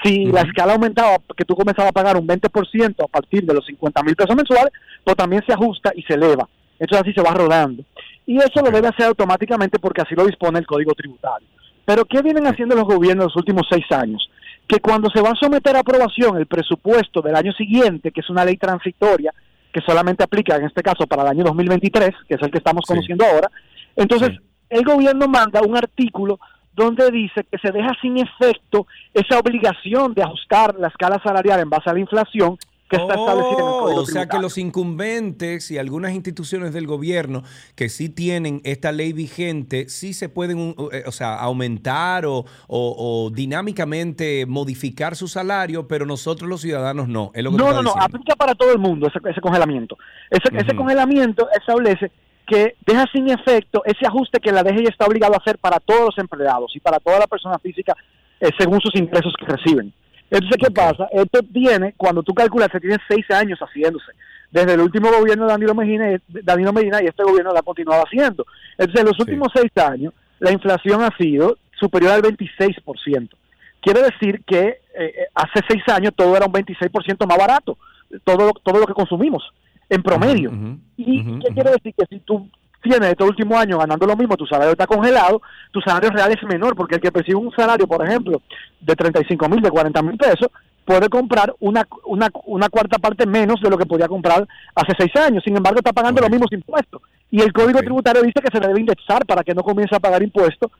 [SPEAKER 8] Si la escala aumentaba, que tú comenzabas a pagar un 20% a partir de los 50 mil pesos mensuales, pues también se ajusta y se eleva. Entonces así se va rodando. Y eso lo debe hacer automáticamente porque así lo dispone el Código Tributario. Pero ¿qué vienen haciendo los gobiernos los últimos seis años? Que cuando se va a someter a aprobación el presupuesto del año siguiente, que es una ley transitoria, que solamente aplica en este caso para el año 2023, que es el que estamos
[SPEAKER 2] Sí.
[SPEAKER 8] conociendo ahora, entonces el gobierno manda un artículo donde dice que se deja sin efecto esa obligación de ajustar la escala salarial en base a la inflación que está establecida en el
[SPEAKER 2] Oh,
[SPEAKER 8] Código
[SPEAKER 2] o sea que los incumbentes y algunas instituciones del gobierno que sí tienen esta ley vigente, sí se pueden, uh, eh, o sea, aumentar o, o- o dinámicamente modificar su salario, pero nosotros los ciudadanos no. Es lo que
[SPEAKER 8] No, no, no, aplica para todo el mundo ese, ese congelamiento. Ese, congelamiento establece que deja sin efecto ese ajuste que la DGI está obligado a hacer para todos los empleados y para toda la persona física eh, según sus ingresos que reciben. Entonces, ¿qué pasa? Esto tiene, cuando tú calculas, se tiene seis años haciéndose. Desde el último gobierno de Danilo Medina, Danilo Medina y este gobierno lo ha continuado haciendo. Entonces, en los
[SPEAKER 2] Sí.
[SPEAKER 8] últimos seis años, la inflación ha sido superior al 26%. Quiere decir que eh, eh, hace seis años todo era un 26% más barato, todo, lo- todo lo que consumimos en promedio. ¿Y qué quiere decir? Que si tú tienes este último año ganando lo mismo, tu salario está congelado, tu salario real es menor, porque el que percibe un salario, por ejemplo, de 35 mil, de 40 mil pesos, puede comprar una, una, una cuarta parte menos de lo que podía comprar hace seis años. Sin embargo, está pagando los mismos impuestos. Y el Código Tributario dice que se debe indexar para que no comience a pagar impuestos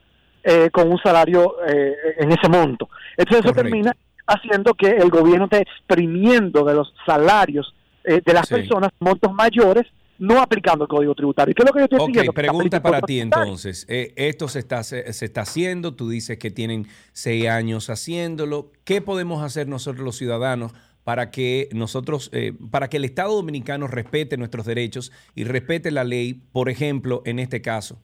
[SPEAKER 8] eh, con un salario eh, en ese monto. Entonces eso termina haciendo que el gobierno esté exprimiendo de los salarios eh, de las personas montos mayores no aplicando el código tributario. ¿Qué es lo que yo estoy
[SPEAKER 2] okay, pregunta para ti entonces. esto se está, se, está haciendo, tú dices que tienen seis años haciéndolo. ¿Qué podemos hacer nosotros los ciudadanos para que nosotros, para que el Estado Dominicano respete nuestros derechos y respete la ley, por ejemplo, en este caso?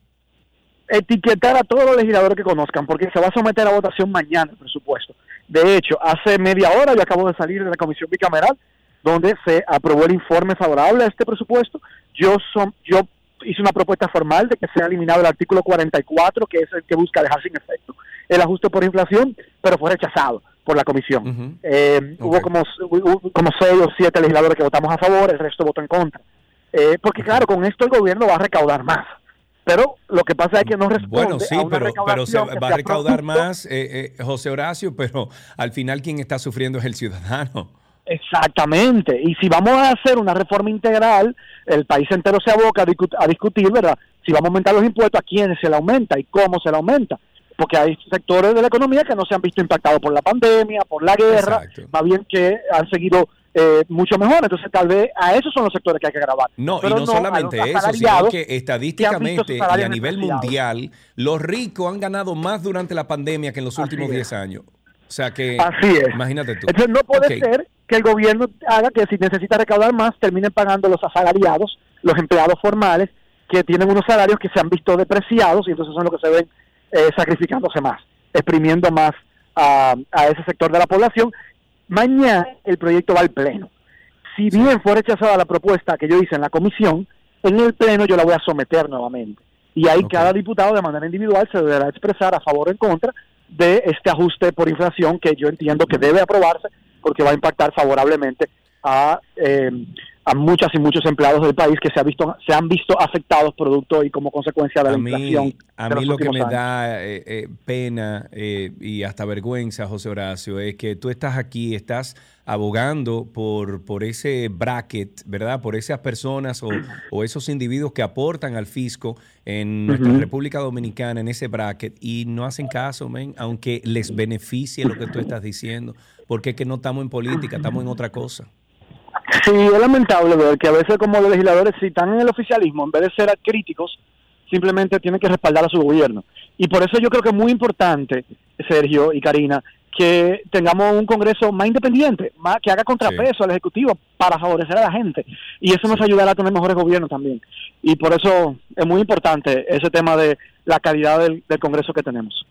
[SPEAKER 8] etiquetar a todos los legisladores que conozcan, porque se va a someter a votación mañana el presupuesto. De hecho, hace media hora yo acabo de salir de la comisión bicameral, donde se aprobó el informe favorable a este presupuesto. Yo, son, yo hice una propuesta formal de que sea eliminado el artículo 44, que es el que busca dejar sin efecto el ajuste por inflación, pero fue rechazado por la comisión. Eh, hubo como, como seis o siete legisladores que votamos a favor, el resto votó en contra. Eh, porque claro, con esto el gobierno va a recaudar más pero lo que pasa es que no responde
[SPEAKER 2] bueno, sí, pero, pero se va a recaudar más, eh, eh, José Horacio, pero al final quien está sufriendo es el ciudadano.
[SPEAKER 8] Exactamente, y si vamos a hacer una reforma integral, el país entero se aboca a, discutir, ¿verdad? Si vamos a aumentar los impuestos, ¿a quiénes se le aumenta y cómo se le aumenta? Porque hay sectores de la economía que no se han visto impactados por la pandemia, por la guerra, más bien que han seguido eh, mucho mejor. Entonces, tal vez a esos son los sectores que hay que grabar.
[SPEAKER 2] No, y no, solamente eso, sino que estadísticamente y a nivel mundial, los ricos han ganado más durante la pandemia que en los últimos 10 años. O sea que,
[SPEAKER 8] Así es.
[SPEAKER 2] imagínate tú.
[SPEAKER 8] Entonces, no puede ser que el gobierno haga que si necesita recaudar más, terminen pagando los asalariados, los empleados formales, que tienen unos salarios que se han visto depreciados y entonces son los que se ven eh, sacrificándose más, exprimiendo más a, a ese sector de la población Mañana el proyecto va al Pleno. Si bien fue rechazada la propuesta que yo hice en la comisión, en el Pleno yo la voy a someter nuevamente. Y ahí cada diputado de manera individual se deberá expresar a favor o en contra de este ajuste por inflación que yo entiendo que debe aprobarse porque va a impactar favorablemente a eh, a muchas y muchos empleados del país que se, ha visto, se han visto afectados producto y como consecuencia de la inflación.
[SPEAKER 2] A mí lo que me da eh, eh, pena eh, y hasta vergüenza, José Horacio, es que tú estás aquí, estás abogando por, por ese bracket, ¿verdad? Por esas personas o, esos individuos que aportan al fisco en nuestra República Dominicana, en ese bracket, y no hacen caso, men, aunque les beneficie lo que tú estás diciendo, porque es que no estamos en política, estamos en otra cosa.
[SPEAKER 8] Sí, es lamentable ver que a veces como los legisladores, si están en el oficialismo, en vez de ser críticos, simplemente tienen que respaldar a su gobierno. Y por eso yo creo que es muy importante, Sergio y Karina, que tengamos un Congreso más independiente, más que haga contrapeso al Ejecutivo para favorecer a la gente. Y eso nos ayudará a tener mejores gobiernos también. Y por eso es muy importante ese tema de la calidad del Congreso que tenemos.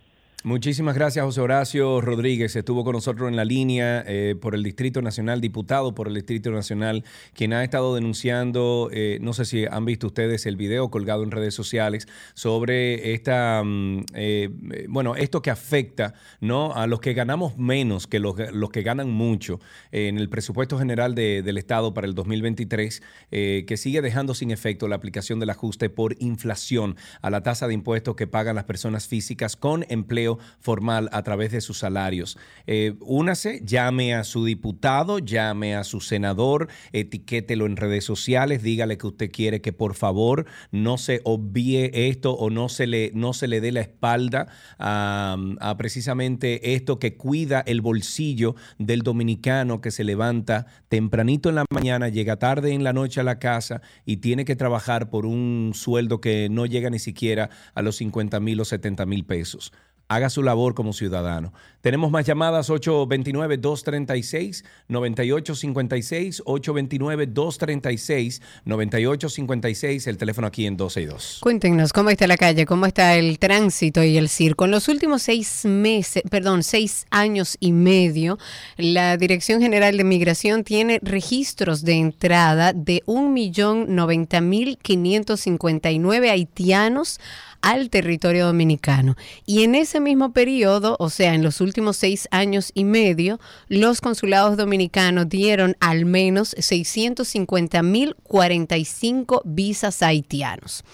[SPEAKER 2] Muchísimas gracias, José Horacio Rodríguez. Estuvo con nosotros en la línea eh, por el Distrito Nacional, diputado por el Distrito Nacional, quien ha estado denunciando, eh, no sé si han visto ustedes el video colgado en redes sociales sobre esta, mm, eh, bueno, esto que afecta ¿no? a los que ganamos menos que los, los que ganan mucho en el presupuesto general del Estado para el 2023, que sigue dejando sin efecto la aplicación del ajuste por inflación a la tasa de impuestos que pagan las personas físicas con empleo formal a través de sus salarios. Eh, únase, llame a su diputado, llame a su senador, etiquételo en redes sociales, dígale que usted quiere que por favor no se obvie esto o no se le, no se le dé la espalda a, a precisamente esto que cuida el bolsillo del dominicano que se levanta tempranito en la mañana, llega tarde en la noche a la casa y tiene que trabajar por un sueldo que no llega ni siquiera a los 50 mil o 70 mil pesos haga su labor como ciudadano. Tenemos más llamadas 829-236-9856, 829-236-9856, el teléfono aquí en 262.
[SPEAKER 3] Cuéntenos cómo está la calle, cómo está el tránsito y el circo. En los últimos seis meses, perdón, seis años y medio, la Dirección General de Migración tiene registros de entrada de 1.090.559 haitianos al territorio dominicano. Y en ese mismo periodo, o sea, en los últimos seis años y medio, los consulados dominicanos dieron al menos 650.045 visas haitianos.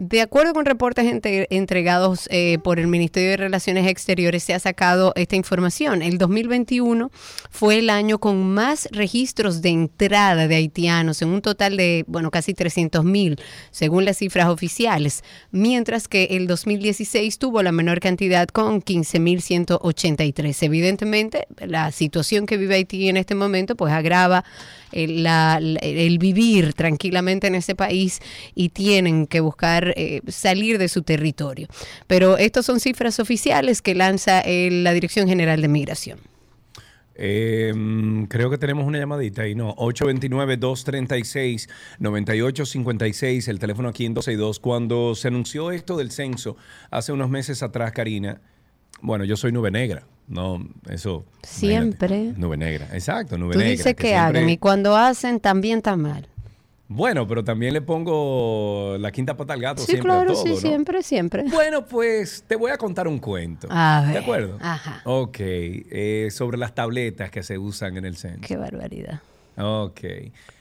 [SPEAKER 3] De acuerdo con reportes entre- entregados eh, por el Ministerio de Relaciones Exteriores, se ha sacado esta información. El 2021 fue el año con más registros de entrada de haitianos, en un total de, bueno, casi 300 mil, según las cifras oficiales, mientras que el 2016 tuvo la menor cantidad con 15 mil 183. Evidentemente, la situación que vive Haití en este momento, pues agrava la- el vivir tranquilamente en ese país y tienen que buscar eh, salir de su territorio. Pero estas son cifras oficiales que lanza eh, la Dirección General de Migración.
[SPEAKER 2] Eh, mm, creo que tenemos una llamadita ahí, ¿no? 829-236-9856, el teléfono aquí en 262. Cuando se anunció esto del censo hace unos meses atrás, Karina, bueno, yo soy nube negra, no, eso.
[SPEAKER 3] Siempre.
[SPEAKER 2] Nube negra, exacto, nube
[SPEAKER 3] Tú
[SPEAKER 2] negra.
[SPEAKER 3] dices que,
[SPEAKER 2] siempre-
[SPEAKER 3] hagan y cuando hacen también está mal.
[SPEAKER 2] Bueno, pero también le pongo la quinta pata al gato
[SPEAKER 3] Sí,
[SPEAKER 2] siempre a
[SPEAKER 3] claro,
[SPEAKER 2] todo,
[SPEAKER 3] sí,
[SPEAKER 2] ¿no?
[SPEAKER 3] siempre, siempre.
[SPEAKER 2] Bueno, pues te voy a contar un cuento.
[SPEAKER 3] A
[SPEAKER 2] ¿De
[SPEAKER 3] ver,
[SPEAKER 2] acuerdo?
[SPEAKER 3] ajá.
[SPEAKER 2] Ok, eh, sobre las tabletas que se usan en el censo.
[SPEAKER 3] Qué barbaridad.
[SPEAKER 2] Ok.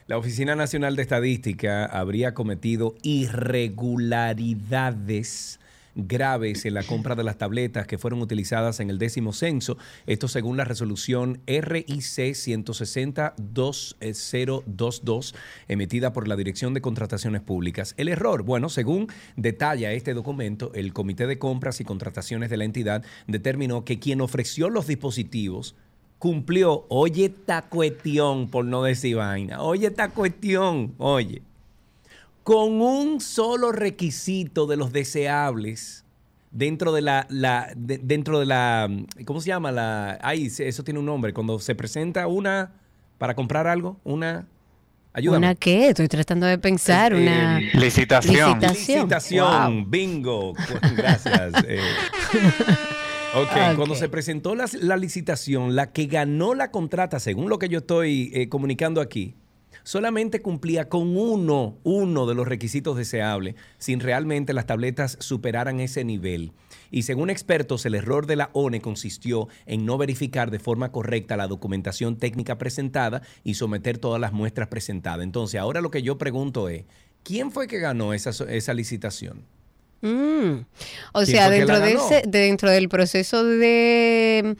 [SPEAKER 2] La Oficina Nacional de Estadística habría cometido irregularidades graves en la compra de las tabletas que fueron utilizadas en el décimo censo. Esto según la resolución RIC 160-2022 emitida por la Dirección de Contrataciones Públicas. El error, bueno, según detalla este documento, el Comité de Compras y Contrataciones de la entidad determinó que quien ofreció los dispositivos cumplió, oye esta cuestión, por no decir vaina, oye esta cuestión, oye, con un solo requisito de los deseables dentro de la, la- de- dentro de la, ¿cómo se llama? La, ay, eso tiene un nombre, cuando se presenta una, para comprar algo, una, ayúdame.
[SPEAKER 3] ¿Una qué? Estoy tratando de pensar.
[SPEAKER 2] Eh,
[SPEAKER 3] una
[SPEAKER 9] Licitación.
[SPEAKER 3] licitación.
[SPEAKER 2] Licitación,
[SPEAKER 3] Wow.
[SPEAKER 2] bingo. Gracias. eh. <laughs> Ok,
[SPEAKER 3] Ok.
[SPEAKER 2] cuando se presentó la, la licitación, la que ganó la contrata, según lo que yo estoy eh, comunicando aquí, solamente cumplía con uno, uno de los requisitos deseables, sin realmente las tabletas superaran ese nivel. Y según expertos, el error de la ONE consistió en no verificar de forma correcta la documentación técnica presentada y someter todas las muestras presentadas. Entonces, ahora lo que yo pregunto es, ¿quién fue que ganó esa, esa licitación?
[SPEAKER 3] Mm. O
[SPEAKER 2] ¿Quién
[SPEAKER 3] sea, dentro de ese, dentro del proceso de,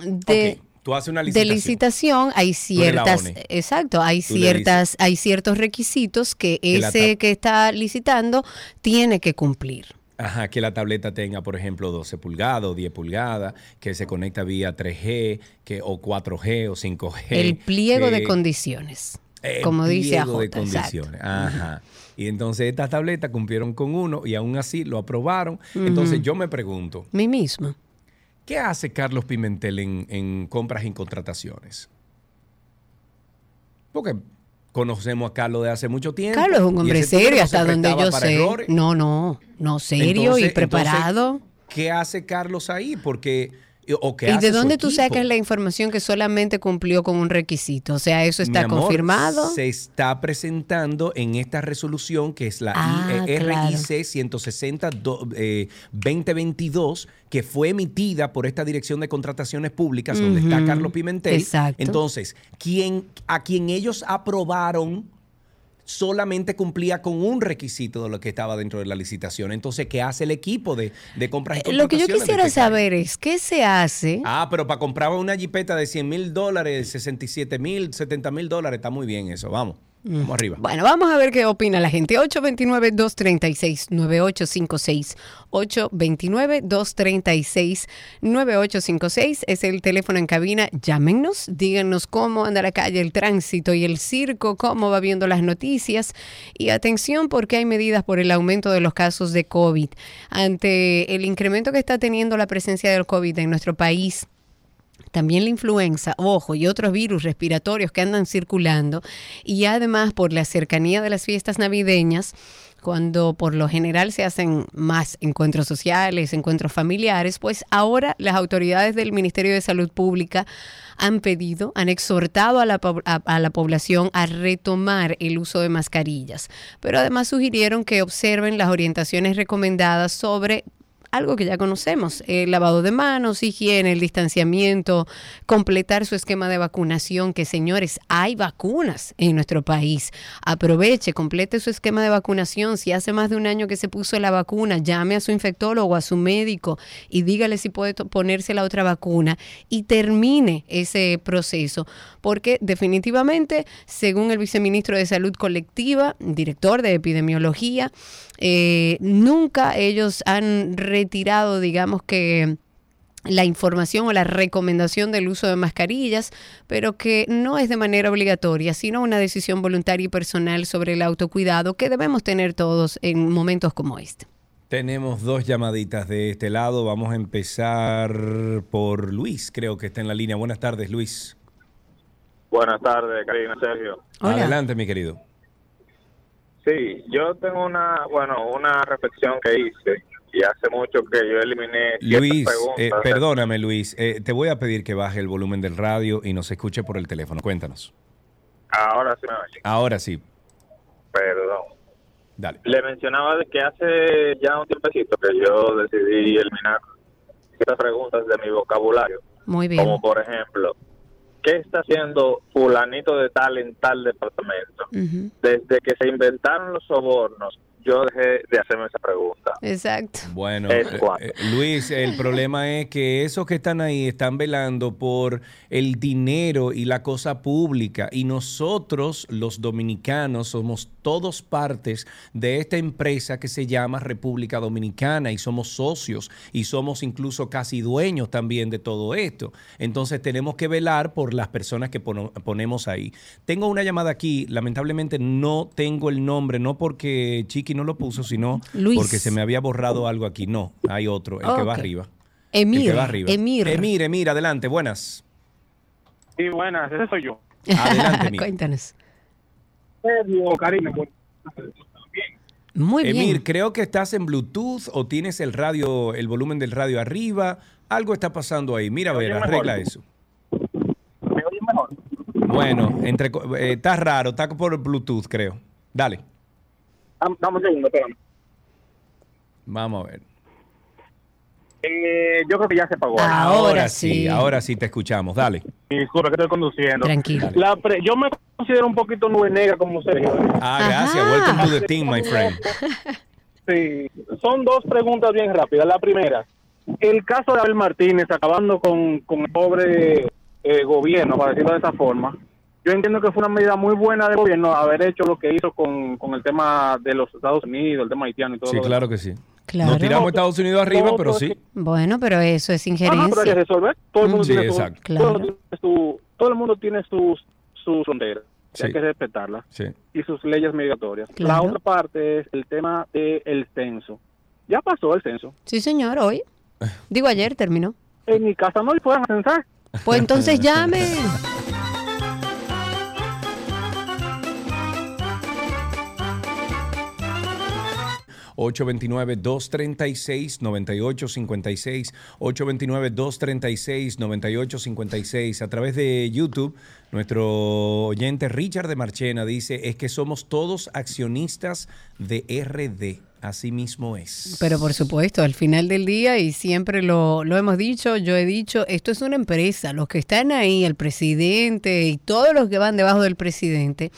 [SPEAKER 3] de,
[SPEAKER 2] tú haces una
[SPEAKER 3] de
[SPEAKER 2] licitación.
[SPEAKER 3] licitación hay ciertas, exacto, hay
[SPEAKER 2] Tú
[SPEAKER 3] ciertas, hay ciertos requisitos que ese que está licitando tiene que cumplir.
[SPEAKER 2] Ajá, que la tableta tenga, por ejemplo, 12 pulgadas o 10 pulgadas, que se conecta vía 3G, que, o 4G o 5G.
[SPEAKER 3] El pliego de condiciones,
[SPEAKER 2] el
[SPEAKER 3] como dice
[SPEAKER 2] pliego
[SPEAKER 3] AJ.
[SPEAKER 2] de
[SPEAKER 3] exacto.
[SPEAKER 2] condiciones. Ajá. Y entonces estas tabletas cumplieron con uno y aún así lo aprobaron. Entonces yo me pregunto,
[SPEAKER 3] Mí misma.
[SPEAKER 2] ¿Qué hace Carlos Pimentel en, en compras y contrataciones? Porque conocemos a Carlos de hace mucho tiempo.
[SPEAKER 3] Carlos es un hombre serio
[SPEAKER 2] no se
[SPEAKER 3] hasta donde yo sé.
[SPEAKER 2] errores.
[SPEAKER 3] No, no, no, serio
[SPEAKER 2] Entonces-
[SPEAKER 3] y preparado.
[SPEAKER 2] entonces, ¿Qué hace Carlos ahí? Porque o qué
[SPEAKER 3] ¿Y
[SPEAKER 2] hace
[SPEAKER 3] de dónde tú sacas la información que solamente cumplió con un requisito? O sea, eso
[SPEAKER 2] Mi
[SPEAKER 3] está
[SPEAKER 2] amor,
[SPEAKER 3] confirmado.
[SPEAKER 2] Se está presentando en esta resolución que es la
[SPEAKER 3] Ah, claro.
[SPEAKER 2] RIC 160 do- eh, 2022 que fue emitida por esta Dirección de Contrataciones Públicas donde está Carlos Pimentel.
[SPEAKER 3] exacto.
[SPEAKER 2] Entonces, quien, a quien ellos aprobaron solamente cumplía con un requisito de lo que estaba dentro de la licitación. Entonces, ¿qué hace el equipo de, de compras y
[SPEAKER 3] Eh, Lo que yo quisiera
[SPEAKER 2] este
[SPEAKER 3] saber es qué se hace.
[SPEAKER 2] Ah, pero para comprar una jipeta de 100 mil dólares, 67 mil, 70 mil dólares, está muy bien eso. Vamos, vamos arriba.
[SPEAKER 3] Bueno, vamos a ver qué opina la gente. 829-236-9856. 829-236-9856 es el teléfono en cabina. Llámenos, díganos cómo anda la calle, el tránsito y el circo, cómo va viendo las noticias. Y atención porque hay medidas por el aumento de los casos de COVID. Ante el incremento que está teniendo la presencia del COVID en nuestro país, también la influenza, ojo, y otros virus respiratorios que andan circulando, y además por la cercanía de las fiestas navideñas, cuando por lo general se hacen más encuentros sociales, encuentros familiares, pues ahora las autoridades del Ministerio de Salud Pública han pedido, han exhortado a la, a- a la población a retomar el uso de mascarillas, pero además sugirieron que observen las orientaciones recomendadas sobre algo que ya conocemos, el lavado de manos, higiene, el distanciamiento, completar su esquema de vacunación, que señores, hay vacunas en nuestro país. Aproveche, complete su esquema de vacunación. Si hace más de un año que se puso la vacuna, llame a su infectólogo, a su médico y dígale si puede ponerse la otra vacuna y termine ese proceso, porque definitivamente, según el viceministro de Salud Colectiva, director de epidemiología, eh, nunca ellos han retirado, digamos que la información o la recomendación del uso de mascarillas, pero que no es de manera obligatoria, sino una decisión voluntaria y personal sobre el autocuidado que debemos tener todos en momentos como este.
[SPEAKER 2] Tenemos dos llamaditas de este lado. Vamos a empezar por Luis, creo que está en la línea. Buenas tardes, Luis.
[SPEAKER 9] Buenas tardes, Karina Sergio.
[SPEAKER 2] Adelante, mi querido.
[SPEAKER 9] Sí, yo tengo una, bueno, una reflexión que hice y hace mucho que yo eliminé
[SPEAKER 2] Luis, eh, perdóname Luis, eh, te voy a pedir que baje el volumen del radio y nos escuche por el teléfono. Cuéntanos.
[SPEAKER 9] Ahora sí me oye.
[SPEAKER 2] Ahora sí.
[SPEAKER 9] Perdón.
[SPEAKER 2] Dale.
[SPEAKER 9] Le mencionaba de que hace ya un tiempecito que yo decidí eliminar ciertas preguntas de mi vocabulario.
[SPEAKER 3] Muy bien.
[SPEAKER 9] Como por ejemplo, ¿qué está haciendo fulanito de tal en tal departamento? Desde que se inventaron los sobornos, yo dejé de hacerme esa pregunta.
[SPEAKER 3] Exacto.
[SPEAKER 2] Bueno, eh, eh, Luis, el <laughs> problema es que esos que están ahí están velando por el dinero y la cosa pública y nosotros, los dominicanos, somos todos partes de esta empresa que se llama República Dominicana y somos socios y somos incluso casi dueños también de todo esto. Entonces tenemos que velar por las personas que ponemos ahí. Tengo una llamada aquí, lamentablemente no tengo el nombre, no porque Chiqui no lo puso, sino porque se me había borrado algo aquí. No, hay otro, el que va arriba.
[SPEAKER 3] Emir,
[SPEAKER 2] el que va arriba.
[SPEAKER 3] Emir.
[SPEAKER 2] Emir, Emir, adelante, buenas.
[SPEAKER 10] Sí, buenas, ese soy yo.
[SPEAKER 2] Adelante, Emir. <laughs>
[SPEAKER 3] Cuéntanos.
[SPEAKER 2] Muy bien. Emir, creo que estás en Bluetooth o tienes el radio, el volumen del radio arriba. Algo está pasando ahí. Mira, a ver, arregla eso.
[SPEAKER 10] ¿Me oye mejor?
[SPEAKER 2] Bueno, entre, eh, está raro, está por Bluetooth, creo. Dale.
[SPEAKER 10] Dame un segundo, espérame.
[SPEAKER 2] Vamos a ver.
[SPEAKER 10] Eh, yo creo que ya se pagó.
[SPEAKER 2] Ahora, sí. ahora sí te escuchamos. Dale.
[SPEAKER 10] Disculpa que estoy conduciendo.
[SPEAKER 3] Tranquilo.
[SPEAKER 10] La yo me considero un poquito nube negra como ustedes.
[SPEAKER 2] Ah, gracias. Welcome to the team, my friend. <laughs>
[SPEAKER 10] Sí, son dos preguntas bien rápidas. La primera, el caso de Abel Martínez acabando con, con el pobre eh, gobierno, para decirlo de esa forma, yo entiendo que fue una medida muy buena del gobierno haber hecho lo que hizo con, con el tema de los Estados Unidos, el tema haitiano y todo.
[SPEAKER 2] Sí, claro que sí.
[SPEAKER 3] Claro.
[SPEAKER 2] Nos tiramos a Estados Unidos arriba, pero sí.
[SPEAKER 3] Bueno, pero eso es injerencia.
[SPEAKER 10] No, pero hay que resolver. Todo el mundo
[SPEAKER 2] Sí,
[SPEAKER 10] tiene, su, todo, el mundo tiene su, todo el mundo tiene sus su fronteras.
[SPEAKER 2] Sí.
[SPEAKER 10] Hay que respetarlas.
[SPEAKER 2] Sí.
[SPEAKER 10] Y sus leyes migratorias. La otra parte es el tema del censo. Ya pasó el censo.
[SPEAKER 3] Sí, señor, hoy. Digo, ayer terminó.
[SPEAKER 10] En mi casa no le pueden censar.
[SPEAKER 3] Pues entonces <laughs> llame.
[SPEAKER 2] $829-236-9856, 829-236-9856. A través de YouTube, nuestro oyente Richard de Marchena dice, es que somos todos accionistas de RD. Así mismo es.
[SPEAKER 3] Pero por supuesto, al final del día, y siempre lo, lo hemos dicho, yo he dicho, esto es una empresa. Los que están ahí, el presidente y todos los que van debajo del presidente,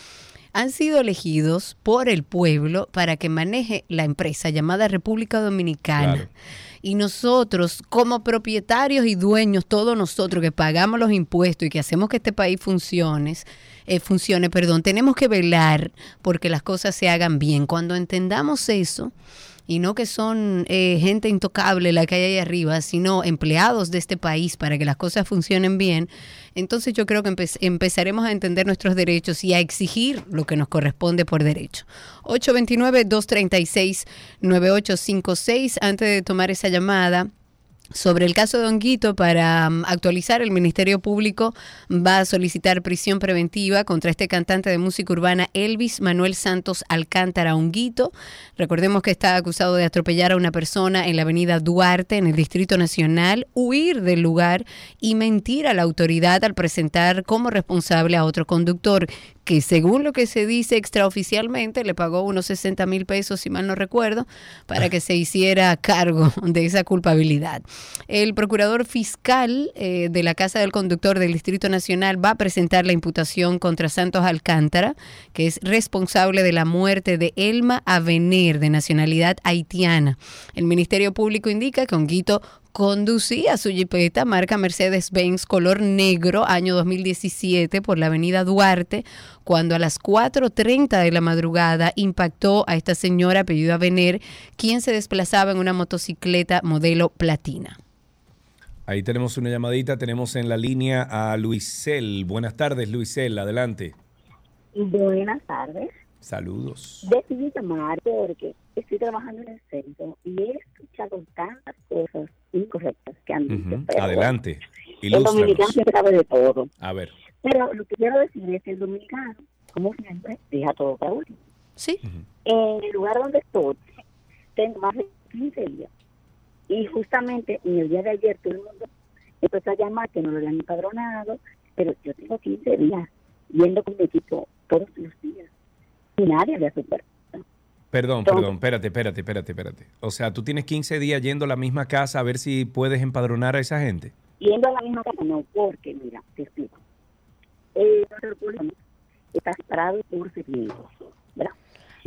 [SPEAKER 3] han sido elegidos por el pueblo para que maneje la empresa llamada República Dominicana.
[SPEAKER 2] Claro.
[SPEAKER 3] Y nosotros, como propietarios y dueños, todos nosotros que pagamos los impuestos y que hacemos que este país funcione, eh, funcione, perdón, tenemos que velar porque las cosas se hagan bien. Cuando entendamos eso, y no que son eh, gente intocable la que hay ahí arriba, sino empleados de este país para que las cosas funcionen bien, entonces yo creo que empe- empezaremos a entender nuestros derechos y a exigir lo que nos corresponde por derecho. 829-236-9856, antes de tomar esa llamada. Sobre el caso de Honguito, para um, actualizar, el Ministerio Público va a solicitar prisión preventiva contra este cantante de música urbana Elvis Manuel Santos Alcántara Honguito. Recordemos que está acusado de atropellar a una persona en la avenida Duarte, en el Distrito Nacional, huir del lugar y mentir a la autoridad al presentar como responsable a otro conductor. Que según lo que se dice extraoficialmente, le pagó unos 60 mil pesos, si mal no recuerdo, para que se hiciera cargo <laughs> de esa culpabilidad. El procurador fiscal eh, de la Casa del Conductor del Distrito Nacional va a presentar la imputación contra Santos Alcántara, que es responsable de la muerte de Elma Avenir, de nacionalidad haitiana. El Ministerio Público indica que Honguito conducía su jipeta marca Mercedes-Benz color negro año 2017 por la avenida Duarte cuando a las 4.30 de la madrugada impactó a esta señora apellida Vener, quien se desplazaba en una motocicleta modelo platina.
[SPEAKER 2] Ahí tenemos una llamadita, tenemos en la línea a Luisel. Buenas tardes, Luisel, adelante.
[SPEAKER 11] Buenas tardes.
[SPEAKER 2] Saludos.
[SPEAKER 11] Decidí llamar porque estoy trabajando en el centro y he escuchado tantas cosas incorrectas que han dicho.
[SPEAKER 2] Adelante.
[SPEAKER 11] El dominicano siempre sabe de todo.
[SPEAKER 2] A ver.
[SPEAKER 11] Pero lo que quiero decir es que el dominicano, como siempre, deja todo para último.
[SPEAKER 3] Sí.
[SPEAKER 11] En el lugar donde estoy, tengo más de 15 días. Y justamente en el día de ayer todo el mundo empezó a llamar que no lo habían empadronado, pero yo tengo 15 días yendo con mi equipo todos los días. Y nadie había superado.
[SPEAKER 2] Perdón,
[SPEAKER 11] Entonces-
[SPEAKER 2] perdón, espérate, espérate, espérate, espérate. O sea, tú tienes 15 días yendo a la misma casa a ver si puedes empadronar a esa gente.
[SPEAKER 11] Yendo a la misma casa, no, porque, mira, te explico. Eh, está separado por segmentos.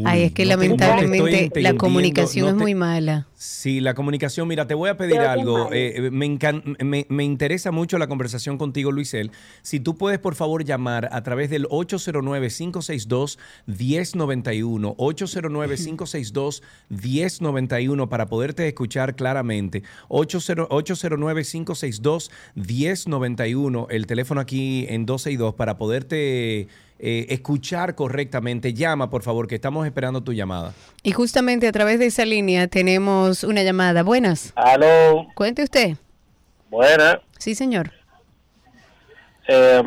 [SPEAKER 3] Ay, es que
[SPEAKER 2] no
[SPEAKER 3] lamentablemente la comunicación
[SPEAKER 2] no
[SPEAKER 3] es
[SPEAKER 2] te-
[SPEAKER 3] muy mala.
[SPEAKER 2] Sí, la comunicación. Mira, te voy a pedir
[SPEAKER 11] Pero
[SPEAKER 2] algo.
[SPEAKER 11] mal.
[SPEAKER 2] Eh, me, encan- me, me interesa mucho la conversación contigo, Luisel. Si tú puedes, por favor, llamar a través del 809-562-1091. 809-562-1091 para poderte escuchar claramente. 80 809-562-1091. El teléfono aquí en 12 y 2 para poderte eh, escuchar correctamente. Llama, por favor, que estamos esperando tu llamada.
[SPEAKER 3] Y justamente a través de esa línea tenemos una llamada. Buenas.
[SPEAKER 12] Aló,
[SPEAKER 3] Cuente usted.
[SPEAKER 12] buena.
[SPEAKER 3] Sí, señor.
[SPEAKER 12] Eh,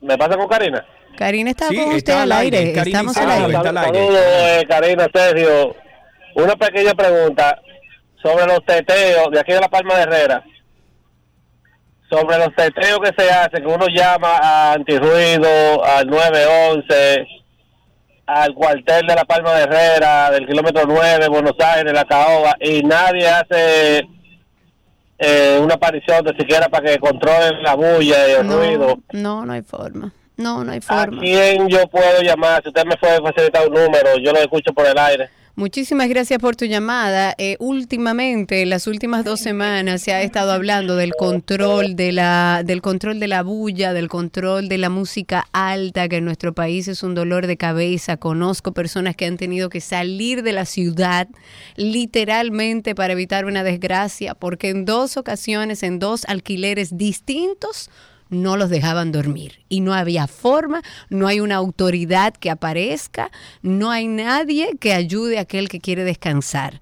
[SPEAKER 12] ¿Me pasa con Karina?
[SPEAKER 3] Karina está
[SPEAKER 2] Sí,
[SPEAKER 3] con usted
[SPEAKER 2] está
[SPEAKER 3] al aire.
[SPEAKER 2] aire. Karina
[SPEAKER 3] Estamos
[SPEAKER 2] y
[SPEAKER 3] al
[SPEAKER 2] Sergio,
[SPEAKER 3] aire.
[SPEAKER 2] está al aire.
[SPEAKER 12] Saludos, eh, Karina, Sergio. Una pequeña pregunta sobre los teteos de aquí de La Palma de Herrera. Sobre los teteos que se hacen, que uno llama a antirruido, al 911, al cuartel de La Palma de Herrera, del kilómetro 9, Buenos Aires, La Caoba, y nadie hace eh, una aparición de siquiera para que controlen la bulla y el ruido.
[SPEAKER 3] No, no, hay forma. No, no hay
[SPEAKER 12] ¿A
[SPEAKER 3] forma.
[SPEAKER 12] quién yo puedo llamar? Si usted me puede facilitar un número, yo lo escucho por el aire.
[SPEAKER 3] Muchísimas gracias por tu llamada. Eh, últimamente, en las últimas dos semanas, se ha estado hablando del control de la, del control de la bulla, del control de la música alta, que en nuestro país es un dolor de cabeza. Conozco personas que han tenido que salir de la ciudad literalmente para evitar una desgracia, porque en dos ocasiones, en dos alquileres distintos, no los dejaban dormir y no había forma, no hay una autoridad que aparezca, no hay nadie que ayude a aquel que quiere descansar.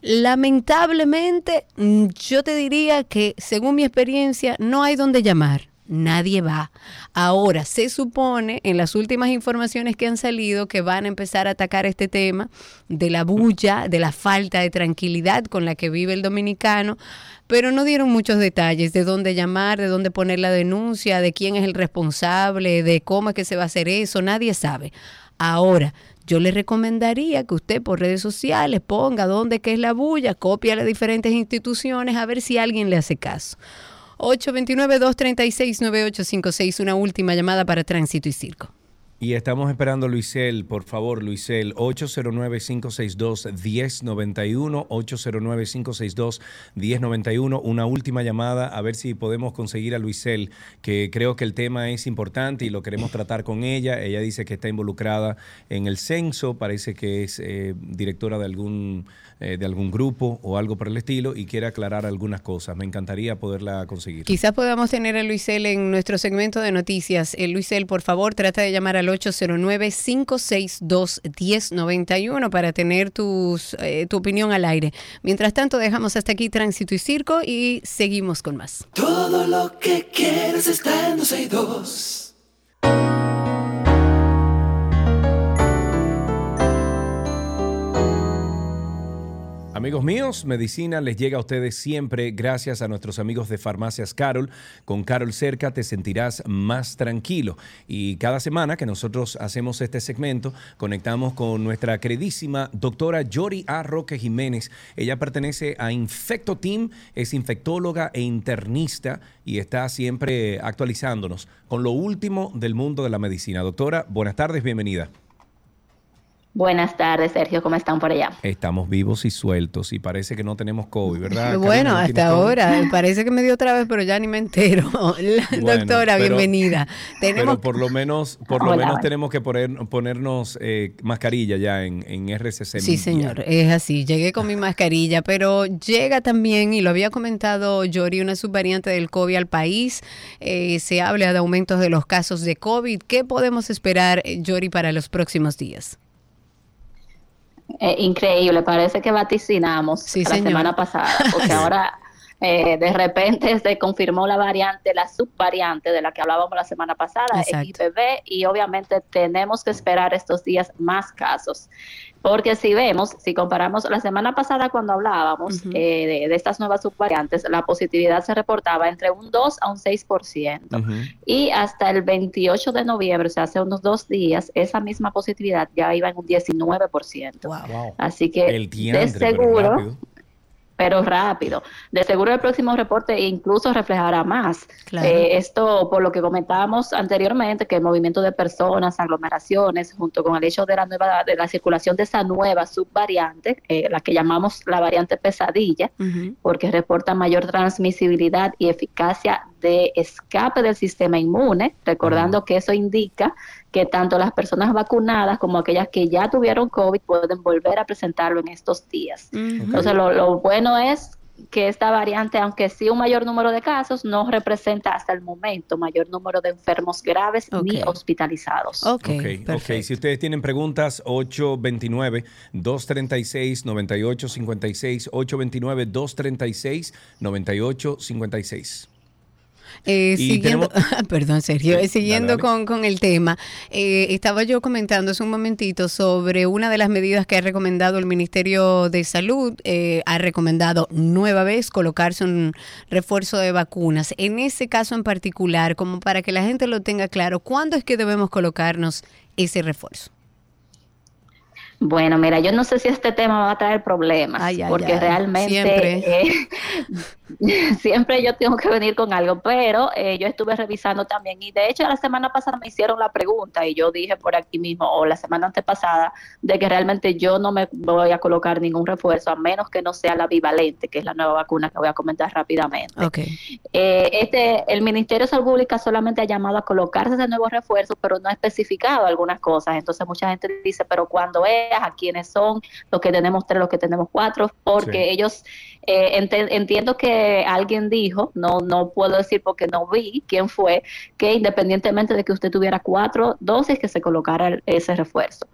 [SPEAKER 3] Lamentablemente, mm, yo te diría que según mi experiencia, no hay donde llamar. Nadie va. Ahora, se supone en las últimas informaciones que han salido que van a empezar a atacar este tema de la bulla, de la falta de tranquilidad con la que vive el dominicano, pero no dieron muchos detalles de dónde llamar, de dónde poner la denuncia, de quién es el responsable, de cómo es que se va a hacer eso, nadie sabe. Ahora, yo le recomendaría que usted por redes sociales ponga dónde es la bulla, copia a las diferentes instituciones a ver si alguien le hace caso. 829-236-9856, una última llamada para tránsito y circo.
[SPEAKER 2] Y estamos esperando a Luisel, por favor, Luisel, 809-562-1091, 809-562-1091, una última llamada, a ver si podemos conseguir a Luisel, que creo que el tema es importante y lo queremos tratar con ella. Ella dice que está involucrada en el censo, parece que es eh, directora de algún, eh, de algún grupo o algo por el estilo y quiere aclarar algunas cosas. Me encantaría poderla conseguir.
[SPEAKER 3] Quizás podamos tener a Luisel en nuestro segmento de noticias. Eh, Luisel, por favor, trata de llamar al 809-562-1091 para tener tus, eh, tu opinión al aire. Mientras tanto, dejamos hasta aquí Tránsito y Circo y seguimos con más.
[SPEAKER 1] Todo lo que quieres está en 12
[SPEAKER 2] Amigos míos, medicina les llega a ustedes siempre gracias a nuestros amigos de Farmacias Carol. Con Carol cerca te sentirás más tranquilo. Y cada semana que nosotros hacemos este segmento, conectamos con nuestra queridísima doctora Yori A. Roque Jiménez. Ella pertenece a Infecto Team, es infectóloga e internista y está siempre actualizándonos con lo último del mundo de la medicina. Doctora, buenas tardes, bienvenida.
[SPEAKER 13] Buenas tardes, Sergio. ¿Cómo están por allá?
[SPEAKER 2] Estamos vivos y sueltos y parece que no tenemos COVID, ¿verdad?
[SPEAKER 3] Bueno, hasta ahora. <laughs> Parece que me dio otra vez, pero ya ni me entero. <laughs> Doctora, bienvenida. <laughs>
[SPEAKER 2] Tenemos... Pero por lo menos, por lo menos tenemos que poner, ponernos eh, mascarilla ya en, en RCC.
[SPEAKER 3] Sí, señor, es así. Llegué con mi mascarilla, pero llega también, y lo había comentado Yori, una subvariante del COVID al país. Eh, se habla de aumentos de los casos de COVID. ¿Qué podemos esperar, eh, Yori, para los próximos días?
[SPEAKER 13] Eh, increíble, parece que vaticinamos la semana pasada, porque <laughs> ahora eh, de repente se confirmó la variante, la subvariante de la que hablábamos la semana pasada, XBB, y obviamente tenemos que esperar estos días más casos. Porque si vemos, si comparamos la semana pasada cuando hablábamos eh, de, estas nuevas subvariantes, la positividad se reportaba entre un 2 a un 6%. Y hasta el 28 de noviembre, o sea, hace unos dos días, esa misma positividad ya iba en un 19%. Así que de seguro pero rápido. De seguro el próximo reporte incluso reflejará más. Eh, esto por lo que comentábamos anteriormente, que el movimiento de personas, aglomeraciones, junto con el hecho de la nueva, de la circulación de esa nueva subvariante, eh, la que llamamos la variante pesadilla, porque reporta mayor transmisibilidad y eficacia de escape del sistema inmune, recordando que eso indica que tanto las personas vacunadas como aquellas que ya tuvieron COVID pueden volver a presentarlo en estos días. Entonces, lo, bueno es que esta variante, aunque sí un mayor número de casos, no representa hasta el momento mayor número de enfermos graves ni hospitalizados.
[SPEAKER 2] Ok, ok. Si ustedes tienen preguntas, 829-236-9856, 829-236-9856. <laughs>
[SPEAKER 3] Eh, siguiendo, perdón Sergio, eh, siguiendo Con, el tema, eh, estaba yo comentando hace un momentito sobre una de las medidas que ha recomendado el Ministerio de Salud, ha recomendado nueva vez colocarse un refuerzo de vacunas. En ese caso en particular, como para que la gente lo tenga claro, ¿cuándo es que debemos colocarnos ese refuerzo?
[SPEAKER 13] Bueno, mira, yo no sé si este tema va a traer problemas, porque realmente <laughs> siempre. yo tengo que venir con algo, pero eh, yo estuve revisando también y de hecho la semana pasada me hicieron la pregunta y yo dije por aquí mismo o la semana antepasada de que realmente yo no me voy a colocar ningún refuerzo a menos que no sea la bivalente, que es la nueva vacuna que voy a comentar rápidamente. Eh, este, el Ministerio de Salud Pública solamente ha llamado a colocarse ese nuevo refuerzo, pero no ha especificado algunas cosas. Entonces mucha gente dice, pero cuando es a quiénes son, los que tenemos tres, los que tenemos cuatro, porque ellos, eh, entiendo que alguien dijo, no, no puedo decir porque no vi quién fue, que independientemente de que usted tuviera cuatro dosis, que se colocara ese refuerzo.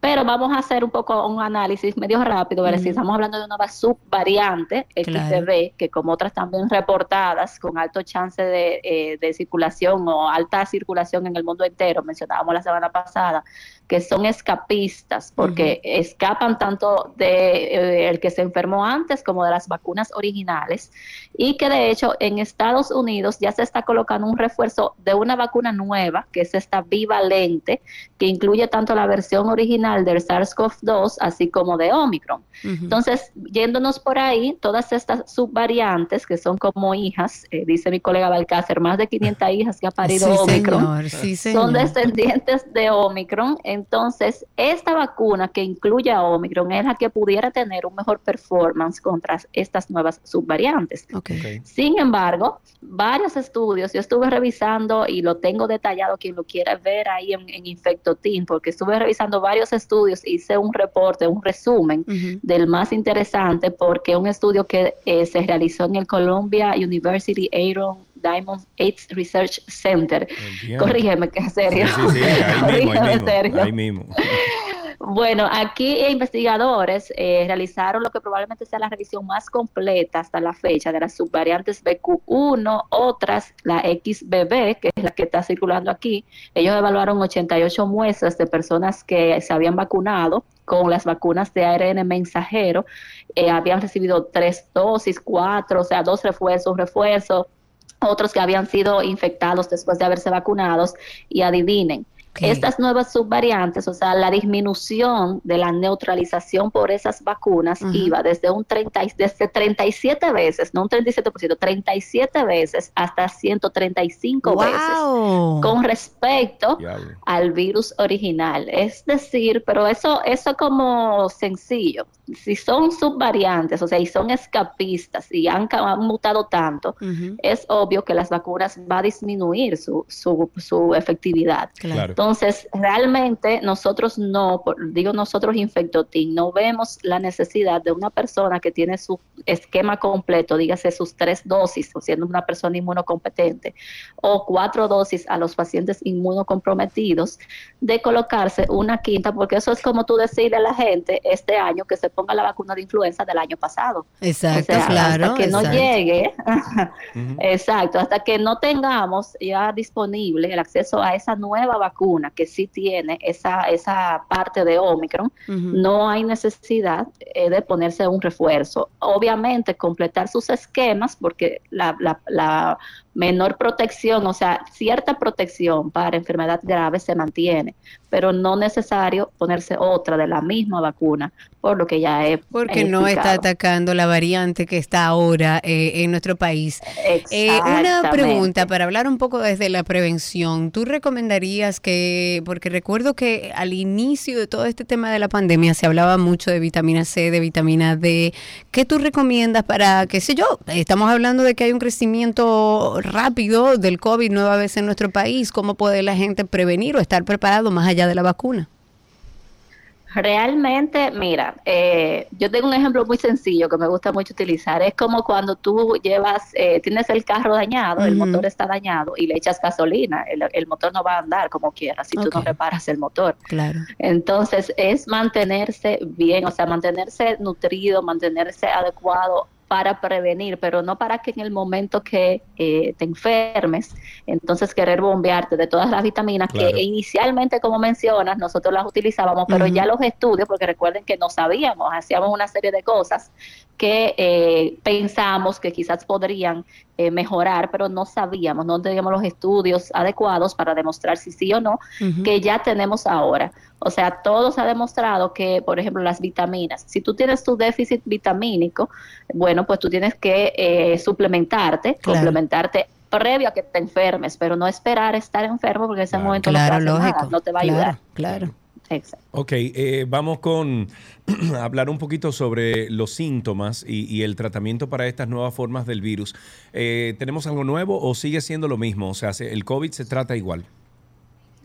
[SPEAKER 13] Pero vamos a hacer un poco un análisis medio rápido, ver si estamos hablando de una nueva subvariante XBB, que como otras también reportadas con alto chance de, eh, de circulación o alta circulación en el mundo entero, mencionábamos la semana pasada, que son escapistas, porque escapan tanto de eh, el que se enfermó antes como de las vacunas originales, y que de hecho en Estados Unidos ya se está colocando un refuerzo de una vacuna nueva, que es esta bivalente, que incluye tanto la versión original del SARS-CoV-2 así como de Omicron. Entonces, yéndonos por ahí, todas estas subvariantes que son como hijas, eh, dice mi colega Balcácer, más de 500 hijas que ha parido Omicron, son descendientes de Omicron. Entonces, esta vacuna que incluye a Omicron es la que pudiera tener un mejor performance contra estas nuevas subvariantes. Sin embargo, varios estudios, yo estuve revisando y lo tengo detallado, quien lo quiera ver ahí en, en InfectoTeam, porque estuve revisando varios estudios, hice un reporte, un resumen del más interesante, porque un estudio que eh, se realizó en el Columbia University Aaron Diamond AIDS Research Center. Corrígeme, que es serio. ahí mismo. <laughs> <laughs> Bueno, aquí investigadores eh, realizaron lo que probablemente sea la revisión más completa hasta la fecha de las subvariantes BQ1, otras, la XBB, que es la que está circulando aquí. Ellos evaluaron 88 muestras de personas que se habían vacunado con las vacunas de ARN mensajero eh, habían recibido tres dosis, cuatro, o sea, dos refuerzos, refuerzos, otros que habían sido infectados después de haberse vacunados y adivinen, estas nuevas subvariantes, o sea, la disminución de la neutralización por esas vacunas iba desde un 30, desde 37 veces, no un 37%, 37 veces hasta 135 veces con respecto al virus original. Es decir, pero eso, eso como sencillo. Si son subvariantes, o sea, y son escapistas y han, mutado tanto, es obvio que las vacunas va a disminuir su, su, su efectividad. Claro. Entonces, realmente nosotros no, digo nosotros Infectotin, no vemos la necesidad de una persona que tiene su esquema completo, dígase sus tres dosis, o siendo una persona inmunocompetente, o cuatro dosis a los pacientes inmunocomprometidos, de colocarse una quinta, porque eso es como tú decirle a la gente este año que se ponga la vacuna de influenza del año pasado.
[SPEAKER 3] Exacto, claro.
[SPEAKER 13] Hasta que no llegue, <laughs> exacto, hasta que no tengamos ya disponible el acceso a esa nueva vacuna que sí tiene esa, esa parte de Omicron, no hay necesidad eh, de ponerse un refuerzo. Obviamente, completar sus esquemas, porque la, la, la menor protección, o sea, cierta protección para enfermedad grave se mantiene, pero no necesario ponerse otra de la misma vacuna, por lo que ya es.
[SPEAKER 3] Porque no está atacando la variante que está ahora eh, en nuestro país. Eh, una pregunta para hablar un poco desde la prevención. ¿Tú recomendarías que, porque recuerdo que al inicio de todo este tema de la pandemia se hablaba mucho de vitamina C, de vitamina D, ¿qué tú recomiendas para, qué sé yo, estamos hablando de que hay un crecimiento rápido del COVID nueva vez en nuestro país, ¿cómo puede la gente prevenir o estar preparado más allá de la vacuna?
[SPEAKER 13] Realmente, mira, eh, yo tengo un ejemplo muy sencillo que me gusta mucho utilizar. Es como cuando tú llevas, eh, tienes el carro dañado, el motor está dañado y le echas gasolina, el, motor no va a andar como quieras si tú no reparas el motor.
[SPEAKER 3] Claro.
[SPEAKER 13] Entonces, es mantenerse bien, o sea, mantenerse nutrido, mantenerse adecuado para prevenir, pero no para que en el momento que eh, te enfermes, entonces querer bombearte de todas las vitaminas que inicialmente, como mencionas, nosotros las utilizábamos, pero ya los estudios, porque recuerden que no sabíamos, hacíamos una serie de cosas que eh, pensamos que quizás podrían eh, mejorar, pero no sabíamos, no teníamos los estudios adecuados para demostrar si sí o no, que ya tenemos ahora. O sea, todo se ha demostrado que, por ejemplo, las vitaminas, si tú tienes tu déficit vitamínico, bueno, pues tú tienes que eh, suplementarte, complementarte previo a que te enfermes, pero no esperar estar enfermo porque en ese momento no, te no te va a ayudar.
[SPEAKER 3] Claro.
[SPEAKER 2] Exacto. Ok, eh, vamos con <clears throat> hablar un poquito sobre los síntomas y, el tratamiento para estas nuevas formas del virus. Eh, ¿Tenemos algo nuevo o sigue siendo lo mismo? O sea, ¿el COVID se trata igual?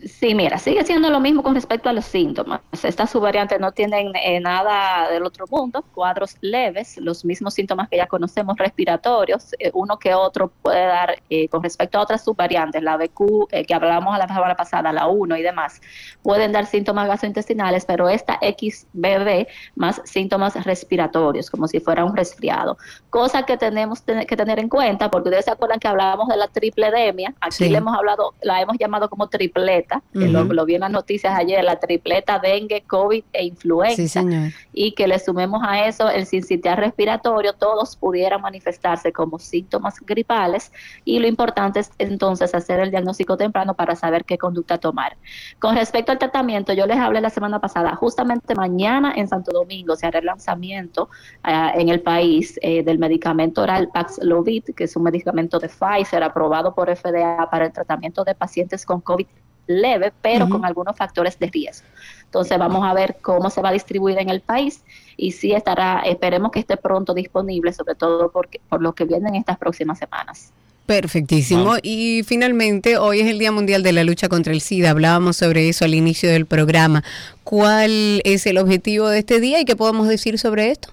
[SPEAKER 13] Sí, mira, sigue siendo lo mismo con respecto a los síntomas. Estas subvariantes no tienen eh, nada del otro mundo, cuadros leves, los mismos síntomas que ya conocemos respiratorios, eh, uno que otro puede dar eh, con respecto a otras subvariantes, la BQ que hablábamos la semana pasada, la 1 y demás, pueden dar síntomas gastrointestinales, pero esta XBB más síntomas respiratorios, como si fuera un resfriado. Cosa que tenemos que tener en cuenta, porque ustedes se acuerdan que hablábamos de la tripledemia, aquí le hemos hablado, la hemos llamado como tripleta que lo, vi en las noticias ayer, la tripleta dengue, COVID e influenza, y que le sumemos a eso el sincitial respiratorio, todos pudieran manifestarse como síntomas gripales y lo importante es entonces hacer el diagnóstico temprano para saber qué conducta tomar. Con respecto al tratamiento, yo les hablé la semana pasada, justamente mañana en Santo Domingo se hará el lanzamiento ah, en el país eh, del medicamento oral Paxlovid, que es un medicamento de Pfizer aprobado por FDA para el tratamiento de pacientes con COVID leve, pero con algunos factores de riesgo. Entonces vamos a ver cómo se va a distribuir en el país y si estará, esperemos que esté pronto disponible, sobre todo porque, por lo que viene en estas próximas semanas.
[SPEAKER 3] Perfectísimo. Y finalmente, hoy es el Día Mundial de la Lucha contra el SIDA. Hablábamos sobre eso al inicio del programa. ¿Cuál es el objetivo de este día y qué podemos decir sobre esto?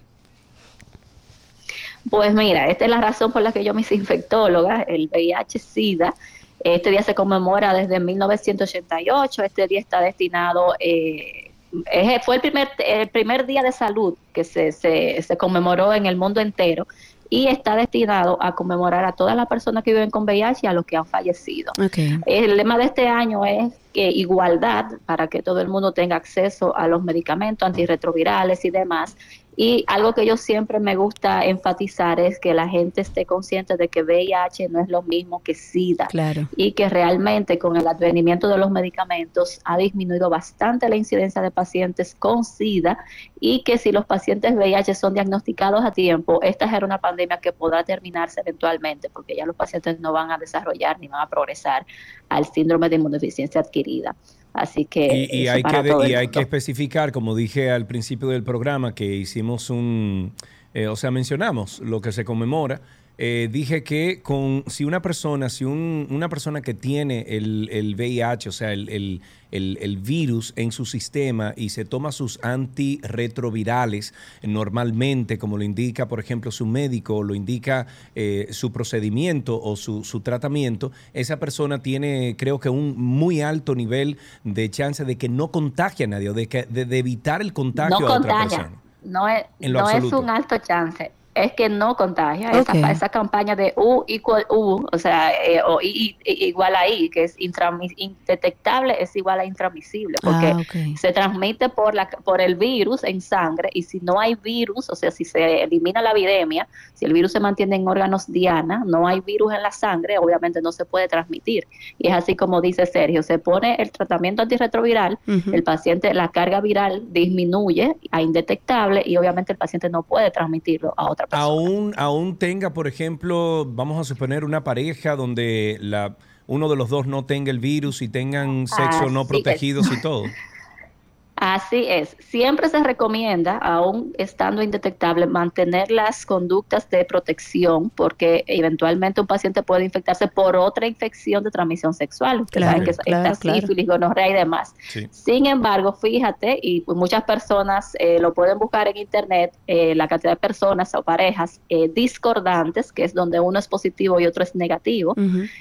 [SPEAKER 13] Pues mira, esta es la razón por la que yo me hice infectóloga. El VIH-Sida este día se conmemora desde 1988, este día está destinado, eh, fue el primer, el primer día de salud que se, se, se, conmemoró en el mundo entero y está destinado a conmemorar a todas las personas que viven con VIH y a los que han fallecido. El lema de este año es que igualdad para que todo el mundo tenga acceso a los medicamentos antirretrovirales y demás y algo que yo siempre me gusta enfatizar es que la gente esté consciente de que VIH no es lo mismo que SIDA.
[SPEAKER 3] Claro.
[SPEAKER 13] Y que realmente con el advenimiento de los medicamentos ha disminuido bastante la incidencia de pacientes con SIDA y que si los pacientes VIH son diagnosticados a tiempo, esta era una pandemia que podrá terminarse eventualmente porque ya los pacientes no van a desarrollar ni van a progresar al síndrome de inmunodeficiencia adquirida. Así que...
[SPEAKER 2] Y, hay, que y hay que especificar, como dije al principio del programa, que hicimos un, eh, o sea, mencionamos lo que se conmemora eh, dije que con si una persona, si un, una persona que tiene el, el VIH, o sea, el, el, el, virus en su sistema y se toma sus antirretrovirales normalmente, como lo indica, por ejemplo, su médico, lo indica eh, su procedimiento o su, su, tratamiento, esa persona tiene, creo que, un muy alto nivel de chance de que no contagie a nadie o de, que, de, evitar el contagio a otra persona.
[SPEAKER 13] No es, no es un alto chance es que no contagia. Esa, esa, campaña de U igual U, o sea, eh, o I, igual a I, que es indetectable, es igual a intransmisible, porque ah, se transmite por, la, por el virus en sangre y si no hay virus, o sea, si se elimina la viremia, si el virus se mantiene en órganos diana, no hay virus en la sangre, obviamente no se puede transmitir. Y es así como dice Sergio, se pone el tratamiento antirretroviral, el paciente, la carga viral disminuye a indetectable y obviamente el paciente no puede transmitirlo a otra
[SPEAKER 2] Aún, aún tenga, por ejemplo, vamos a suponer una pareja donde la, uno de los dos no tenga el virus y tengan sexo no protegidos y todo. <laughs>
[SPEAKER 13] Así es. Siempre se recomienda, aún estando indetectable, mantener las conductas de protección porque eventualmente un paciente puede infectarse por otra infección de transmisión sexual. Claro, que claro, sífilis, gonorrea y demás. Sin embargo, fíjate, y pues muchas personas eh, lo pueden buscar en internet, eh, la cantidad de personas o parejas eh, discordantes, que es donde uno es positivo y otro es negativo,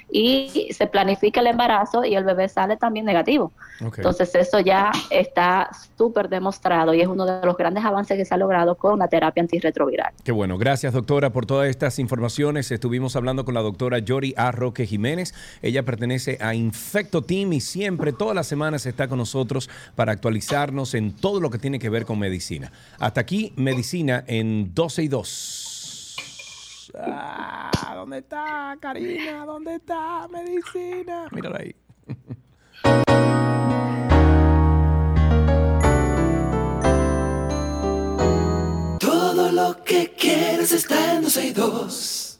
[SPEAKER 13] y se planifica el embarazo y el bebé sale también negativo. Entonces eso ya está súper demostrado y es uno de los grandes avances que se ha logrado con la terapia antirretroviral.
[SPEAKER 2] Qué bueno, gracias doctora por todas estas informaciones. Estuvimos hablando con la doctora Yori A. Roque Jiménez. Ella pertenece a Infecto Team y siempre, todas las semanas está con nosotros para actualizarnos en todo lo que tiene que ver con medicina. Hasta aquí, medicina en 12 y 2. Ah, ¿Dónde está, Karina? ¿Dónde está medicina? Mírala ahí. <laughs>
[SPEAKER 1] lo que quieres está en 12 y 2.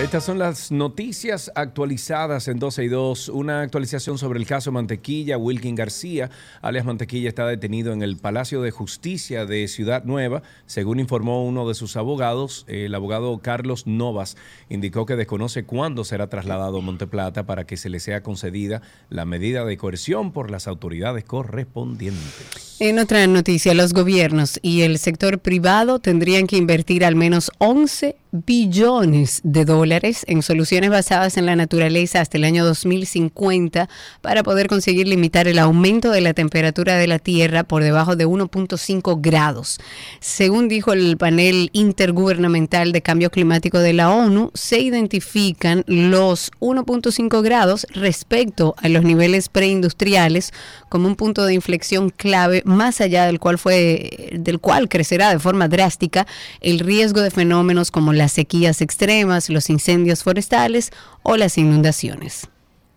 [SPEAKER 2] Estas son las noticias actualizadas en 12 y 2. Una actualización sobre el caso Mantequilla. Wilkin García, alias Mantequilla, está detenido en el Palacio de Justicia de Ciudad Nueva. Según informó uno de sus abogados, el abogado Carlos Novas indicó que desconoce cuándo será trasladado a Monteplata para que se le sea concedida la medida de coerción por las autoridades correspondientes.
[SPEAKER 3] En otra noticia, los gobiernos y el sector privado tendrían que invertir al menos 11 billones de dólares en soluciones basadas en la naturaleza hasta el año 2050 para poder conseguir limitar el aumento de la temperatura de la Tierra por debajo de 1.5 grados. Según dijo el panel intergubernamental de cambio climático de la ONU, se identifican los 1.5 grados respecto a los niveles preindustriales como un punto de inflexión clave más allá del cual fue del cual crecerá de forma drástica el riesgo de fenómenos como las sequías extremas, los incendios forestales o las inundaciones.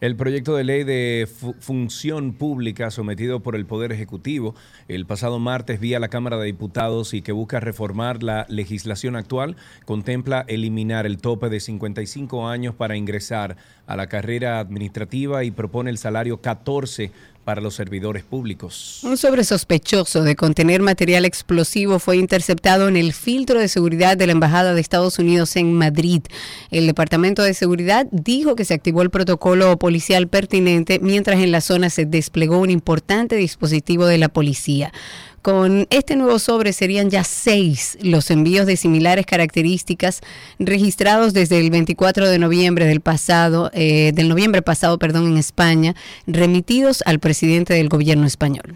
[SPEAKER 2] El proyecto de ley de función pública sometido por el Poder Ejecutivo el pasado martes vía la Cámara de Diputados y que busca reformar la legislación actual contempla eliminar el tope de 55 años para ingresar a la carrera administrativa y propone el salario 14 los servidores públicos.
[SPEAKER 3] Un sobresospechoso de contener material explosivo fue interceptado en el filtro de seguridad de la Embajada de Estados Unidos en Madrid. El Departamento de Seguridad dijo que se activó el protocolo policial pertinente mientras en la zona se desplegó un importante dispositivo de la policía. Con este nuevo sobre serían ya seis los envíos de similares características registrados desde el 24 de noviembre del pasado, eh, del noviembre pasado, perdón, en España, remitidos al presidente del gobierno español.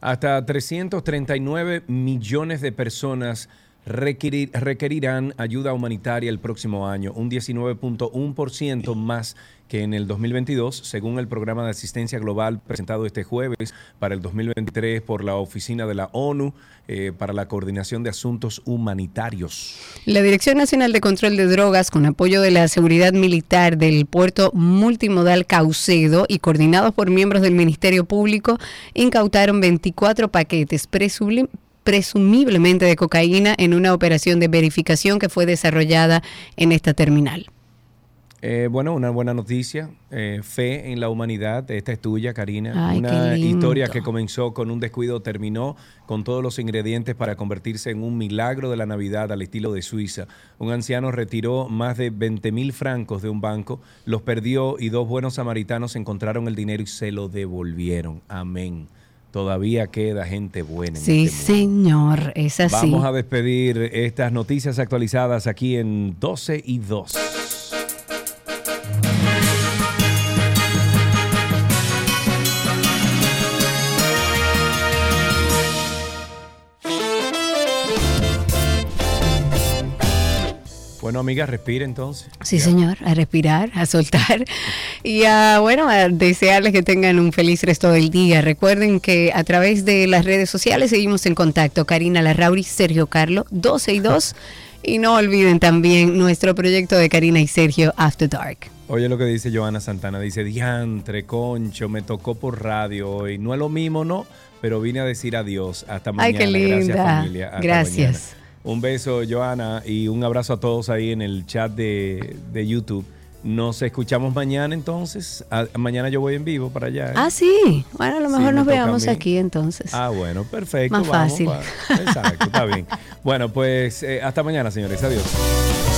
[SPEAKER 2] Hasta 339 millones de personas requerirán ayuda humanitaria el próximo año, un 19.1% más que en el 2022, según el programa de asistencia global presentado este jueves para el 2023 por la Oficina de la ONU eh, para la Coordinación de Asuntos Humanitarios.
[SPEAKER 3] La Dirección Nacional de Control de Drogas, con apoyo de la Seguridad Militar del puerto multimodal Caucedo y coordinados por miembros del Ministerio Público, incautaron 24 paquetes presumiblemente de cocaína en una operación de verificación que fue desarrollada en esta terminal.
[SPEAKER 2] Eh, bueno, una buena noticia. Eh, fe en la humanidad. Esta es tuya, Karina. una historia que comenzó con un descuido, terminó con todos los ingredientes para convertirse en un milagro de la Navidad al estilo de Suiza. Un anciano retiró más de 20 mil francos de un banco, los perdió y dos buenos samaritanos encontraron el dinero y se lo devolvieron. Amén. Todavía queda gente buena.
[SPEAKER 3] sí, este señor, es así.
[SPEAKER 2] Vamos a despedir estas noticias actualizadas aquí en 12 y 2. Bueno, amiga, respire entonces.
[SPEAKER 3] Sí, señor, a respirar, a soltar <laughs> y a, bueno, a desearles que tengan un feliz resto del día. Recuerden que a través de las redes sociales seguimos en contacto. Karina Larrauri, Sergio Carlo, 12 y 2. y no olviden también nuestro proyecto de Karina y Sergio After Dark.
[SPEAKER 2] Oye lo que dice Joana Santana, dice, diantre, concho, me tocó por radio hoy. No es lo mismo, ¿no? Pero vine a decir adiós. Hasta mañana.
[SPEAKER 3] Ay, qué linda. Gracias, familia. Gracias.
[SPEAKER 2] Un beso, Joana, y un abrazo a todos ahí en el chat de, YouTube. Nos escuchamos mañana entonces. mañana yo voy en vivo para allá. ¿eh?
[SPEAKER 3] Ah, sí. Bueno, a lo mejor nos veamos aquí entonces.
[SPEAKER 2] Ah, bueno, perfecto.
[SPEAKER 3] Más fácil.
[SPEAKER 2] Exacto, está bien. <laughs> Bueno, pues eh, hasta mañana, señores. Adiós.